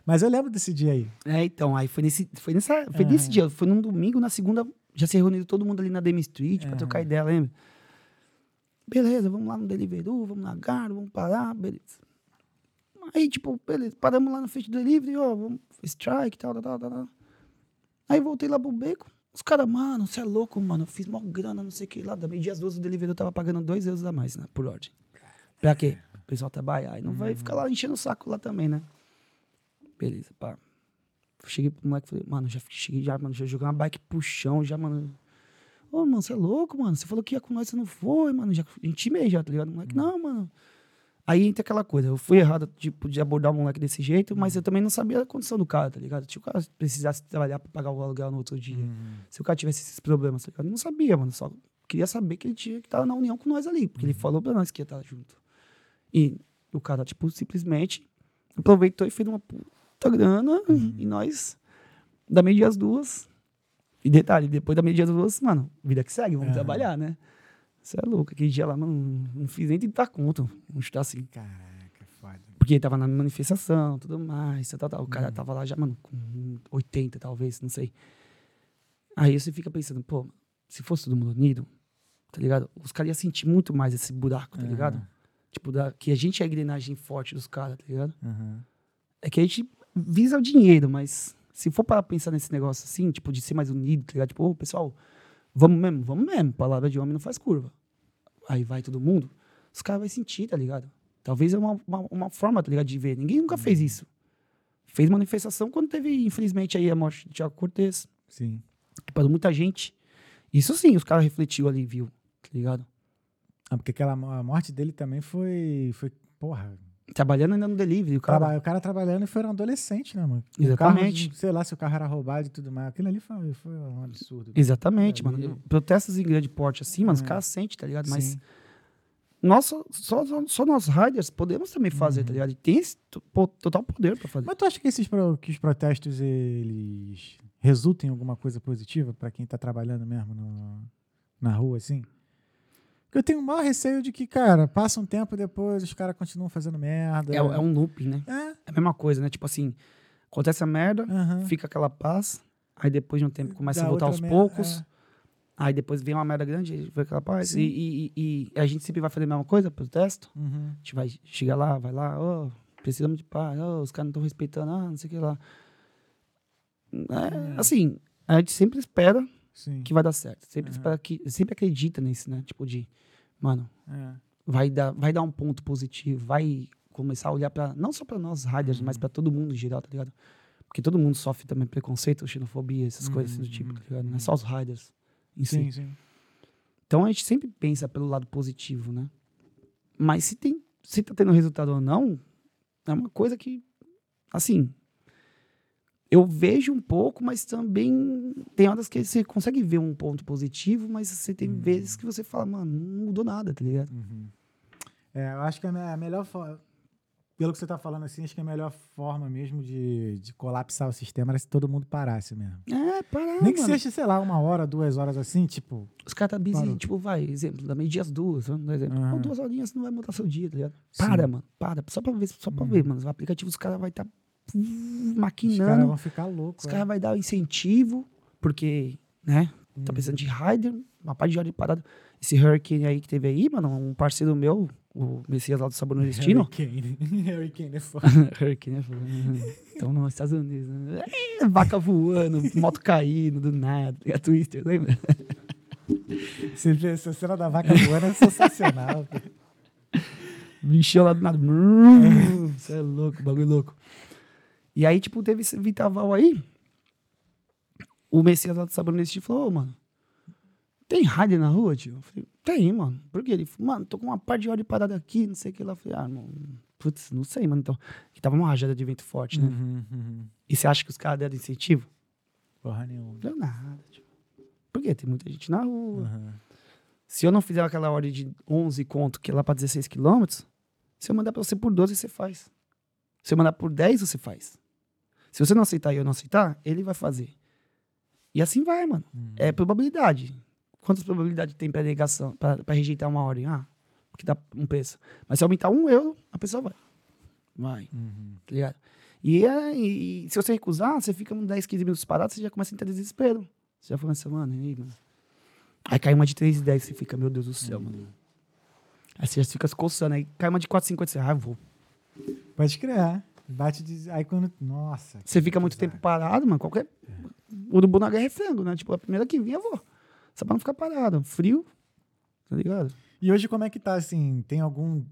Mas eu lembro desse dia aí. É, então, aí foi nesse, foi nessa, foi nesse Aham. dia, foi num domingo, na segunda, já se reuniu todo mundo ali na Demi Street pra Aham. trocar ideia, lembra? Beleza, vamos lá no Deliveroo, vamos na Garo, vamos parar, beleza. Aí, tipo, beleza, paramos lá no Fate Delivery, ó, vamos, strike, tal, tal, tal, tal. Aí voltei lá pro beco, os caras, mano, você é louco, mano, eu fiz mó grana, não sei o que lá, da meio-dia às duas o Deliveroo tava pagando dois euros a mais, né, por ordem. Pra quê? O pessoal trabalhar, aí não vai ficar lá enchendo o saco lá também, né? Beleza, pá. Cheguei pro moleque e falei, mano, já cheguei já, mano, já joguei uma bike pro chão, já, mano. Ô, mano, você é louco, mano? Você falou que ia com nós, você não foi, mano. Já intimei já, tá ligado? O moleque, não, mano. Aí entra aquela coisa, eu fui errado, tipo, de abordar o moleque desse jeito, mas eu também não sabia a condição do cara, tá ligado? Se o cara precisasse trabalhar pra pagar o aluguel no outro dia, se o cara tivesse esses problemas, tá ligado? Eu não sabia, mano, só queria saber que ele tinha que estar na união com nós ali, porque ele falou pra nós que ia estar junto. E o cara, tipo, simplesmente aproveitou e fez uma puta grana e nós, da meio dia às duas. E detalhe, depois da meio dia às duas, mano, vida que segue, vamos Aham. trabalhar, né? Você é louco, aquele dia lá, mano, não fiz nem 30 conto, vamos chutar assim. Caraca, foda. Porque ele tava na manifestação, tudo mais, tal, tal, tal. O cara tava lá já, mano, com 80 talvez, não sei. Aí você fica pensando, pô, se fosse todo mundo unido, tá ligado? Os caras iam sentir muito mais esse buraco, tá ligado? Aham. Tipo, da, que a gente é a engrenagem forte dos caras, tá ligado? Aham. É que a gente visa o dinheiro, mas se for para pensar nesse negócio assim, tipo, de ser mais unido, tá ligado? Tipo, ô, pessoal, vamos mesmo, vamos mesmo. Palavra de homem não faz curva. Aí vai todo mundo, os caras vão sentir, tá ligado? Talvez é uma, uma, uma forma, tá ligado, de ver. Ninguém nunca fez isso. Fez manifestação quando teve, infelizmente, aí a morte de Tiago Cortez, Sim. parou muita gente. Isso sim, os caras refletiu ali, viu? Tá ligado? Ah, porque aquela a morte dele também foi. foi porra. Trabalhando ainda no delivery, o cara... O cara trabalhando e foi um adolescente, né, mano? Exatamente. carro, sei lá se o carro era roubado e tudo mais. Aquilo ali foi, foi um absurdo. Exatamente, mano. Protestos em grande porte assim, mano, os É. caras sentem, tá ligado? Mas Sim. nós, só, só, só nós riders podemos também fazer, tá ligado? E tem esse total poder pra fazer. Mas tu acha que esses pro- que os protestos eles resultam em alguma coisa positiva pra quem tá trabalhando mesmo no- na rua, assim? Eu tenho o maior receio de que, cara, passa um tempo depois, os caras continuam fazendo merda. É, é um looping, né? É, É a mesma coisa, né? Tipo assim, acontece a merda, aham. fica aquela paz, aí depois de um tempo começa Dá a voltar aos merda, poucos, é. aí depois vem uma merda grande, fica aquela paz. E, e- e- a gente sempre vai fazer a mesma coisa, protesto. Uhum. A gente vai chegar lá, vai lá, ó, precisamos de paz, ó, os caras não estão respeitando, ah, não sei o que lá. É, assim, a gente sempre espera Sim. que vai dar certo. Sempre Uhum. que, sempre acredita nisso, né? Tipo de, mano, É. vai dar, vai dar um ponto positivo, vai começar a olhar para não só para nós riders, mas para todo mundo em geral, tá ligado? Porque todo mundo sofre também preconceito, xenofobia, essas coisas assim do tipo, tá ligado? Não é só os riders em si. Sim, sim. Então a gente sempre pensa pelo lado positivo, né? Mas se tem, se tá tendo resultado ou não, é uma coisa que, assim, eu vejo um pouco, mas também tem horas que você consegue ver um ponto positivo, mas você tem vezes que você fala, mano, não mudou nada, tá ligado? Uhum. É, eu acho que a me- a melhor forma. pelo que você tá falando assim, acho que a melhor forma mesmo de, de colapsar o sistema era se todo mundo parasse mesmo. É, parar, Nem que mano. seja, sei lá, uma hora, duas horas assim, tipo. Os caras tá busy, Parou. tipo, vai, exemplo, da meio-dia às duas, dar exemplo. Aham. Pô, duas horinhas não vai mudar seu dia, tá ligado? Sim. Para, mano, para. Só pra ver, só pra Uhum. ver, mano. O aplicativo, os caras vai estar tá Os caras maquinando. vão ficar loucos. Os é. caras vai dar o incentivo, porque, né? Uhum. Tá precisando de rider, uma parte de hora de parada. Esse Hurricane aí que teve aí, mano, um parceiro meu, o Messias lá do Sabor Nordestino. Hurricane. Hurricane é foda. Hurricane, né? Falou, Então, nos Estados Unidos. Né? É, Vaca voando, moto caindo do nada. E a Twister, lembra? Essa cena da vaca voando é sensacional. Bichão lá do nada. Você é louco, bagulho louco. E aí, tipo, teve esse Vitaval aí. O Messias lá do Sabonete falou, ô, mano, tem rider na rua, tio? Eu falei, tem, mano. Por quê? Ele falou, mano, tô com uma parte de hora de parada aqui, não sei o que lá. Eu falei, ah, irmão, putz, não sei, mano. Então, que tava uma rajada de vento forte, né? Uhum, uhum. E você acha que os caras deram incentivo? Porra nenhuma. Não deu nada, tio. Por quê? Tem muita gente na rua. Uhum. Se eu não fizer aquela hora de 11 conto, que é lá pra 16 quilômetros, se eu mandar pra você por 12, você faz. Se eu mandar por 10, você faz. Se você não aceitar e eu não aceitar, ele vai fazer. E assim vai, mano. Uhum. É probabilidade. Quantas probabilidades tem pra negação, pra, pra rejeitar uma ordem? Ah, porque dá um preço. Mas se aumentar um euro, a pessoa vai. Vai, Uhum. tá ligado? E, é- e- e se você recusar, você fica uns 10, 15 minutos parado, você já começa a entrar em desespero. Você já começa, mano, e aí, mano? Aí cai uma de 3,10, você fica, meu Deus do céu, mano. Aí você já fica se coçando, aí cai uma de 4,50, você, ah, vou. Pode criar. Bate de. Aí quando. Nossa. Você fica muito tempo parado, mano, qualquer... Urubu na guerra é frango, né? Tipo, a primeira que vinha, eu vou. Só pra não ficar parado. Frio, tá ligado? E hoje como é que tá assim? Tem algum.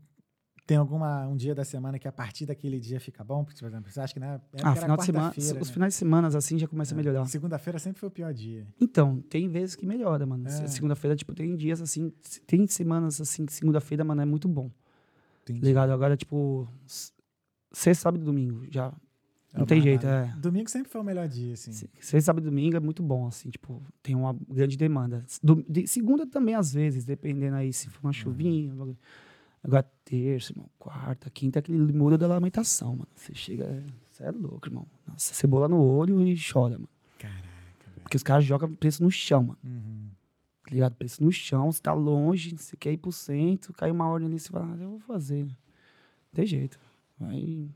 Tem alguma um dia da semana que a partir daquele dia fica bom? Porque, por exemplo, você acha que na época Ah, final de semana, quarta-feira, os né? finais de semana, assim, já começa a melhorar. Segunda-feira sempre foi o pior dia. Então, tem vezes que melhora, mano. É. Se- Segunda-feira, tipo, tem dias assim, tem semanas assim, que segunda-feira, mano, é muito bom. Entendi. Ligado? Agora, tipo, sexta, sábado e domingo, já É não tem uma- jeito, é. Domingo sempre foi o melhor dia, assim. Se- Sexta, sábado e domingo é muito bom, assim, tipo, tem uma grande demanda. Do- de- segunda também, às vezes, dependendo aí se for uma chuvinha. um bagulho. Agora, terça, irmão, quarta, quinta, é aquele muda da lamentação, mano. Você chega, você é louco, irmão. Nossa, cebola no olho e chora, mano. Caraca, velho. Porque os caras jogam preço no chão, mano. Uhum. tá ligado? Preço no chão, você tá longe, você quer ir pro centro, cai uma ordem ali, você fala, ah, eu vou fazer. Não tem jeito. Vai.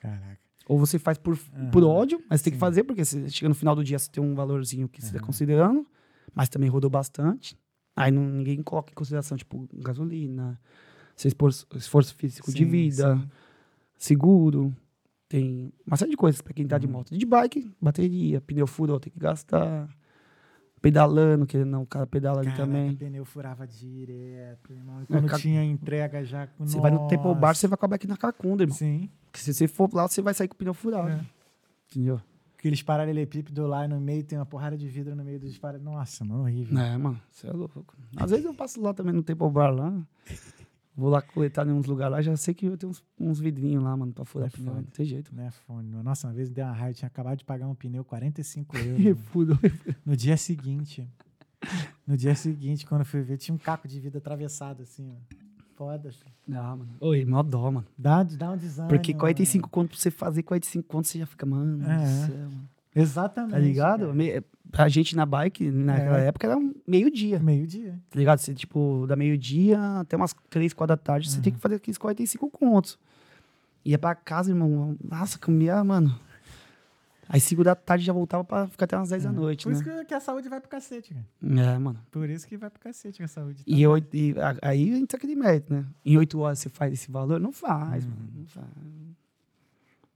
Caraca. Ou você faz por, Aham. por ódio, mas tem que fazer, porque você chega no final do dia, você tem um valorzinho que você tá Aham. considerando, mas também rodou bastante. Aí não, ninguém coloca em consideração, tipo, gasolina, seu esforço, esforço físico de Sim, vida, sim. seguro. Tem uma série de coisas pra quem tá de Uhum. moto. De bike, bateria, pneu furou, tem que gastar. Pedalando, que não, o cara pedala ali Caraca, também. pneu furava direto, irmão. E Quando ca- tinha entrega já. Você vai no Temple Bar, você vai acabar aqui na Cacunda, irmão. Sim. Porque se você for lá, você vai sair com o pneu furado. É. Entendeu? Aqueles paralelepípedos lá no meio, tem uma porrada de vidro no meio dos paralelepípedos. Nossa, mano, horrível. É, mano, você é louco. Às vezes eu passo lá também no Temple Bar lá. Vou lá coletar em uns lugares lá, já sei que eu tenho uns, uns vidrinhos lá, mano, pra furar É pneu. Não tem jeito. Não é fone. Nossa, uma vez deu uma raiva, tinha acabado de pagar um pneu 45 euros. Fudeu. no dia seguinte. No dia seguinte, quando eu fui ver, tinha um caco de vidro atravessado, assim, ó. Foda. filho. Não, mano. Oi, mó dó, mano. Dá, dá um desânimo. Porque 45 mano. conto pra você fazer 45 conto, você já fica, mano. É. do céu, mano. Exatamente. Tá ligado? Me- A gente na bike, naquela É. época, era um meio-dia. Meio-dia. Tá ligado? Você, tipo, da meio-dia até umas 3, 4 da tarde, você Uhum. tem que fazer aqueles 45 contos. Ia pra casa, irmão. Nossa, comia, mano. Aí 5 da tarde já voltava pra ficar até umas 10 da noite, Por né? isso que, a saúde vai pro cacete, cara. É, mano. Por isso que vai pro cacete a saúde. E, eu, e aí entra aquele mérito, né? Em 8 horas você faz esse valor? Não faz, Uhum. mano. Não faz.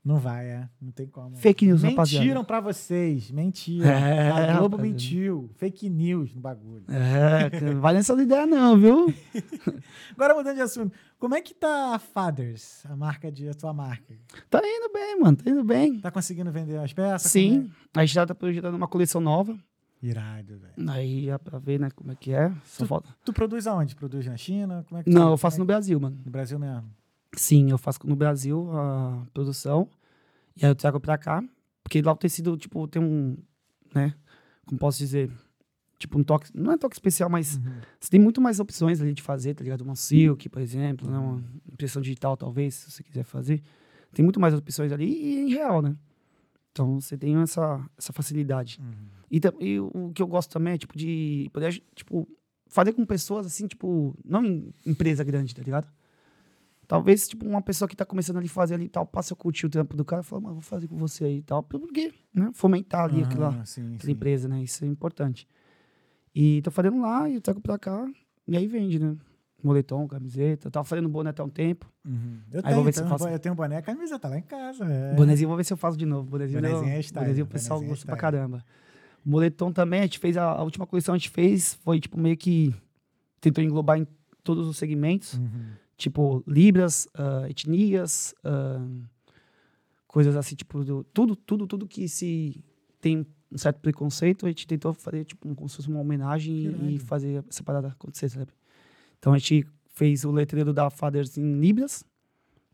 Não vai, é. Não tem como. Fake news, Mentiram rapaziada. pra vocês. Mentiram. É, a Globo mentiu. Fake news no bagulho. É, não vai nessa ideia não, viu? Agora mudando de assunto. Como é que tá a Fathers, a marca de a tua marca? Tá indo bem, mano. Tá indo bem. Tá conseguindo vender as peças? Sim. A gente já tá projetando uma coleção nova. Irado, velho. Aí é pra ver, né, como é que é. Falta... Tu produz aonde? Produz na China? Como é que Não, tu- eu faço no é Brasil, mano. no Brasil mesmo. Sim, eu faço no Brasil a produção. E aí eu trago pra cá. Porque lá o tecido, tipo, tem um. Né? Como posso dizer? tipo um toque, não é toque especial, mas Uhum. você tem muito mais opções ali de fazer, tá ligado? Uma silk, por exemplo, né? uma impressão digital, talvez, se você quiser fazer. Tem muito mais opções ali e em real, né? Então você tem essa, essa facilidade. Uhum. E, e o que eu gosto também é, tipo, de poder, tipo, fazer com pessoas, assim, tipo, não em empresa grande, tá ligado? Talvez, tipo, uma pessoa que tá começando ali a fazer ali e tal, passa a curtir o trampo do cara e fala, mano, vou fazer com você aí e tal. Porque, né? Fomentar ali aquela, Aham, sim, aquela sim. empresa, né? Isso é importante. E tô fazendo lá e trago pra cá. E aí vende, né? Moletom, camiseta. Tava fazendo boné até um tempo. Uhum. Eu, Aí tenho, vou ver se então, eu faço- eu tenho boné, a camisa tá lá em casa. É. Bonezinho, vou ver se eu faço de novo. Bonezinho, Bonezinho eu- é style, bonezinho o pessoal bonezinho é gosta pra style. caramba. Moletom também, a gente fez a, a última coleção, a gente fez, foi tipo meio que tentou englobar em todos os segmentos, Uhum. Tipo libras, ah, etnias, ah, coisas assim, tipo, do- tudo, tudo, tudo que se tem um certo preconceito, a gente tentou fazer tipo um- como se fosse uma homenagem e, fazer essa parada acontecer, sabe? Então a gente fez o letreiro da Fathers em libras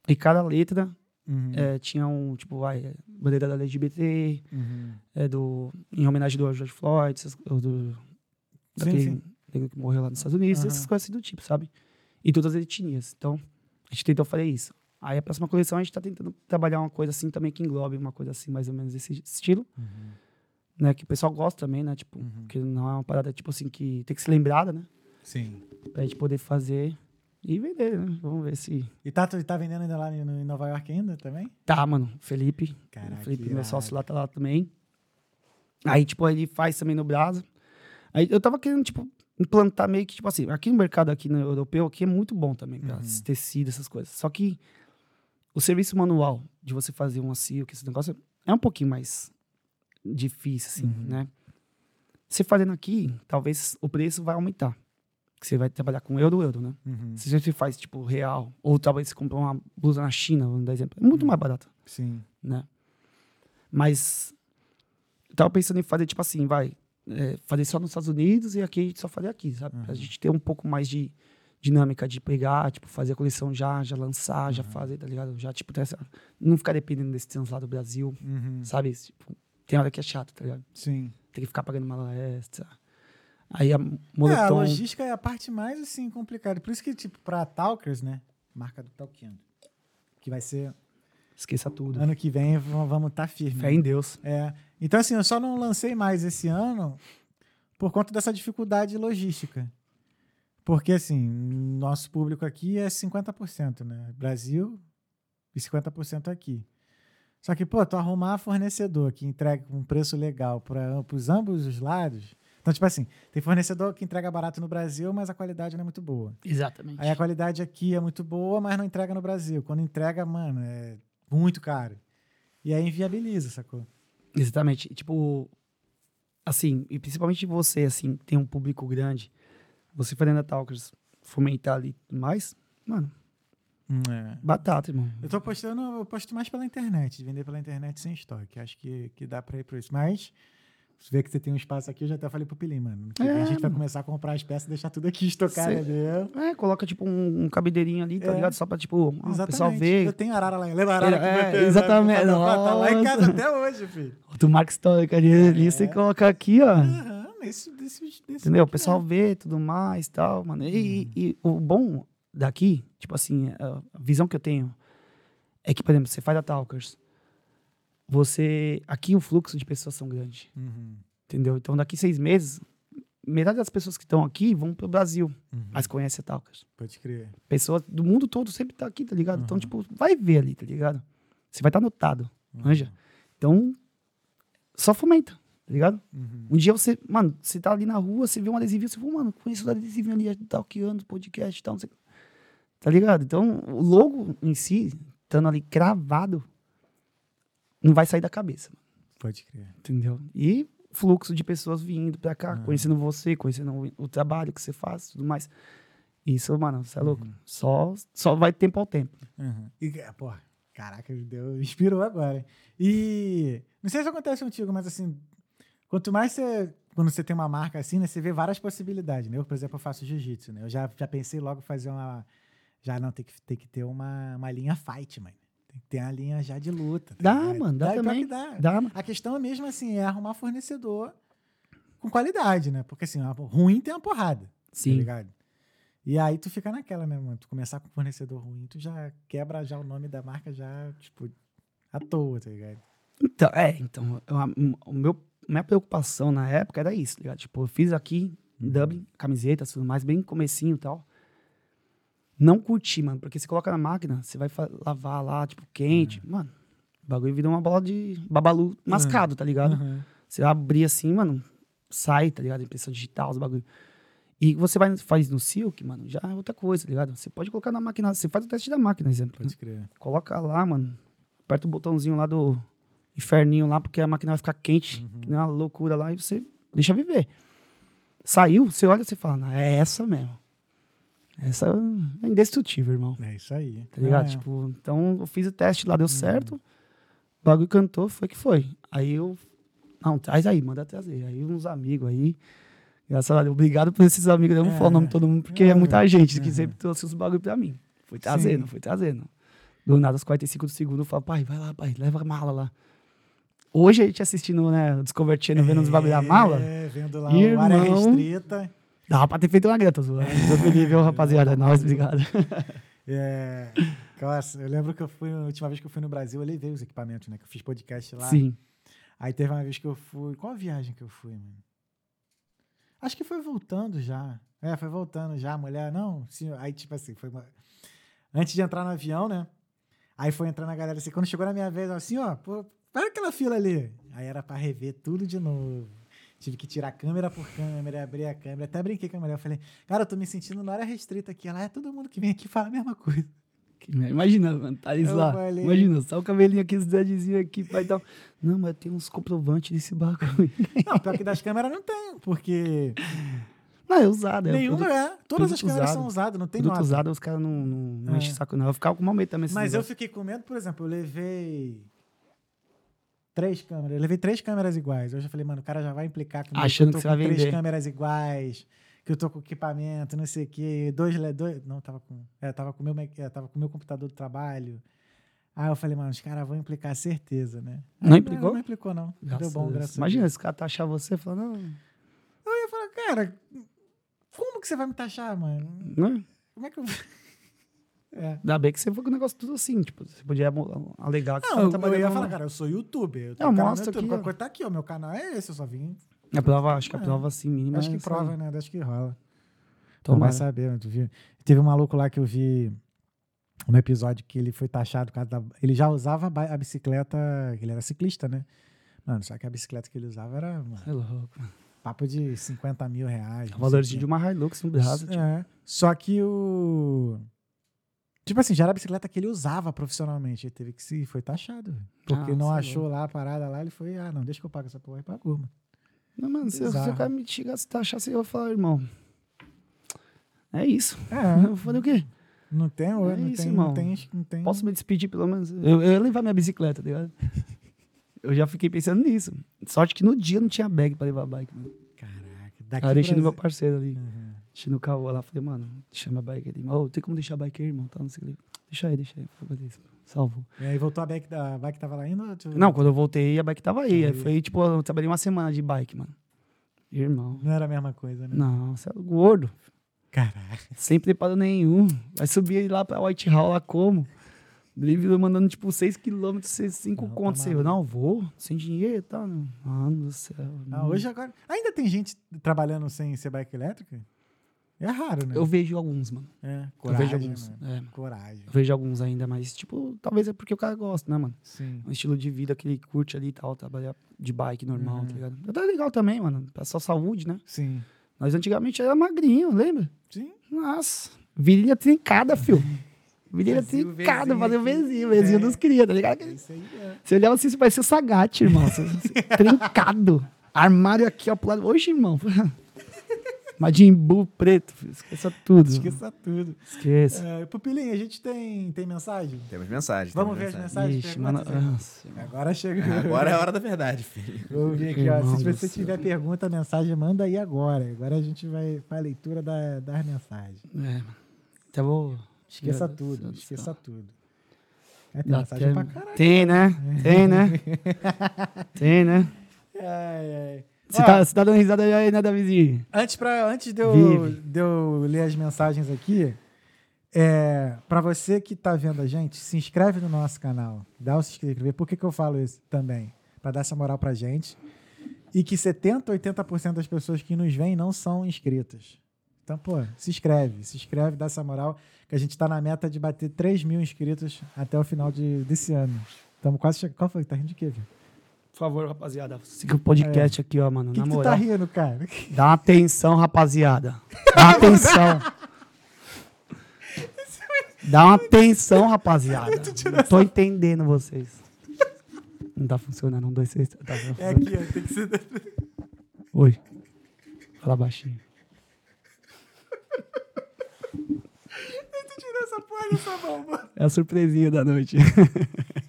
e cada letra Uhum. é, tinha um, tipo, é, bandeira da LGBT, Uhum. é do, em homenagem do George Floyd, do, daquele sim. negro que morreu lá nos Estados Unidos, Aham. essas coisas assim do tipo, sabe? E todas as etnias. Então, a gente tentou fazer isso. Aí a próxima coleção a gente tá tentando trabalhar uma coisa assim também que englobe uma coisa assim, mais ou menos desse estilo, Uhum. né? Que o pessoal gosta também, né? Tipo, Uhum. que não é uma parada, tipo assim, que tem que ser lembrada, né? Sim. Pra gente poder fazer e vender, né? Vamos ver se... E tá, tá vendendo ainda lá em Nova York ainda também? Tá, mano. Felipe. Caraca, o Felipe, meu sócio lá, tá lá também. Aí, tipo, ele faz também no Brasa. Aí eu tava querendo, tipo, implantar meio que, tipo assim, aqui no mercado aqui no europeu, aqui é muito bom também, Uhum. esses tecidos, essas coisas. Só que o serviço manual de você fazer um silk, esse negócio, é um pouquinho mais difícil, assim, Uhum. né? Você fazendo aqui, talvez o preço vai aumentar. Que você vai trabalhar com euro, euro, né? Uhum. Se você faz, tipo, real, ou talvez você compra uma blusa na China, vamos dar exemplo, é muito Uhum. mais barato Sim. né? Mas eu tava pensando em fazer, tipo assim, vai, é, fazer só nos Estados Unidos e aqui a gente só fazer aqui, sabe? Uhum. gente ter um pouco mais de dinâmica de pegar, tipo, fazer a coleção já, já lançar, já Uhum. fazer, tá ligado? Já, tipo, essa, não ficar dependendo desse trans lá do Brasil, Uhum. sabe? Tipo, tem hora que é chato, tá ligado? Sim. Tem que ficar pagando uma extra. Aí a É, a moletom... logística é a parte mais, assim, complicada. Por isso que, tipo, pra Talkers, né? Marca do Talkando. Que vai ser esqueça tudo. ano que vem, vamos estar tá firme. Fé em Deus. É. Então, assim, eu só não lancei mais esse ano por conta dessa dificuldade logística. Porque, assim, nosso público aqui é 50%, né? Brasil e 50% aqui. Só que, pô, tu arrumar fornecedor que entrega com um preço legal para os ambos os lados. Então, tipo assim, tem fornecedor que entrega barato no Brasil, mas a qualidade não é muito boa. Exatamente. Aí a qualidade aqui é muito boa, mas não entrega no Brasil. Quando entrega, mano, é muito caro. E aí inviabiliza, sacou? Exatamente. E, Tipo, assim, e principalmente você, assim, tem um público grande, você fazendo a Talkers, fomentar ali mais, mano, É. batata, irmão. Eu tô postando, eu posto mais pela internet, de vender pela internet sem estoque. Acho que, que dá pra ir pra isso. Mas, se vê que você tem um espaço aqui, eu já até falei pro Pilim, mano. É, a gente vai começar a comprar as peças e deixar tudo aqui estocado, entendeu? É, coloca, tipo, um, um cabideirinho ali, tá É. ligado? Só pra, tipo, ah, o pessoal ver. Eu tenho arara lá. Lembra arara É, vai ter- exatamente. vai- Tá lá em casa até hoje, filho. Tu marca histórica ali, ali, você coloca aqui, ó. Aham, desse, desse Entendeu? O pessoal né? vê tudo mais e tal, mano. E, Uhum. e o bom daqui, tipo assim, a visão que eu tenho é que, por exemplo, você faz a Talkers, você. Aqui o fluxo de pessoas são grande, Uhum, entendeu? Então daqui seis meses, metade das pessoas que estão aqui vão pro Brasil, uhum. mas conhecem a Talkers. Pode crer. Pessoas do mundo todo sempre tá aqui, tá ligado? Então, Uhum. tipo, vai ver ali, tá ligado? Você vai estar notado, Uhum. manja? Então, só fomenta, tá ligado? Uhum. Um dia você, mano, você tá ali na rua, você vê um adesivinho, você fala, mano, conheço o adesivinho ali, talkando, podcast e tal, não sei. Tá ligado? Então, o logo em si, estando ali cravado, não vai sair da cabeça, Pode crer. entendeu? E fluxo de pessoas vindo pra cá, Uhum. conhecendo você, conhecendo o, trabalho que você faz, tudo mais. Isso, mano, você é louco. Uhum. Só, só vai tempo ao tempo. Uhum. E, pô, caraca, deu, inspirou agora. hein? E não sei se acontece contigo, mas assim, quanto mais você. Quando você tem uma marca assim, né, você vê várias possibilidades, né? Eu, por exemplo, eu faço jiu-jitsu, né? Eu já, já pensei logo em fazer uma. Já não, tem que, tem que ter uma, uma linha fight, mano. Tem que ter uma linha já de luta. tá Dá, mano, dá pior também. que dá. Dá. A questão é mesmo assim, é arrumar fornecedor com qualidade, né? Porque assim, ruim tem uma porrada, tá Sim. ligado? E aí tu fica naquela, né, mano? Tu começar com fornecedor ruim, tu já quebra já o nome da marca já, tipo, à toa, tá ligado? Então, é, então, eu- a, o meu, minha preocupação na época era isso, tá ligado? Tipo, eu fiz aqui em Uhum. Dublin, camiseta, tudo mais, bem comecinho e tal. Não curti, mano, porque você coloca na máquina, você vai lavar lá, tipo, quente. Uhum. Mano, o bagulho vira uma bola de babalu mascado, tá ligado? Aham. Você abrir assim, mano, sai, tá ligado? Impressão digital, os bagulho. E você vai, faz no Silk, mano, já é outra coisa, tá ligado? Você pode colocar na máquina, você faz o teste da máquina, exemplo. Pode crer. Coloca lá, mano. Aperta o botãozinho lá do inferninho lá, porque a máquina vai ficar quente, que nem uma loucura lá, e você deixa viver. Saiu, você olha e você fala, "Não, é essa mesmo. Essa é indestrutível, irmão. É isso aí. Tá ligado? É. Tipo, então eu fiz o teste lá, deu certo. O bagulho cantou, foi que foi. Aí eu. Não, traz aí, manda trazer. Aí uns amigos aí. Graças a Deus, obrigado por esses amigos. Eu não vou falar o nome de todo mundo, porque é, É. muita gente que Uhum. sempre trouxe os bagulho pra mim. Foi trazendo, Sim. foi trazendo. Do nada, aos 45 do segundo, eu falo, pai, vai lá, pai, leva a mala lá. Hoje a gente assistindo, né, o Discover Channel, vendo os bagulho da mala, É, vendo lá o área Irmão. restrita. Dava pra ter feito uma greta, zoando. Deus me livre, ô, rapaziada. Nóis, obrigado. É, nossa, eu lembro que eu fui, a última vez que eu fui no Brasil, eu levei os equipamentos, né? Que eu fiz podcast lá. Sim. Aí teve uma vez que eu fui. Qual a viagem que eu fui, mano? Acho que foi voltando já. É, foi voltando já. A mulher, não, sim, aí tipo assim, foi uma... Antes de entrar no avião, né? Aí foi entrando a galera assim. Quando chegou na minha vez, eu assim, ó, pô, para aquela fila ali. Aí era pra rever tudo de novo. Tive que tirar câmera por câmera, abrir a câmera. Até brinquei com a mulher. Eu falei, cara, eu tô me sentindo na área restrita aqui. Ela é todo mundo que vem aqui fala a mesma coisa. Imagina, mano, Eu lá. falei- Imagina, só o cabelinho aqui, os deadzinhos aqui, pai e tal. Não, mas tem uns comprovantes desse bagulho. Não, pior que das câmeras não tem, porque Não, é usado. É nenhuma produto, é. Todas as câmeras usado. são usadas, não tem produto nota. usado, os caras não, não, não É. enchem o saco, não. Eu ficava com mal medo também. Mas eu fiquei com medo, por exemplo, eu levei três câmeras. Eu levei três câmeras iguais. Eu já falei, mano, o cara já vai implicar comigo. Achando eu tô que você com vai três vender. câmeras iguais, que eu tô com equipamento, não sei o quê. Dois, dois não, tava com, é, tava com o meu, me- é, tava com meu computador do trabalho. Aí eu falei, mano, os caras vão implicar certeza, né? Não Aí, implicou? Não implicou, não. Graças Deu bom, a Deus. graças Imagina, esse cara taxar você falar, não, Deus. Eu ia falar, cara, como que você vai me taxar, mano? não. Como é que eu... É. Ainda bem que você foi com o negócio tudo assim, tipo, você podia alegar que Não, você eu, eu ia falar, cara, eu sou youtuber. Eu mostra YouTube. aqui, Qualquer coisa tá aqui, ó. Meu canal é esse, eu só vim. A prova, acho que a É. prova, assim, mínima. Acho é que essa prova, aí. né? Acho que rola. Tomara. Tomara saber, mano, tu viu? Teve um maluco lá que eu vi no episódio que ele foi taxado por causa da. Ele já usava a bicicleta. Ele era ciclista, né? Mano, só que a bicicleta que ele usava era mano, É louco. papo de 50 mil reais. O valor o de uma Hilux Brasa, tipo, É. Só que o. Tipo assim, já era a bicicleta que ele usava profissionalmente. Ele teve que se. Foi taxado. Porque Ah, não é achou lá a parada lá. Ele foi, ah, não, deixa que eu pago essa porra e pagou, mano. Não, mano, se, o cara me chegar se taxar, assim, eu vou falar, irmão. É isso. É, Eu vou fazer o quê? não tem, É não, isso, tem, irmão. não tem, não tem. Posso me despedir, pelo menos? Eu, eu ia levar minha bicicleta, tá ligado? Eu já fiquei pensando nisso. Sorte que no dia não tinha bag pra levar a bike, mano. Caraca, daqui eu deixei no meu parceiro ali. Uhum. No carro lá. Falei, mano, deixa minha bike ali. Ô, tem como deixar a bike aí, irmão? Tá, não sei o que. Deixa aí, deixa aí. Falei, beleza. Salvou. E aí voltou a bike, da, a bike tava lá ainda? Não, quando eu voltei, a bike tava aí. Aí foi, tipo, eu trabalhei uma semana de bike, mano. Irmão. Não era a mesma coisa, né? Não, você é gordo. Caraca. Sem preparo nenhum. Vai subir lá pra White Hall lá como? Livre mandando tipo 6km, 5 Não, tá contos. Eu, não, vou, sem dinheiro e tal. Não. Mano do céu. Ah, hoje agora. Ainda tem gente trabalhando sem ser bike elétrica? É raro, né? Eu vejo alguns, mano. É, eu coragem. vejo alguns. mano. É, mano. Coragem. eu vejo alguns ainda, mas, tipo, talvez é porque o cara gosta, né, mano? Sim. Um estilo de vida que ele curte ali e tal, trabalhar de bike normal, Uhum. tá ligado? Tá legal também, mano. Pra sua saúde, né? Sim. Nós antigamente era magrinho, lembra? Sim. Nossa. Virilha trincada, fio. Virilha trincada, fazer o aqui. vizinho, o vizinho É. dos cria, tá ligado? É isso aí. É. Você olhava assim, você parecia o Sagat, irmão. Trincado. Armário aqui, ó, pro lado. Oxe, irmão. Majin Buu preto, filho. Esqueça tudo. Esqueça tudo. Esqueça. É, Pupilinha, a gente tem, tem mensagem? Temos mensagem. Vamos temos ver as mensagem. mensagens? Ixi, mano. Nossa. Agora chega. Agora é a hora da verdade, filho. Vou ver aqui, ó. Se você tiver pergunta, mensagem, manda aí agora. Agora a gente vai para a leitura da, das mensagens. É, mano. Então vou. Esqueça Deus tudo, do céu. esqueça tudo. É, tem Dá mensagem até- pra caralho. Tem, né? Tem, né? Tem, né? Ai, ai. Você tá, tá dando risada aí, né, Davizinho? Antes, pra, antes de, eu, Vive. de eu ler as mensagens aqui, é, para você que tá vendo a gente, se inscreve no nosso canal. Dá o se inscrever. Por que, que eu falo isso também? Para dar essa moral pra gente. E que 70, 80% das pessoas que nos veem não são inscritas. Então, pô, se inscreve. Se inscreve, dá essa moral. Que a gente tá na meta de bater 3 mil inscritos até o final de, desse ano. Estamos quase chegando. Qual foi? Tá rindo de quê, velho? Por favor, rapaziada. Siga o podcast aqui, ó, mano. Que, na que tu moral. tá rindo, cara? Dá uma atenção, rapaziada. Dá uma atenção. Dá uma atenção, rapaziada. Não tô entendendo vocês. Não tá funcionando. Um, dois, três. Tá É aqui, ó. Tem que ser. Oi. Fala baixinho. Tira essa porra dessa mano. É a surpresinha da noite.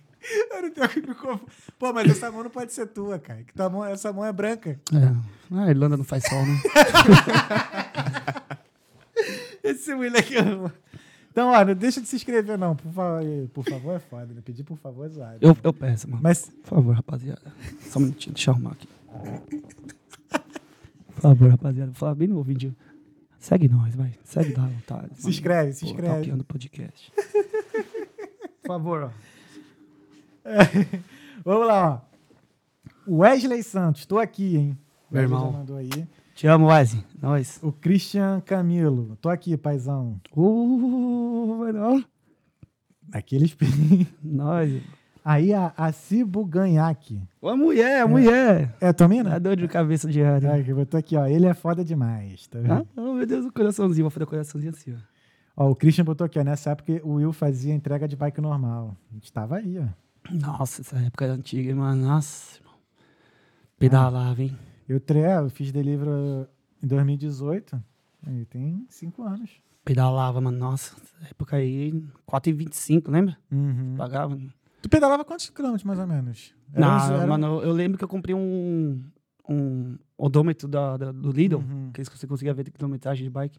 Eu não tenho que me conf- Pô, mas essa mão não pode ser tua, cara. Que tua mão, essa mão é branca. É. Ah, Irlanda não faz sol, né? Esse moleque. é Então, ó, não deixa de se inscrever, não. Por favor, por favor é foda. Né? Pedir por favor é zoado. Eu, eu peço, mano. Mas Por favor, rapaziada. Só um minutinho, deixa eu arrumar aqui. Por favor, rapaziada. Vou falar bem no ouvidinho. Segue nós, vai. Segue dá vontade. se inscreve, se Pô, inscreve. Talkando podcast. Por favor, ó. Vamos lá, ó. Wesley Santos, tô aqui, hein? Meu Wesley irmão. mandou aí. Te amo, Wesley. Nós. O Christian Camilo, tô aqui, paizão. Uh, mano. Aqueles. Nós. Aí a, a Cibo Ganhaque. Ô, mulher, a mulher. É, tua Dá mina? dor de cabeça diária. Ai, que eu tô aqui, ó. Ele é foda demais, tá vendo? Ah, oh, meu Deus, o coraçãozinho. Vou fazer o coraçãozinho assim, ó. Ó, o Christian botou aqui, ó. Nessa época o Will fazia entrega de bike normal. A gente tava aí, ó. Nossa, essa época é antiga, mano. Nossa, irmão. Pedalava, hein? Eu, tre... é, eu fiz delivery em 2018. Aí tem cinco anos. Pedalava, mano. Nossa, essa época aí, 4,25, lembra? Uhum. Pagava. Tu pedalava quantos quilômetros, mais ou menos? Era Não, uns- era- mano, eu- lembro que eu comprei um, um odômetro da, da- do Lidl, Uhum. que você conseguia ver a quilometragem de bike.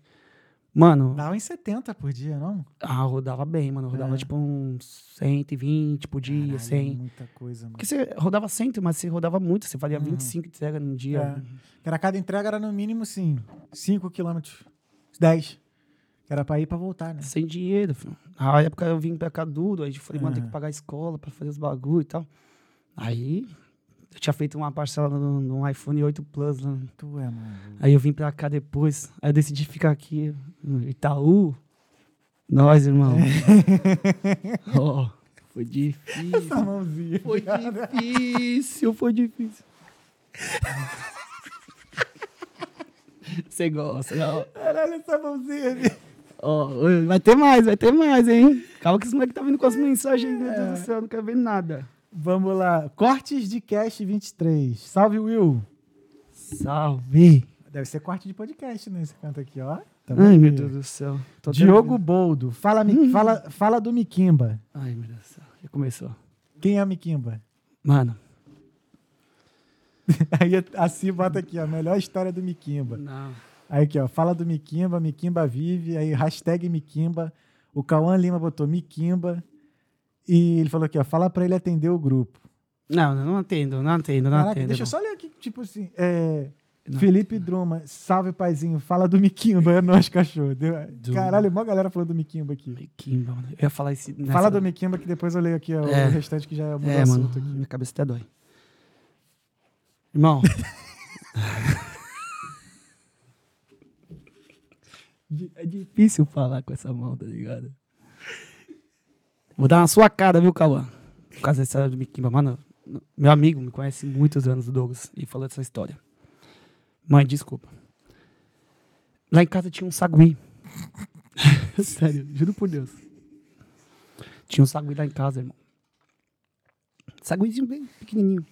Mano, Dava em 70 por dia, não? ah, rodava bem, mano. Rodava É. tipo uns 120 por dia, Caralho, 100. Muita coisa, mano. Porque você rodava 100, mas você rodava muito. Você fazia Uhum. 25 entregas no dia. É. Era, cada entrega era no mínimo, sim, 5 quilômetros. 10. Que Era pra ir pra voltar, né? Sem dinheiro, filho. Na época eu vim pra cá duro, aí eu falei, mano, tem que pagar a escola pra fazer os bagulho e tal. Aí eu tinha feito uma parcela no, no iPhone 8 Plus. Né? Tu é, mano. Aí eu vim pra cá depois. Aí eu decidi ficar aqui no Itaú. Nós, irmão. Ó, foi difícil. Essa mãozinha. Foi difícil, foi difícil. Você gosta, não? Caralho, essa mãozinha. Ó, vai ter mais, vai ter mais, hein? Calma que esse moleque tá vindo com as mensagens, meu Deus do céu, eu não quero ver nada. Vamos lá. Cortes de Cast 23. Salve, Will. Salve! Deve ser corte de podcast, né? Esse canto aqui, ó. Tá Ai, meu Deus do céu. Tô Diogo vendo. Boldo. Fala, Mi- fala, fala do Miquimba. Ai, meu Deus do céu. Já começou. Quem é Miquimba? Mano, Aí a Si bota aqui, ó. Melhor história do Miquimba. não. Aí aqui, ó. Fala do Miquimba, Miquimba vive. Aí hashtag Miquimba. O Cauã Lima botou Miquimba. E ele falou aqui, ó. Fala pra ele atender o grupo. Não, não atendo, não atendo, não Caraca, atendo. deixa eu só ler aqui, tipo assim. É, Não. Felipe Druma, salve paizinho, fala do Miquimba, é nós, cachorro. Deu- Caralho, mó galera falando do Miquimba aqui. Miquimba. Eu ia falar esse. nessa- Fala do Miquimba que depois eu leio aqui ó, É. o restante que já é o É, mano. assunto aqui. Minha cabeça até dói. Irmão, é difícil falar com essa mão, tá ligado? Vou dar na sua cara, viu, Cauã? Por causa dessa história do Miquimba. Mano, meu amigo me conhece muitos anos, o Douglas, e falou dessa história. Mãe, desculpa. Lá em casa tinha um sagui. Sério, juro por Deus. Tinha um sagui lá em casa, irmão. Saguizinho bem pequenininho.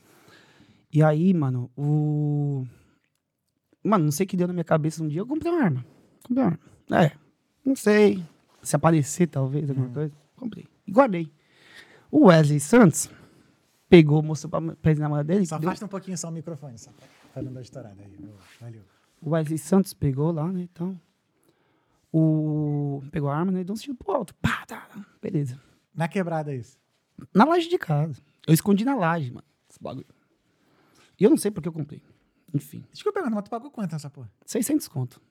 E aí, mano, o... Mano, não sei o que deu na minha cabeça um dia. Eu comprei uma arma. Comprei uma arma. É, não sei. Se aparecer, talvez, alguma coisa. Comprei. E guardei. O Wesley Santos pegou, mostrou pra, pra namorada dele. Só deu- afasta um pouquinho só o microfone, só não dar estourada aí. Valeu. O Wesley Santos pegou lá, né? Então. O. Pegou a arma, né? E deu um tiro pro alto. Pá, tá. Beleza. Na quebrada é isso. Na laje de casa. Eu escondi na laje, mano. Esse bagulho. E eu não sei porque eu comprei. Enfim, Desculpa perguntar, mas tu pagou quanto nessa porra? 600 conto.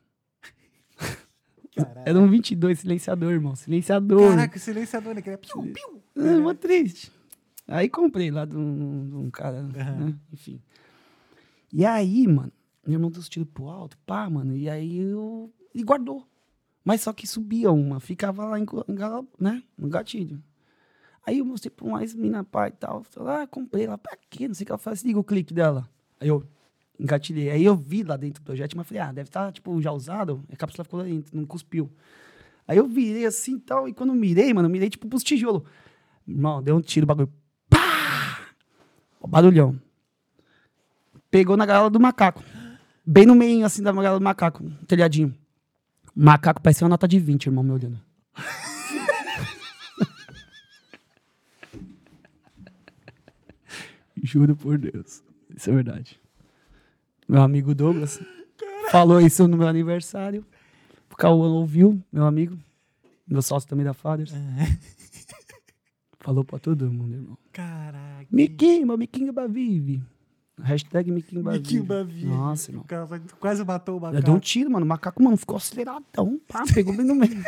Era um 22 silenciador, irmão. Silenciador. Caraca, o silenciador, né? Que era piu, piu. É, mó triste. Aí comprei lá de um, de um cara, né? Enfim. E aí, mano, meu irmão deu os tiros pro alto, pá, mano. E aí eu. Ele guardou. Mas só que subia uma, ficava lá, em, né? No gatilho. Aí eu mostrei pra mais mina pá e tal. Falei, ah, comprei lá, pra quê? Não sei o que ela faz, liga o clique dela. Aí eu engatilhei. Aí eu vi lá dentro do projeto, mas falei, ah, deve estar, tipo, já usado. A cápsula ficou lá dentro, não cuspiu. Aí eu virei assim e tal, e quando mirei, mano, mirei tipo pros tijolos. Irmão, deu um tiro, bagulho. Pá! Barulhão. Pegou na gaiola do macaco. Bem no meio, assim, da gaiola do macaco, um telhadinho. Macaco parecia uma nota de 20, irmão, me olhando. Juro por Deus. Isso é verdade. Meu amigo Douglas falou isso no meu aniversário. O Cauã ouviu, meu amigo. Meu sócio também da Fathers. Falou pra todo mundo, irmão. Caraca. Miquimba, Miquimba vive. Hashtag Miquimba vive. Miquimba vive. Nossa, irmão. Quase matou o Eu macaco. dei um tiro, mano. O macaco, mano, ficou aceleradão. Pá, pegou bem no meio.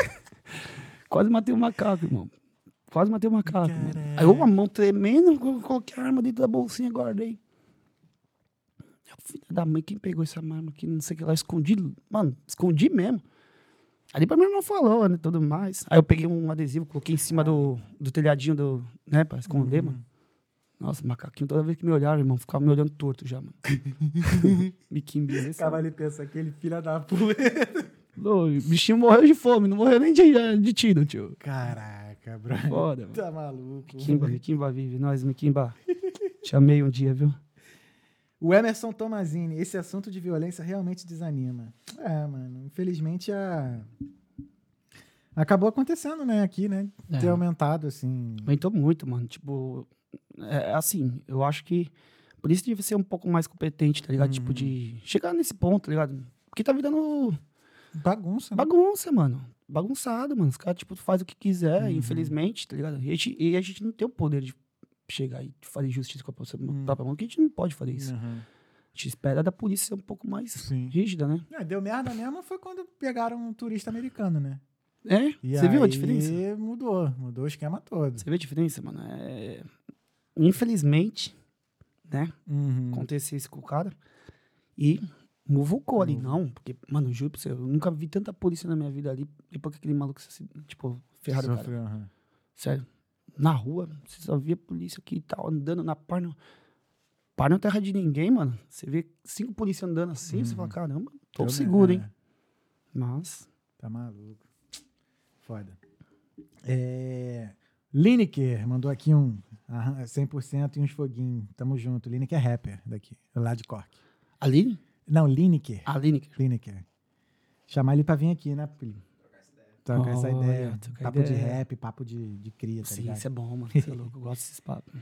Quase matei o macaco, irmão. Quase matei o macaco. Aí eu, a mão tremendo, eu coloquei a arma dentro da bolsinha guardei. Eu, Filha da mãe, quem pegou essa arma aqui? Não sei o que lá, escondi. Mano, escondi mesmo. Ali pra mim não falou, né? Tudo mais. Aí eu peguei um adesivo, coloquei em cima do, do telhadinho do. né, pra esconder, mano. Nossa, macaquinho, toda vez que me olhava, irmão, ficava me olhando torto já, mano. Biquinho O cavalo pensa, aquele filho da puta. O bichinho morreu de fome, não morreu nem de, de tiro, tio. Caraca, bro. Foda, mano. Tá maluco. Mikimba, Mikimba vive. Nós, Mikimba. Te amei um dia, viu? O Emerson Tomazini, esse assunto de violência realmente desanima. É, mano, infelizmente a... acabou acontecendo, né, aqui, né? Ter É. aumentado, assim. Aumentou muito, mano. Tipo, é assim, eu acho que por isso devia ser um pouco mais competente, tá ligado? Tipo, de chegar nesse ponto, tá ligado? Porque tá virando Bagunça, né? bagunça, mano. Bagunçado, mano. Os caras, tipo, faz o que quiser, Uhum. infelizmente, tá ligado? E a, gente, e a gente não tem o poder de chegar e fazer justiça com a própria Hum. própria mão, porque a gente não pode fazer isso. Aham. A gente espera da polícia ser um pouco mais Sim. rígida, né? É, deu merda mesmo foi quando pegaram um turista americano, né? É? E Você viu a diferença? Mudou, mudou o esquema todo. Você vê a diferença, mano? É... Infelizmente, né? Uhum. Aconteceu isso com o cara. E muvucou ali, não. Porque, mano, juro pra você, eu nunca vi tanta polícia na minha vida ali. Depois que aquele maluco, se- tipo, ferrado, cara. Sofreu, aham. Sério. Na rua, você só via polícia aqui e tal, andando na par. No... Par não é terra de ninguém, mano. Você vê cinco polícias andando assim, você fala, caramba, tô seguro, hein? Mas. Tá maluco. Foda. É... Lineker mandou aqui um aham, 100% e uns foguinhos. Tamo junto. Lineker é rapper daqui, lá de Cork. Aline? Não, Lineker. Aline. Lineker. Chamar ele pra vir aqui, né, Pili? Trocar essa ideia. trocar Papo de ideia. rap, papo de, de cria, tá Sim, ligado? isso é bom, mano. Você é louco, eu gosto desses papos.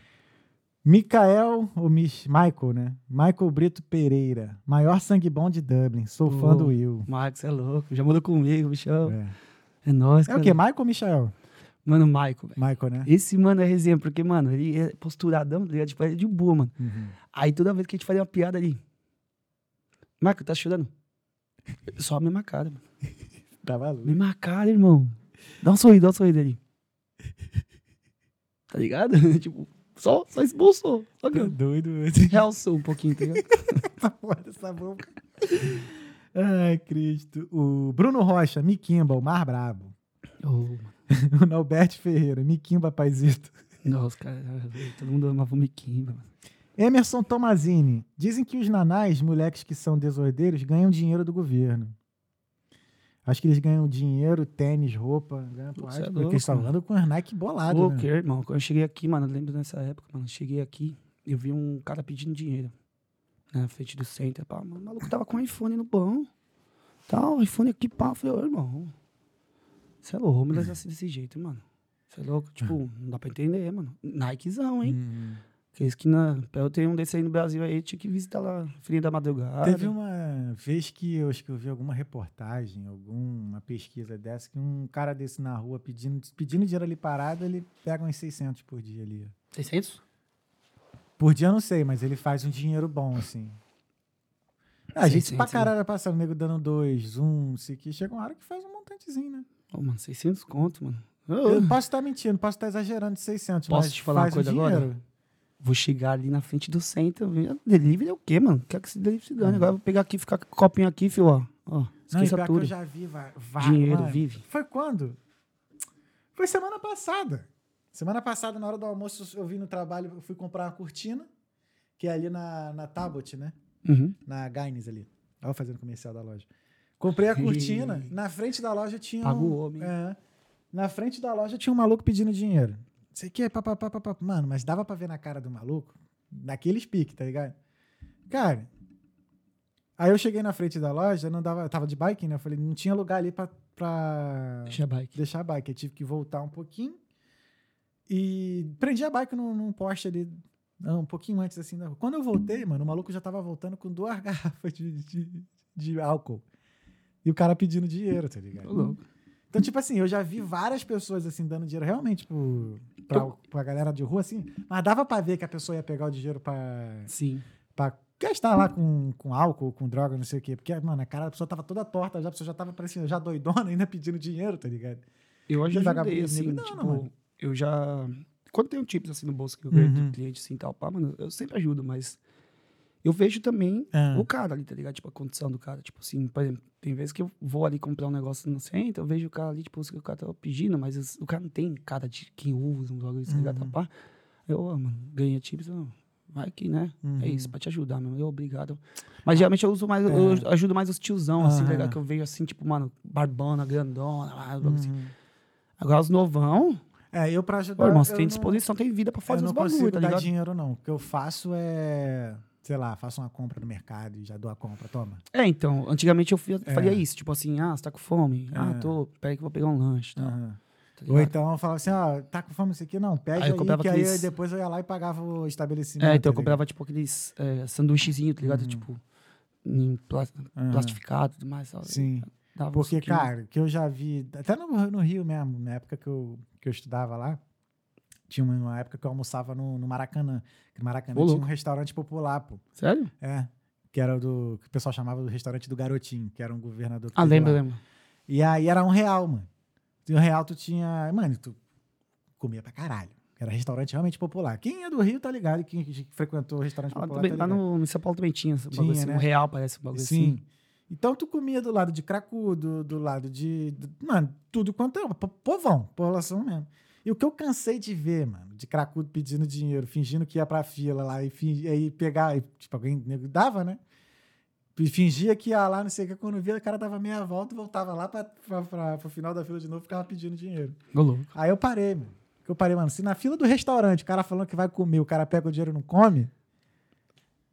Mikael, ou Mich Michael, né? Michael Brito Pereira. Maior sangue bom de Dublin. Sou fã do Will. Marcos, é louco. Já mudou comigo, bichão. É, É nóis, é cara. o quê? Michael ou Michael? Mano, Michael, velho. Michael, né? Esse mano é resenha, porque, mano, ele é posturadão, tá ligado? Tipo, ele é de boa, mano. Uhum. Aí toda vez que a gente fazia uma piada ali. Marco, tá chorando? Só a mesma cara, mano. Tá maluco. Mesma cara, irmão. Dá um sorriso, dá um sorriso ali. Tá ligado? tipo, só, só expulsou. Só que Tá doido. realçou um pouquinho, tá ligado? Essa porra dessa boca. Ai, Cristo. O Bruno Rocha, Miquimba, o mar brabo. Mano. O Norberto Ferreira, Miquimba, paizito. Nossa, cara, todo mundo amava o Miquimba. Emerson Tomazini. Dizem que os nanás, moleques que são desordeiros, ganham dinheiro do governo. Acho que eles ganham dinheiro, tênis, roupa. Ganham aí, é porque louco, eles estão mano. andando com os Nike bolado, Pô, né? que, irmão, quando eu cheguei aqui, mano, eu lembro nessa época, mano, eu cheguei aqui, eu vi um cara pedindo dinheiro né, na frente do center, pá, mano, o maluco tava com um iPhone no pão, tal, iPhone aqui, pá, eu falei, ô, irmão, você é louco, levar assim desse jeito, mano, você é louco, tipo, não dá pra entender, mano, Nikezão, hein, Hum. Que isso que na, pra eu ter um desse aí no Brasil aí, tinha que visitar lá, Fria da Madrugada, Teve uma vez que eu acho que eu vi alguma reportagem, alguma pesquisa dessa, que um cara desse na rua pedindo, pedindo dinheiro ali parado, ele pega uns 600 por dia ali. 600? Por dia eu não sei, mas ele faz um dinheiro bom, assim. A gente 600, pra né? caralho passando, nego dando dois, um, isso aqui. Chega uma hora que faz um montantezinho, né? Ô, mano, 600 conto, mano. Eu posso estar mentindo, posso estar exagerando de 600, Posso mas te falar uma faz o coisa agora? Vou chegar ali na frente do centro. ver- Delivery é o quê, mano? Quer que esse delivery se dane. Agora eu vou pegar aqui, ficar com o copinho aqui, filho, ó. ó Não, esqueça que tudo. eu já vi Dinheiro mano, vive. Foi quando? Foi semana passada. Semana passada, na hora do almoço, eu vim no trabalho, eu fui comprar uma cortina, que é ali na, na Tabot, né? Uhum. Na Gaines ali. Olha fazendo comercial da loja. Comprei a cortina, na frente da loja tinha. Um, o homem. É, na frente da loja tinha um maluco pedindo dinheiro. Sei o que, papapá, papapá. Mano, mas dava pra ver na cara do maluco, naqueles piques, tá ligado? Cara, aí eu cheguei na frente da loja, não dava, tava de bike, né? Eu falei, não tinha lugar ali pra, pra Deixa a bike. deixar a bike. Eu tive que voltar um pouquinho e prendi a bike num, num poste ali, não, um pouquinho antes assim da rua. Quando eu voltei, mano, o maluco já tava voltando com duas garrafas de, de, de álcool. E o cara pedindo dinheiro, tá ligado? Ô, louco. Então, tipo assim, eu já vi várias pessoas assim dando dinheiro realmente pro, pra, pra galera de rua, assim, mas dava pra ver que a pessoa ia pegar o dinheiro pra, Sim. pra gastar lá com, com álcool, com droga, não sei o quê. Porque, mano, a cara da pessoa tava toda torta, já, a pessoa já tava parecendo já doidona, ainda pedindo dinheiro, tá ligado? Eu já vagabundo ajudei, assim, não, tipo, mano. eu já... Quando tem um tips assim no bolso que eu ganho Uhum. do cliente, assim, tal, pá, mano, eu sempre ajudo, mas eu vejo também Ah. o cara ali, tá ligado? Tipo, a condição do cara. Tipo assim, por exemplo, tem vezes que eu vou ali comprar um negócio no centro, eu vejo o cara ali, tipo, o cara tá pedindo, mas o cara não tem cara de quem usa um bagulho, tá ligado? Uhum. Pá. Eu, mano, ganhei tips, ó, vai aqui, né? Uhum. É isso, pra te ajudar, meu. Eu, obrigado. Mas geralmente eu uso mais, eu ajudo mais os tiozão, assim, tá ligado? Que eu vejo assim, tipo, mano, barbona, grandona, assim. Uhum. Agora os novão, É, eu pra ajudar. Pô, irmão, você tem não- disposição, tem vida pra fazer eu os não bagulho, consigo tá dar ligado? dinheiro, não. O que eu faço é, sei lá, faço uma compra no mercado e já dou a compra, toma. É, então, antigamente eu fui- É. faria isso, tipo assim, ah, você tá com fome? Ah, É. tô, peraí que eu vou pegar um lanche, tá? Tá Ou então eu falava assim, ó, tá com fome isso aqui? Não, pede Aí aí, eu que aí aqueles- depois eu ia lá e pagava o estabelecimento. É, então eu tá comprava, tipo, aqueles é, sanduíchezinhos, tá ligado? Uhum. Tipo, em Aham. plastificado e tudo mais. sabe? Sim. Dava um Porque, suquinho. cara, que eu já vi, até no, no Rio mesmo, na época que eu, que eu estudava lá, tinha uma, época que eu almoçava no, no Maracanã. Que no Maracanã Ô, tinha louco. um restaurante popular, pô. Sério? É. Que era do. Que o pessoal chamava do restaurante do Garotinho, que era um governador Ah, lembro, lá. lembro. E aí era um real, mano. E um real tu tinha. Mano, tu comia pra caralho. Era restaurante realmente popular. Quem é do Rio tá ligado, quem frequentou o restaurante Ah, popular também, tá lá no, em São Paulo também tinha, Tinha, assim, né? um real parece um bagulho Sim. assim. Então tu comia do lado de Cracudo, do lado de. do- mano, tudo quanto é. po- Povão, população mesmo. E o que eu cansei de ver, mano, de Cracudo pedindo dinheiro, fingindo que ia pra fila lá e, e aí pegar. e, tipo, alguém nego dava, né? E fingia que ia lá, não sei o que, quando via, o cara dava meia volta e voltava lá pra, pra, pra, pro final da fila de novo e ficava pedindo dinheiro. Louco. Aí eu parei, mano. Eu parei, mano. Se na fila do restaurante o cara falando que vai comer, o cara pega o dinheiro e não come,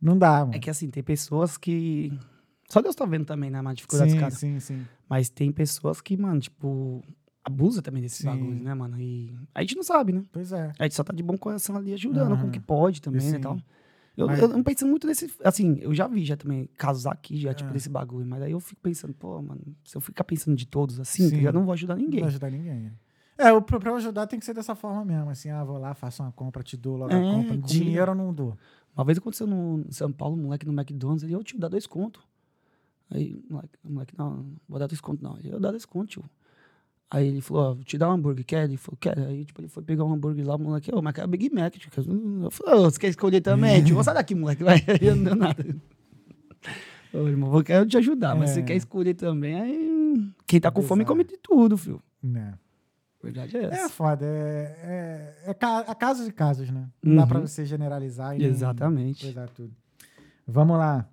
não dá, mano. É que assim, tem pessoas que. Só Deus tá vendo também, né, mano, a dificuldade dos sim, caras. sim, sim. Mas tem pessoas que, mano, tipo, abusa também desses Sim. bagulhos, né, mano? E a gente não sabe, né? Pois é. A gente só tá de bom coração ali ajudando Aham. como que pode também, Sim. né, tal. Eu, Mas- eu não penso muito nesse... Assim, eu já vi já também casos aqui, já, tipo, Ah. desse bagulho. Mas aí eu fico pensando, pô, mano, se eu ficar pensando de todos assim, Sim. tá ligado? eu não vou ajudar Não ninguém. vai ajudar ninguém. É, o pra ajudar tem que ser dessa forma mesmo. Assim, ah, vou lá, faço uma compra, te dou logo É, a compra. comigo. Dinheiro eu não dou. Uma vez aconteceu no São Paulo, um moleque no McDonald's, ele, eu tio, dá dois contos. Aí, o moleque, o moleque, não, não vou dar dois contos, não. Eu dá dois contos, tio. Aí ele falou, ó, vou te dar um hambúrguer, quer? Ele falou, quero. Aí, tipo, ele foi pegar um hambúrguer lá, o moleque, ô, mas quer Big Mac, tio. Eu falei, ô, você quer escolher também, tio? Sai daqui, moleque, vai. Aí não deu nada. Ô, irmão, eu quero te ajudar, mas É. você quer escolher também, aí... Quem tá com fome Bizarro. come de tudo, filho. Né? Verdade é É essa. foda. É, é, é, é casos e casos, né? Não dá Uhum. pra você generalizar e Exatamente. coisar tudo. Vamos lá.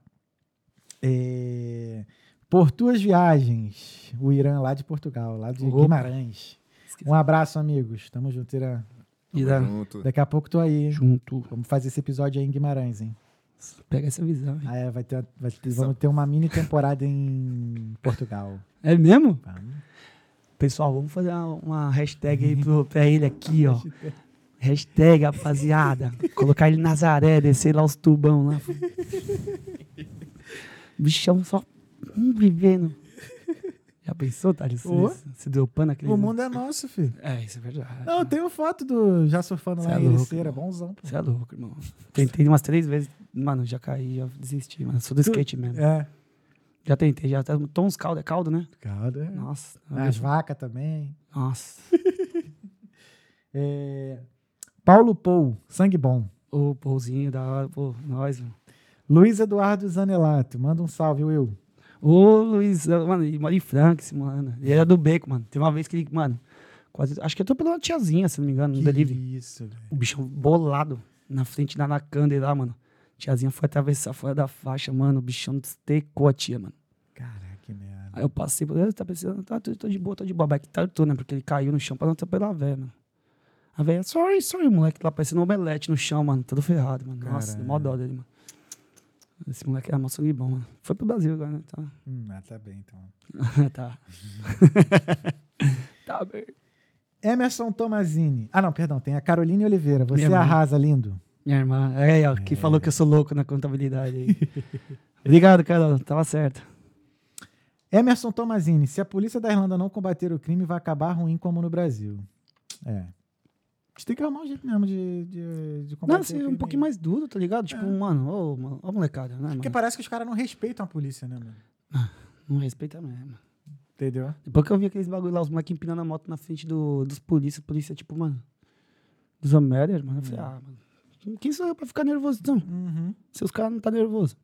É, Por tuas viagens, o Irã lá de Portugal, lá de Opa. Guimarães. Esqueci. Um abraço, amigos. Tamo junto, Irã. E dá- Junto. Daqui a pouco tô aí, hein? Junto. Vamos fazer esse episódio aí em Guimarães, hein? Pega essa visão. hein? Ah, é, vai ter, vai ter- vamos ter uma mini temporada em Portugal. É mesmo? Vamos. Pessoal, vamos fazer uma, uma hashtag aí pro, pra ele aqui, ó. Hashtag, rapaziada. Colocar ele em Nazaré, descer lá os tubão lá. Bichão só hum, vivendo. Já pensou, Thales? Você deu pano naquele... O mundo é nosso, filho. É, isso é verdade. Não, tem uma foto do já surfando Cê lá é em louco, Ericeira, irmão. bonzão. Você é louco, irmão. Tentei umas três vezes. Mano, já caí, já desisti, mano. Sou do skate mesmo. É. Já tentei, já tá- tô uns caldo, é caldo, né? Caldo, é. Nossa. As vacas também. Nossa. É, Paulo Pou, sangue bom. Ô, pôzinho da hora, pô, nós, mano. Luiz Eduardo Zanelato, manda um salve, Will. Ô, Luiz, mano, ele mora em Franca, esse mano. Ele era do beco, mano. Tem uma vez que ele, mano, quase. Acho que eu tô pela tiazinha, se não me engano, no Que delivery. isso, velho. O bichão bolado na frente da Nakanda lá, mano. Tiazinha foi atravessar fora da faixa, mano. O bichão estecou a tia, mano. Caraca, que merda. Aí eu passei, por ele tá pensando, tá, tô, tô de boa, tô de boa. Mas que tartou, né? Porque ele caiu no chão pra não atropelar a velha, mano. A velha, sorry, sorry, moleque lá parecendo um omelete no chão, mano. Todo ferrado, mano. Nossa, Caralho. deu mó dó dele, mano. Esse moleque mó sangue bom, mano. Foi pro Brasil agora, né? Tá. Hum, ah, tá bem, então. tá. tá bem. Emerson Tomazini. Ah, não, perdão, tem a Caroline Oliveira. Você Minha irmã. arrasa, lindo. Minha irmã, é, ó, que falou que eu sou louco na contabilidade aí. Obrigado, Carol. Tava certo. Emerson Tomazini. Se a polícia da Irlanda não combater o crime, vai acabar ruim como no Brasil. É. A gente tem que arrumar um jeito mesmo de, de, de Não, assim, um pouquinho mais duro, tá ligado? Tipo, mano, ô, mano, molecada, né, mano? Porque parece que os caras não respeitam a polícia, né, mano? Não respeita mesmo. Entendeu? Depois que eu vi aqueles bagulho lá, os moleques empinando a moto na frente do, dos polícia, polícia, tipo, mano, dos Homérias, mano. Eu falei, ah, mano, quem sou eu pra ficar nervoso, então? Uhum. Se os caras não tá nervoso.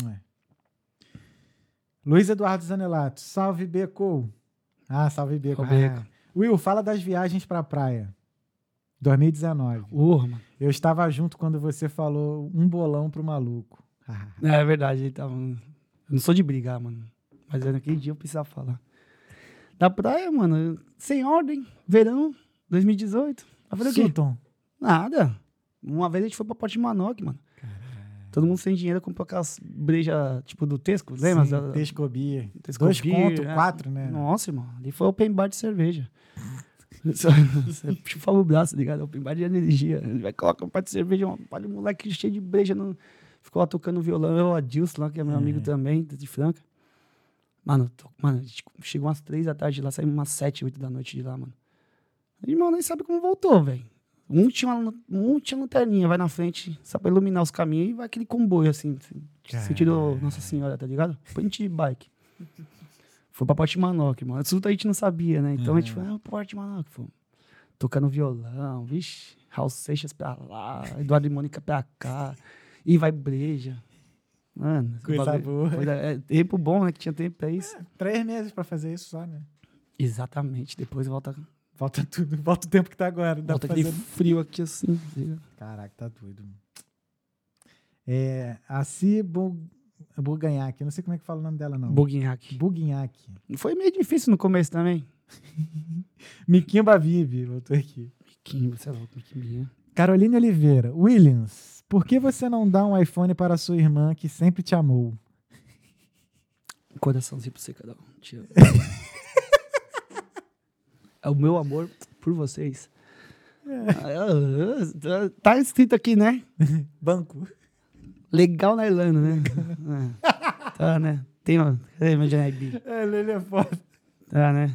Não é. Luiz Eduardo Zanelato. Salve, Beco. Ah, salve, Beco. Beco. Ah. Will, fala das viagens pra praia. 2019. Porra, mano. Eu estava junto quando você falou um bolão pro maluco. É, verdade, ele tava. Eu não sou de brigar, mano. Mas naquele dia eu precisava falar. Da praia, mano, sem ordem, verão, 2018. Vai fazer o quê? Sutton. Nada. Uma vez a gente foi pra Manoque, mano. Todo mundo sem dinheiro comprou aquelas brejas, tipo, do Tesco, lembra? Sim, Da- Tescobia. Tesco Dois Beer, conto, é. quatro, né? Nossa, irmão. Ali foi open bar de cerveja. Você o braço, tá ligado? Open bar de energia. Ele vai colocar um par de cerveja, um par de moleque cheio de breja. No... Ficou lá tocando violão. Eu, o Adilson lá, que é meu amigo também, de Franca. Mano, tô- mano, a gente chegou umas três da tarde de lá, saímos umas sete, oito da noite de lá, mano. Irmão, nem sabe como voltou, velho. Um tinha, uma, um tinha lanterninha, vai na frente, só pra iluminar os caminhos e vai aquele comboio, assim, assim, sentido Nossa Senhora, tá ligado? Point bike. Foi pra Porte Manoque, mano. Tudo a gente não sabia, né? Então a gente foi, ah, Porte Manoque, pô. Tocando violão, vixe, Raul Seixas pra lá, Eduardo e Mônica pra cá, e vai breja. Mano, Coisa bagulho- boa. coisa- é tempo bom, né? Que tinha tempo pra isso. Três meses pra fazer isso só, né? Exatamente. Depois volta, Volta tudo. Volta o tempo que tá agora. Dá volta aquele fazer... frio aqui assim. Caraca, tá doido. É, a Si Bu- Buganhac. Eu não sei como é que fala o nome dela, não. Buguinhaque. Buguinhac. Foi meio difícil no começo também. Miquimba Vive, voltou aqui. Miquinho, você é louco, Miquinho. Caroline Oliveira. Williams, por que você não dá um iPhone para sua irmã que sempre te amou? Coraçãozinho pra você, cada um. Te amo. é o meu amor por vocês. Ah, Tá escrito aqui, né? Banco. Legal na Irlanda, né? É. Tá, né? Tem uma. Cadê meu? É, Lele é foda. Tá, né?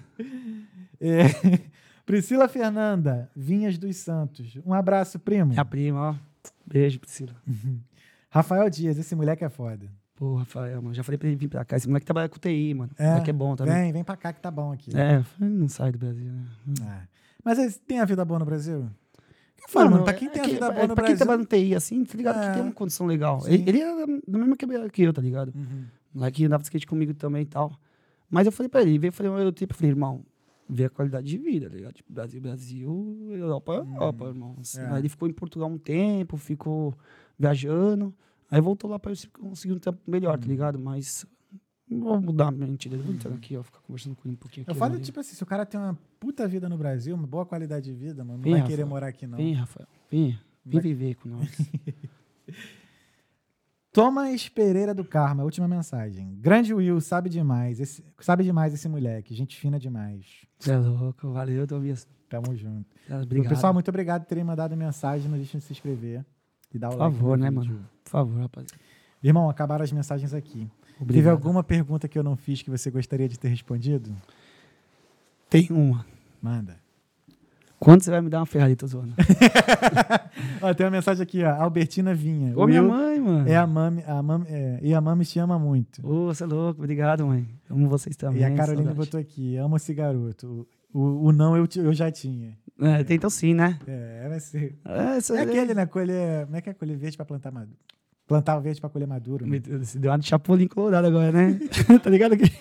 É. Priscila Fernanda, Vinhas dos Santos. Um abraço, primo. Minha prima, ó. Beijo, Priscila. Rafael Dias, esse moleque é foda. Pô, Rafael, mano. Já falei pra ele vir pra cá. Esse moleque trabalha com TI, mano. É, É, moleque é bom também. Vem, vem pra cá que tá bom aqui. É, não sai do Brasil, né? É. Mas tem a vida boa no Brasil? Mano, mano, pra quem é tem a que- vida é boa no pra quem Brasil- trabalha no TI, assim, tá ligado? É. Que tem uma condição legal. Ele, ele é mesma quebrada que eu, tá ligado? Uhum. Moleque andava de skate comigo também e tal. Mas eu falei pra ele, veio falei, eu tipo, falei, irmão, vê a qualidade de vida, tá ligado? Tipo, Brasil, Brasil, Europa, Europa, irmão. Assim, É. Aí ele ficou em Portugal um tempo, ficou viajando. Aí voltou lá pra eu conseguir um tempo melhor, Hum. tá ligado? Mas vou mudar a mente dele. Vou entrar aqui, ó, ficar conversando com ele um pouquinho Eu aqui. falo, ali. tipo assim, se o cara tem uma puta vida no Brasil, uma boa qualidade de vida, mano, não Vem, vai Rafael. querer morar aqui, não. Vem, Rafael, vem. Vem Vai- viver com nós. Thomas Pereira do Karma, última mensagem. Grande Will, sabe demais. Esse, sabe demais esse moleque. Gente fina demais. Você é louco, valeu, Tobias. Tamo junto. Obrigado. Pessoal, muito obrigado por terem mandado mensagem. Não deixem de se inscrever e dar o Por like. favor, né, vídeo. mano? Por favor, rapaziada. Irmão, acabaram as mensagens aqui. Teve Obrigado. alguma pergunta que eu não fiz que você gostaria de ter respondido? Tem uma. Manda. Quando você vai me dar uma Ferrari, tô zoando? Ó, tem uma mensagem aqui, ó. Albertina Vinha. Ô, minha mãe, mano. É a mami, a mami, é, e a mami te ama muito. Ô, você é louco. Obrigado, mãe. Amo vocês também. e a Carolina saudade. botou aqui, amo esse garoto. O, o não eu, eu já tinha. É, tem então sim, né? É, vai ser. É, isso É é aquele, né? Colher. Como é que é colher verde pra plantar maduro? Plantar o verde pra colher maduro. né? Deu uma de chapulinho colorado agora, né? tá ligado? Que...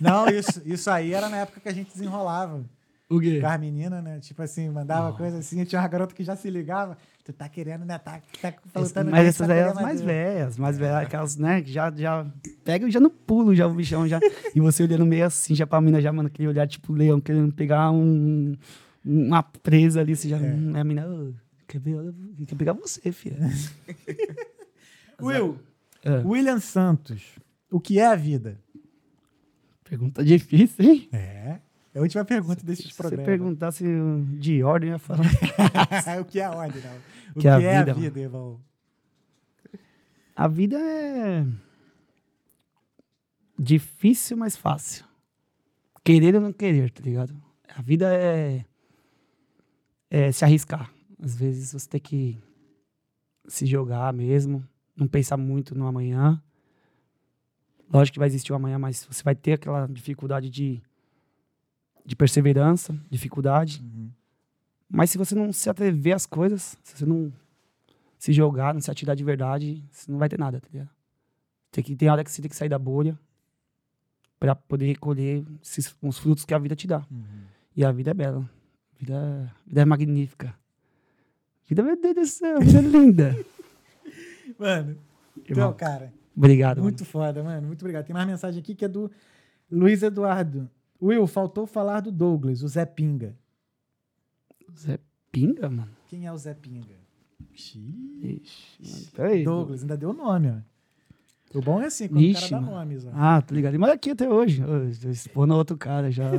Não, isso, isso aí era na época que a gente desenrolava. O quê? Com as meninas, né? Tipo assim, mandava coisa assim. Tinha uma garota que já se ligava. Tu tá querendo, né? Tá, tá plantando Mas essas aí colher as mais velhas, mais velhas, aquelas, né, que já, já pega já no pulo, já o bichão já. E você olhando meio assim, já pra mina, já, mano, aquele olhar tipo leão, querendo pegar um, uma presa ali, você já. hum, A mina, "Ô, quer, ver, quer pegar você, filha. Will, É. William Santos. O que é a vida? Pergunta difícil, hein? É. É a última pergunta desses Se você programas. perguntasse de ordem, eu ia falar. o que é a ordem, não? O que, Que é a é a vida, vida, irmão? A vida é difícil, mas fácil. Querer ou não querer, tá ligado? A vida é, é se arriscar. Às vezes você tem que se jogar mesmo, não pensar muito no amanhã. Lógico que vai existir o amanhã, mas você vai ter aquela dificuldade de, de perseverança, dificuldade. Mas se você não se atrever às coisas, se você não se jogar, não se atirar de verdade, você não vai ter nada, tá ligado? Tem, que, tem hora que você tem que sair da bolha pra poder recolher esses, os frutos que a vida te dá. E a vida é bela. A vida, a vida é magnífica. A vida, meu Deus do céu, a vida é linda. Mano, Irmão, então, cara, obrigado. mano. muito foda, mano. Muito obrigado. Tem mais mensagem aqui que é do Luiz Eduardo. Will, faltou falar do Douglas, o Zé Pinga. Zé Pinga, mano. Quem é o Zé Pinga? Ixi, mano. Peraí. Douglas, ainda deu nome, ó. O bom é assim, quando o Ixi, cara dá mano. nomes, ó. Ah, tô ligado. Mas aqui até hoje. Expondo outro cara já.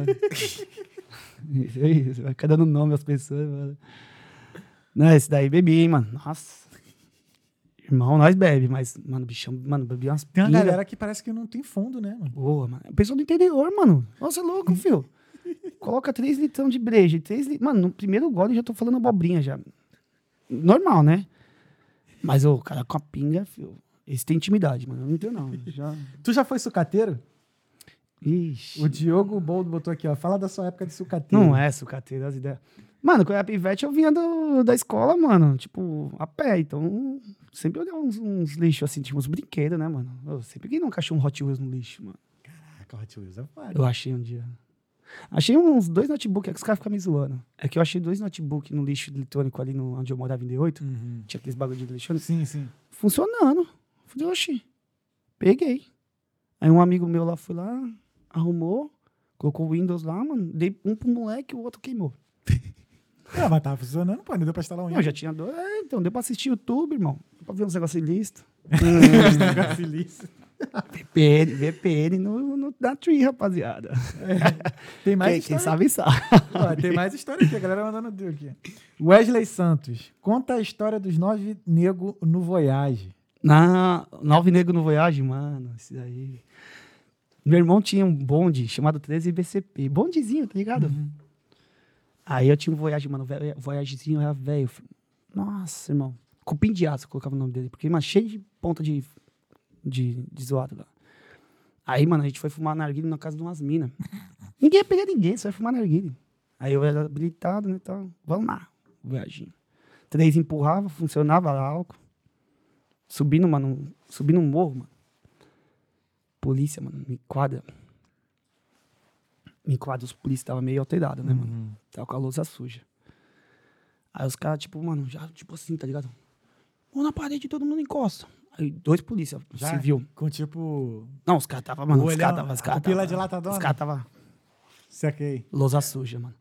Isso aí, você vai ficar dando nome às pessoas, mano. Não, esse daí bebi, hein, mano. Nossa. Irmão, nós bebe, mas, mano, bichão, mano, bebi umas Tem uma pinga. galera que parece que não tem fundo, né, mano? Boa, mano. Pessoal do interior, mano. Nossa, é louco, filho. Coloca 3 litrão de breja. e três li... Mano, no primeiro gole eu já tô falando abobrinha já. Normal, né? Mas o cara com a pinga, filho. Esse tem intimidade, mano. Eu não tenho, não. Já... Tu já foi sucateiro? Ixi. O Diogo Boldo botou aqui, ó. Fala da sua época de sucateiro. Não é sucateiro as ideias. Mano, quando eu era pivete, eu vinha do, da escola, mano, tipo, a pé. Então, sempre olhava uns, uns lixos assim, tipo, uns brinquedos, né, mano? Eu sempre que nunca achei um Hot Wheels no lixo, mano. Caraca, Hot Wheels é foda. Eu achei um dia. Achei uns dois notebooks, é que os caras ficam me zoando. É que eu achei dois notebooks no lixo eletrônico ali no, onde eu morava em D8. Uhum. Tinha aqueles bagulho de lixo. Sim, sim. Funcionando. Falei, oxi. Peguei. Aí um amigo meu lá foi lá, arrumou, colocou o Windows lá, mano. Dei um pro moleque e o outro queimou. Ah, mas tava funcionando, pô. Não deu pra instalar um Não, já tinha dois. É, então, deu pra assistir YouTube, irmão. Deu pra ver uns negócios ilícitos. VPN, VPN no, no, na Tree, rapaziada. Tem mais Quem, quem história. sabe, sabe. Ó, tem mais história aqui, a galera mandando deu aqui. Wesley Santos. Conta a história dos nove negros no Voyage. Na Nove Negro no Voyage, mano, esse daí. Meu irmão tinha um bonde chamado 13 BCP. Bondezinho, tá ligado? Aí eu tinha um Voyage, mano. ve- Voyagezinho era velho. Nossa, irmão. Cupim de aço, eu colocava o nome dele. Porque, mano, cheio de ponta de, de, de zoado lá. Aí, mano, a gente foi fumar narguilho na casa de umas minas. ninguém ia pegar ninguém, só ia fumar narguilho. Aí eu era habilitado, né, então, vamos lá, Voyaginho. Três empurrava, funcionava álcool. Subindo, mano, subindo um morro, mano. Polícia, mano, me enquadra. Me enquadra, os polícias estavam meio alterados, né, mano? Tava com a louça suja. Aí os caras, tipo, mano, já, tipo assim, tá ligado? Mão na parede, todo mundo encosta. Aí dois polícia Já? civil. Com tipo. Não, os caras tava, mano, os caras tava, os a caras tava, dilatadona? Os caras tava Saquei. lousa suja, mano.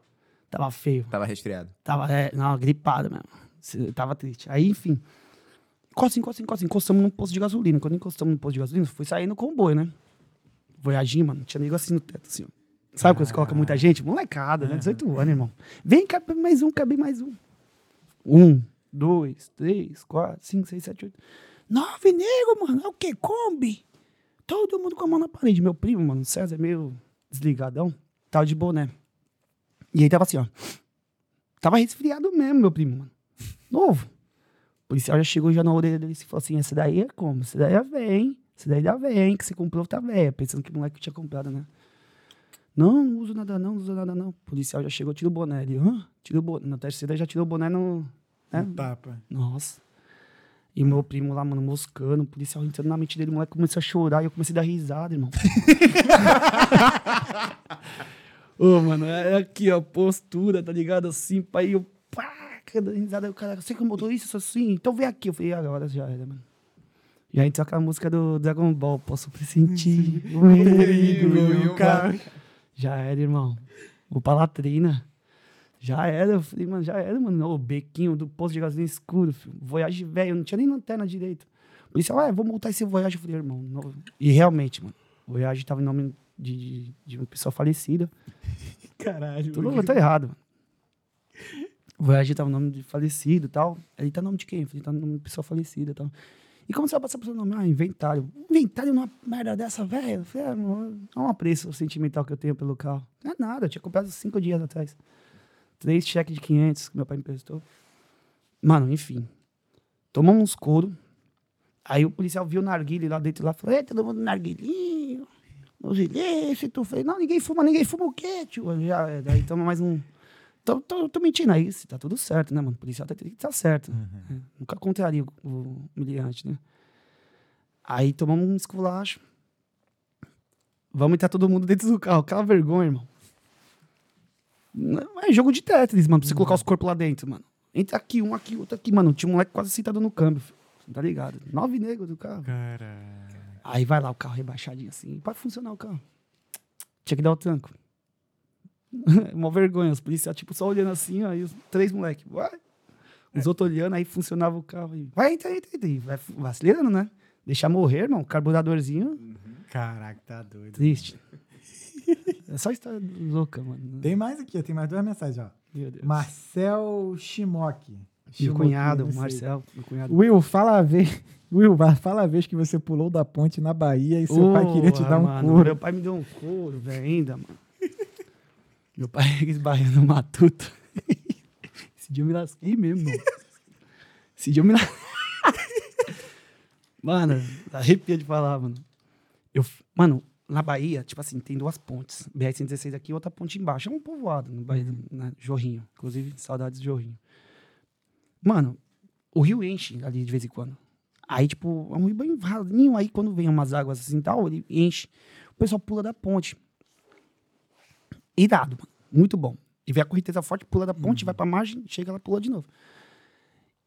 Tava feio. Tava resfriado. Tava, é, não, gripado mesmo. Tava triste. Aí, enfim. Encosta, encosta, encosta. Encostamos num posto de gasolina. Quando encostamos no posto de gasolina, fui sair no comboio, né? Voyaginho, mano. Tinha nego assim no teto, assim, ó. Sabe quando você coloca muita gente? Molecada, né? 18 anos, irmão. Vem, cabe mais um, cabe mais um. Um, dois, três, quatro, cinco, seis, sete, oito. Nove nego, mano. É o quê? Kombi? Todo mundo com a mão na parede. Meu primo, mano, César, é meio desligadão. Tava de boné. E aí tava assim, ó. Tava resfriado mesmo, meu primo, mano. Novo. O policial já chegou já na orelha dele e falou assim: essa daí é como? Essa daí é véia, hein? Essa daí da véia, hein? Que você comprou tá véia. Pensando que o moleque tinha comprado, né? Não, não uso nada não, não uso nada não. O policial já chegou, tira o boné. Ele, hã? Tira o boné. Na terceira já tirou o boné no... Né? Tapa. Nossa. E meu primo lá, mano, moscando, o policial entrando na mente dele, o moleque começou a chorar e eu comecei a dar risada, irmão. Ô, mano, é aqui, ó, postura, tá ligado? Assim, pai, eu, pá, dando risada. O cara, você que mudou isso assim? Então vem aqui. Eu falei, agora já era, mano. E aí toca a música do Dragon Ball, posso pressentir o perigo e o cara. Já era, irmão. O Palatrina. Já era, eu falei, mano, já era, mano. O bequinho do posto de gasolina escuro, filho. Voyage velho, não tinha nem lanterna direito. O policial, ah, vou montar esse Voyage. Eu falei, irmão, não. E realmente, mano, o Voyage tava em nome de, de, de uma pessoa falecida. Caralho. Tudo eu tô errado, mano. O Voyage tava em nome de falecido e tal. Ele tá em nome de quem? Eu falei, tá em nome de pessoa falecida e tal. E como você vai passar pro seu nome? Ah, inventário. Inventário numa merda dessa, velho? Não é um apreço sentimental que eu tenho pelo carro. Não é nada, eu tinha comprado cinco dias atrás. Três cheques de 500 que meu pai me emprestou. Mano, enfim. Tomamos couro. Aí o policial viu o narguile lá dentro lá falou: Ei, todo mundo narguilinho. Nos ilícitos. Eu falei: Não, ninguém fuma, ninguém fuma o quê, tio? Já, é, daí toma mais um. Tô, tô, tô mentindo aí, se tá tudo certo, né, mano? O policial tá, tem que tá certo. É, nunca contraria o, o humilhante, né? Aí tomamos um esculacho. Vamos entrar todo mundo dentro do carro. Aquela vergonha, irmão. Não, É jogo de Tetris, mano, pra você colocar os corpos lá dentro, mano. Entra aqui, um aqui, outro aqui, mano. Tinha um moleque quase sentado no câmbio, filho. Tá ligado? Nove negros do carro. Caralho. Aí vai lá o carro rebaixadinho assim. Pode funcionar o carro. Tinha que dar o tranco. Uma vergonha. Os policiais, tipo, só olhando assim. E os três moleques. Vai. Os outros olhando, aí funcionava o carro. Aí. Vai, entra, entra, entra. Vai vacilando, né? Deixar morrer, irmão. Carburadorzinho. Caraca, tá doido. Triste. É só história louca, mano. Tem mais aqui, ó, tem mais duas mensagens, ó. Meu Deus. Marcel Shimoki. Meu cunhado, o. Marcel. Meu cunhado. Will, fala a vez. Will, fala a vez que você pulou da ponte na Bahia e seu pai queria te dar um mano, couro. Meu pai me deu um couro, velho, ainda, mano. Meu pai esbarrando no matuto. Esse dia eu me lasquei mesmo, mano. Esse dia eu me lasquei. mano, arrepia de falar, mano. Eu, mano, na Bahia, tipo assim, tem duas pontes. BR-116 aqui e outra ponte embaixo. É um povoado no Bahia, né? Jorrinho. Inclusive, saudades de Jorrinho. Mano, o rio enche ali de vez em quando. Aí, tipo, é um rio bem ralinho. Aí, quando vem umas águas assim e tal, ele enche. O pessoal pula da ponte. Irado, mano. Muito bom. E vem a correnteza forte, pula da ponte, vai pra margem, chega lá, pula de novo.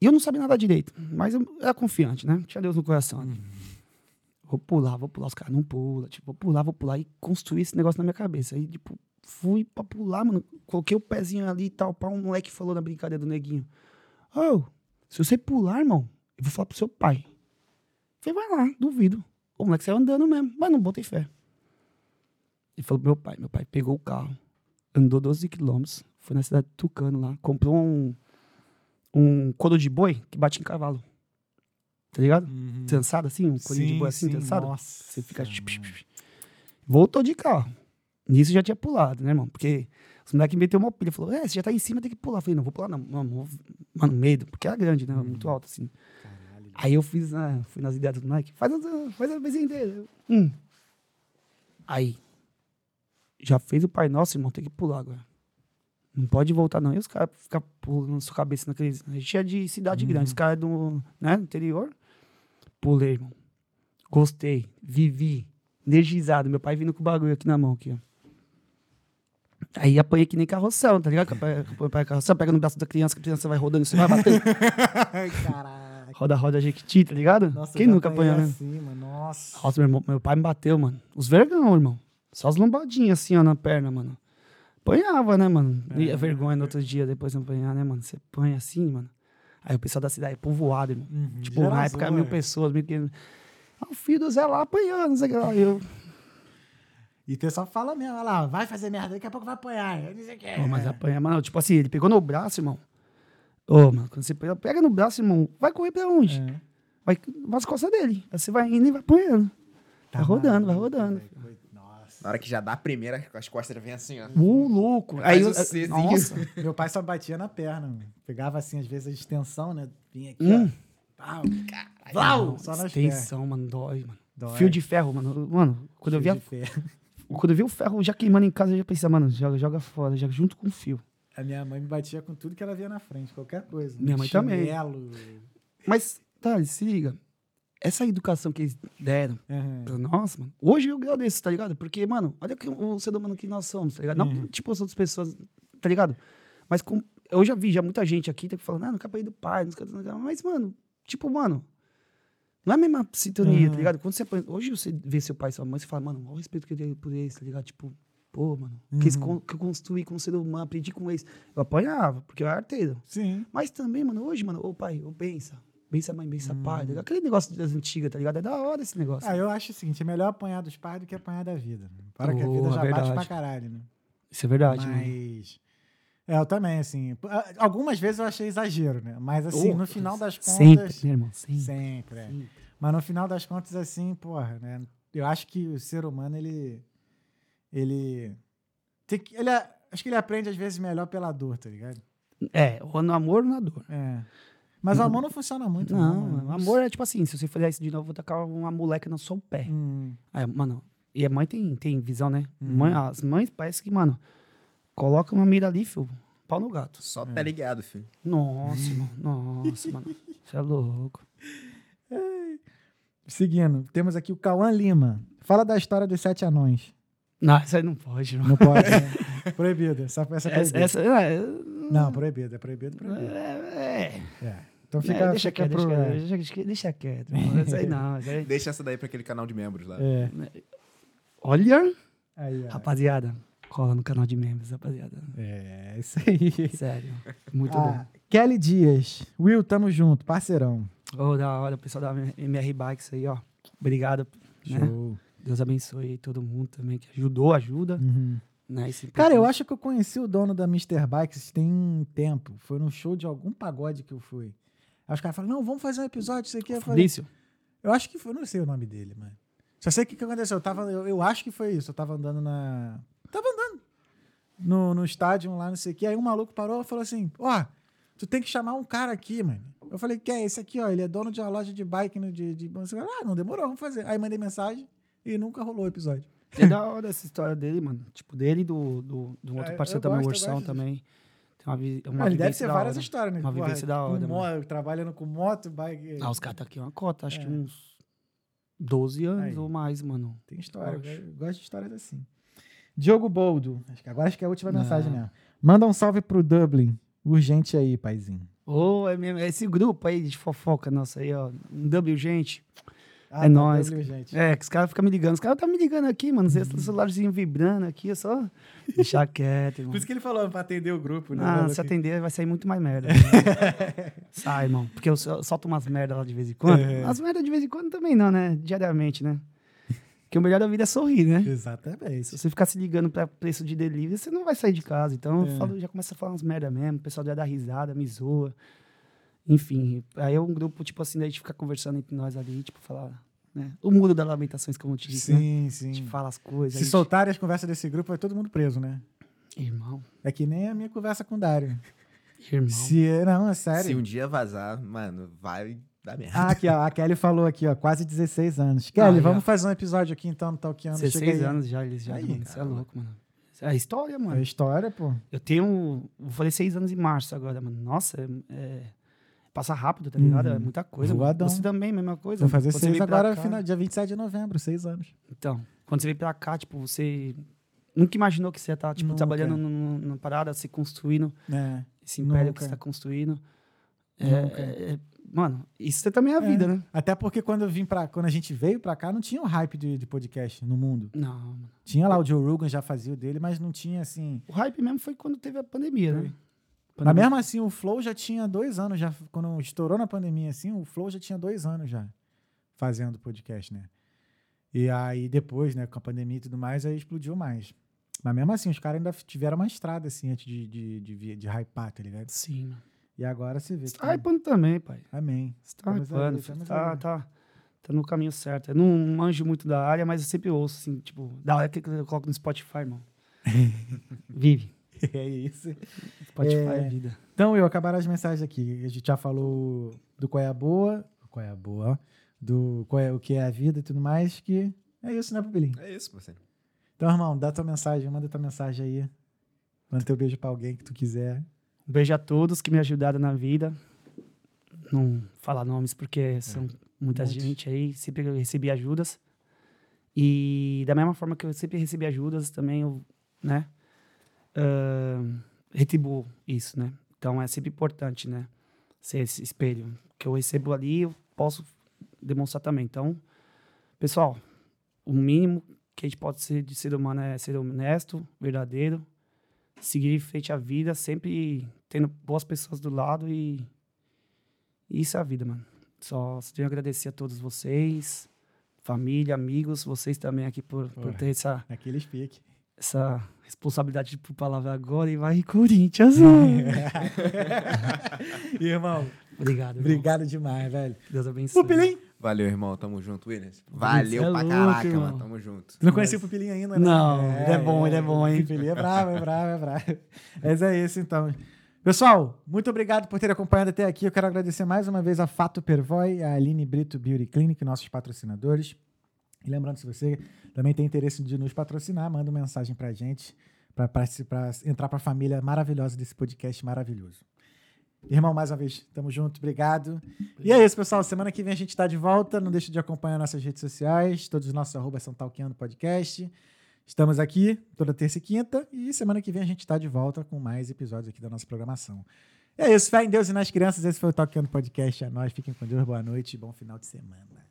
E eu não sabia nada direito, mas eu era confiante, né? Tinha Deus no coração. ali. Vou pular, vou pular. Os caras não pulam. Tipo, vou pular, vou pular. E construí esse negócio na minha cabeça. Aí, tipo, fui pra pular, mano. Coloquei o pezinho ali e tal. Pá, um moleque falou na brincadeira do neguinho. Ô, se você pular, irmão, eu vou falar pro seu pai. Falei, vai lá, duvido. O moleque saiu andando mesmo, mas não botei fé. Ele falou pro meu pai. Meu pai pegou o carro, andou 12 quilômetros, foi na cidade de Tucano lá, comprou um, um couro de boi que bate em cavalo. Tá ligado? Trançado assim, um couro de boi assim, trançado. Nossa. Você fica. Voltou de carro. Nisso já tinha pulado, né, irmão? Porque os moleques meteu uma pilha. Falou, é, você já tá em cima, tem que pular. Eu falei, não, vou pular não. Mano, mano medo, porque era grande, né? Muito alto, assim. Aí eu fiz, ah, fui nas ideias do moleque. Faz, a- faz a vezinha inteira. Hum. Aí. Já fez o Pai Nosso, irmão, tem que pular agora. Não pode voltar, não. E os caras ficam pulando na sua cabeça naqueles. A gente é de cidade grande, os caras é do né, interior. Pulei, irmão. Gostei. Vivi. Energizado. Meu pai vindo com o bagulho aqui na mão, aqui, ó. Aí apanhei que nem carroção, tá ligado? Apanha- apanha carroção, pega no braço da criança, que a criança vai rodando, você vai batendo. Caraca. Roda, roda, jequiti, tá ligado? Nossa, Quem nunca apanhou, né? assim, mano. Nossa. Nossa, meu, irmão, meu pai me bateu, mano. Os vergão, irmão. Só as lombadinhas assim, ó, na perna, mano. Apanhava, né, mano? E a vergonha no outro dia, depois de apanhar, né, mano? Você apanha assim, mano. Aí o pessoal da cidade é povoado, irmão. Uhum, Tipo, na época, mil pessoas, mil quinhentos. Ah, o filho do Zé lá apanhando, não sei o que lá. E Eu, E o pessoal fala mesmo, olha lá, vai fazer merda, daqui a pouco vai apanhar. Não sei o que. Pô, mas apanha, mano. Tipo assim, ele pegou no braço, irmão. Ô, mano, quando você pega, pega no braço, irmão, vai correr pra onde? É. vai nas costas dele. Aí você vai indo e vai apanhando. Tá vai rodando, vai rodando. Na hora que já dá a primeira, as costas já vem assim, ó. Uh, louco. Aí, o eu- C, nossa. Meu pai só batia na perna. mano. Pegava assim, às vezes, a extensão, né? Vinha aqui, Hum. ó. Pau, Vlau! Só nas Extensão, mano, dói, mano. Dói. Fio de ferro, mano. Mano, quando eu, Fio via, de ferro. quando eu vi o ferro já queimando em casa, eu já pensava, mano, joga, joga fora, joga junto com o fio. A minha mãe me batia com tudo que ela via na frente, qualquer coisa. Minha mãe também. Chinelo. Mas, tá, se liga. Essa educação que eles deram Aham. pra nós, mano, hoje eu agradeço, tá ligado? Porque, mano, olha que, o ser humano que nós somos, tá ligado? Não, Uhum. tipo, as outras pessoas, tá ligado? Mas com, eu já vi já muita gente aqui tá falando, ah, não ir do pai, não não. Mas, mano, tipo, mano, não é a mesma sintonia, Uhum. tá ligado? Quando você hoje você vê seu pai e sua mãe, você fala, mano, olha o respeito que eu tenho por eles, tá ligado? Tipo, pô, mano, que, Uhum. con- que eu construí como ser humano, aprendi com eles. Eu apanhava, porque eu era arteiro. Sim. Mas também, mano, hoje, mano, ô pai, ô pensa. Pensa mãe, pensa pai. tá Hum. ligado? Aquele negócio das antigas, tá ligado? É da hora esse negócio. Ah, eu acho o seguinte: é melhor apanhar dos pais do que apanhar da vida. Para que a vida já bate verdade. pra caralho, né? Isso é verdade. Mas. É, eu também, assim. ah, Algumas vezes eu achei exagero, né? Mas, assim, Oh, no final das contas. Sempre, né, irmão? Sempre. Sempre, é. Sempre. Mas no final das contas, assim, porra, né? Eu acho que o ser humano, ele. Ele. Tem que, ele é- acho que ele aprende, às vezes, melhor pela dor, tá ligado? É, ou no amor ou na dor. É. Mas o amor não funciona muito, Não, não. mano, mano. amor é tipo assim, se você fizer isso de novo, eu vou tacar uma moleca no seu pé. Hum, Aí, mano, e a mãe tem, tem visão, né? Uhum. Mãe, as mães parece que, mano, coloca uma mira ali, filho, pau no gato. Só tá ligado, filho. Nossa, mano, nossa, mano, você é louco. Seguindo, temos aqui o Cauã Lima. Fala da história dos sete anões. Não, isso aí não pode, irmão. Não pode, né? Proibido. Essa, essa é Essa, proibida. essa, é, Não, proibido. É proibido, proibido. é, é. É. Então É, fica, deixa, fica quieto, pro... deixa, quieto, deixa, deixa, deixa quieto, irmão. Isso aí não, isso aí... Deixa essa daí pra aquele canal de membros lá. É. Olha, Aí, rapaziada, cola no canal de membros, rapaziada. É, isso aí. Sério, muito Ah, Kelly Dias. Will, tamo junto, parceirão. bom. Ô, da hora, o pessoal da MR Bikes aí, ó. Obrigado, né? Show. Deus abençoe todo mundo também que ajudou, ajuda. Uhum. Né? Cara, eu acho que eu conheci o dono da Mr. Bikes tem um tempo. Foi num show de algum pagode que eu fui. Aí os caras falaram, não, vamos fazer um episódio, isso aqui. Eu, falei, Fabrício. eu acho que foi, não sei o nome dele, mano. Só sei o que, que aconteceu. Eu, tava, eu, eu acho que foi isso. Eu tava andando na. Tava andando no, no estádio lá, não sei o que. Aí um maluco parou e falou assim: Ó, tu tem que chamar um cara aqui, mano. Eu falei, que é esse aqui, ó. Ele é dono de uma loja de bike no, de, de. Ah, não demorou, vamos fazer. Aí mandei mensagem e nunca rolou o episódio. É da hora essa história dele, mano. Tipo, dele e do, do, do É, outro eu parceiro também, o gosto, eu Ursão gosto também. Tem uma, uma ele deve ser várias hora. histórias, né? Uma Porra, vivência da hora, mo- Trabalhando com moto, bike. Ah, os caras tá aqui uma cota, acho É. que uns 12 anos Aí. ou mais, mano. Tem história. Eu gosto de histórias assim. Diogo Boldo. Acho que agora acho que é a última Não. mensagem mesmo. Manda um salve pro Dublin. Urgente aí, paizinho. Ô, é mesmo, é esse grupo aí de fofoca nossa aí, ó. Um W, gente. Ah, É nóis. Dublin, gente. É, que os caras ficam me ligando. Os caras estão me ligando aqui, mano. Uhum. O celularzinho vibrando aqui, é só deixar quieto, irmão. Por isso que ele falou pra atender o grupo, né? Ah, se que- atender vai sair muito mais merda. Sai, irmão. Porque eu sol- solto umas merdas lá de vez em quando. É. As merdas de vez em quando também não, né? Diariamente, né? Porque o melhor da vida é sorrir, né? Exatamente. Se você ficar se ligando pra preço de delivery, você não vai sair de casa. Então, É. eu falo, já começa a falar umas merda mesmo. O pessoal já dá risada, me zoa. Enfim, aí é um grupo, tipo assim, daí a gente fica conversando entre nós ali, tipo, falar, né? O mundo das lamentações, como eu te disse, né? Sim, A sim. gente fala as coisas. Se a gente- soltarem as conversas desse grupo, vai todo mundo preso, né? Irmão, É que nem a minha conversa com o Dário. irmão. Se, não, é Se sério. um dia vazar, mano, vai dar merda. Ah, aqui, ó. A Kelly falou aqui, ó. Quase 16 anos. Kelly, Ah, vamos já. fazer um episódio aqui então no Talkiano. 16 anos já, eles já, Aí, mano. Você é louco, mano. É a história, mano. É história, pô. Eu tenho. Vou fazer seis anos em março agora, mano. Nossa, é. É- passa rápido, tá ligado? É Uhum. muita coisa. Voadão. Você também, mesma coisa. Vou fazer Quando seis agora, cá- final, dia 27 de novembro, seis anos. Então, quando você vem pra cá, tipo, você. Nunca imaginou que você ia estar, tipo, Nunca. trabalhando num- numa parada, se construindo, É. esse império Nunca. que você tá construindo. É, é- é- mano, isso também é a É. vida, né? Até porque quando eu vim para quando a gente veio pra cá, não tinha o hype de, de podcast no mundo. Não. Tinha lá o Joe Rogan já fazia o dele, mas não tinha assim. O hype mesmo foi quando teve a pandemia, né? Foi. Mas Pandemia- mesmo assim, o Flow já tinha dois anos, já quando estourou na pandemia, assim, o Flow já tinha dois anos já fazendo podcast, né? E aí depois, né, com a pandemia e tudo mais, aí explodiu mais. Mas mesmo assim, os caras ainda tiveram uma estrada, assim, antes de, de, de, vi- de hypar, tá ligado? Sim, mano. E agora você vê. Você tá hypando também, pai. Amém. Você tá hypando. Tá, tá, tá no caminho certo. Eu não manjo muito da área, mas eu sempre ouço, assim, tipo, da hora que eu coloco no Spotify, irmão. Vive. é isso. Spotify É. é vida. Então, eu acabaram as mensagens aqui. A gente já falou do qual é a boa, qual é a boa, do qual é, o que é a vida e tudo mais, que é isso, né, Pupilinho? É isso, parceiro. Então, irmão, dá tua mensagem, manda tua mensagem aí. Manda teu beijo pra alguém que tu quiser. Um beijo a todos que me ajudaram na vida. Não falar nomes porque são muita Um monte. gente aí, sempre eu recebi ajudas. E da mesma forma que eu sempre recebi ajudas, também eu, né, retribuo isso, né? Então é sempre importante, né, ser esse espelho. Que eu recebo ali, eu posso demonstrar também. Então, pessoal, o mínimo que a gente pode ser de ser humano é ser honesto, verdadeiro, seguir em frente à vida, sempre tendo boas pessoas do lado e, e isso é a vida, mano. Só, tenho a agradecer a todos vocês, família, amigos, vocês também aqui por, por ter essa, Naquele pique. Essa responsabilidade de por palavra agora e vai Corinthians. irmão, Obrigado. irmão. obrigado demais, velho. Deus abençoe. Pupilinho! Valeu, irmão. Tamo junto, Williams. Valeu é pra louco, caraca, irmão. mano. Tamo junto. Não conhecia o Pupilinho ainda, né? Não, ele é bom, ele é bom, hein? O Pupilinho é bravo, é bravo, é bravo. Mas é isso, então. Pessoal, muito obrigado por ter acompanhado até aqui. Eu quero agradecer mais uma vez a Fato Pervoy, a Aline Brito Beauty Clinic, nossos patrocinadores. E lembrando, se você também tem interesse de nos patrocinar, manda uma mensagem pra gente, para entrar pra família maravilhosa desse podcast maravilhoso. Irmão, mais uma vez, tamo junto, obrigado. E é isso, pessoal. Semana que vem a gente tá de volta. Não deixe de acompanhar nossas redes sociais. Todos os nossos arrobas são Talqueando Podcast. Estamos aqui toda terça e quinta. E semana que vem a gente tá de volta com mais episódios aqui da nossa programação. E é isso. Fé em Deus e nas crianças. Esse foi o Talqueando Podcast. É nóis. Fiquem com Deus. Boa noite e bom final de semana.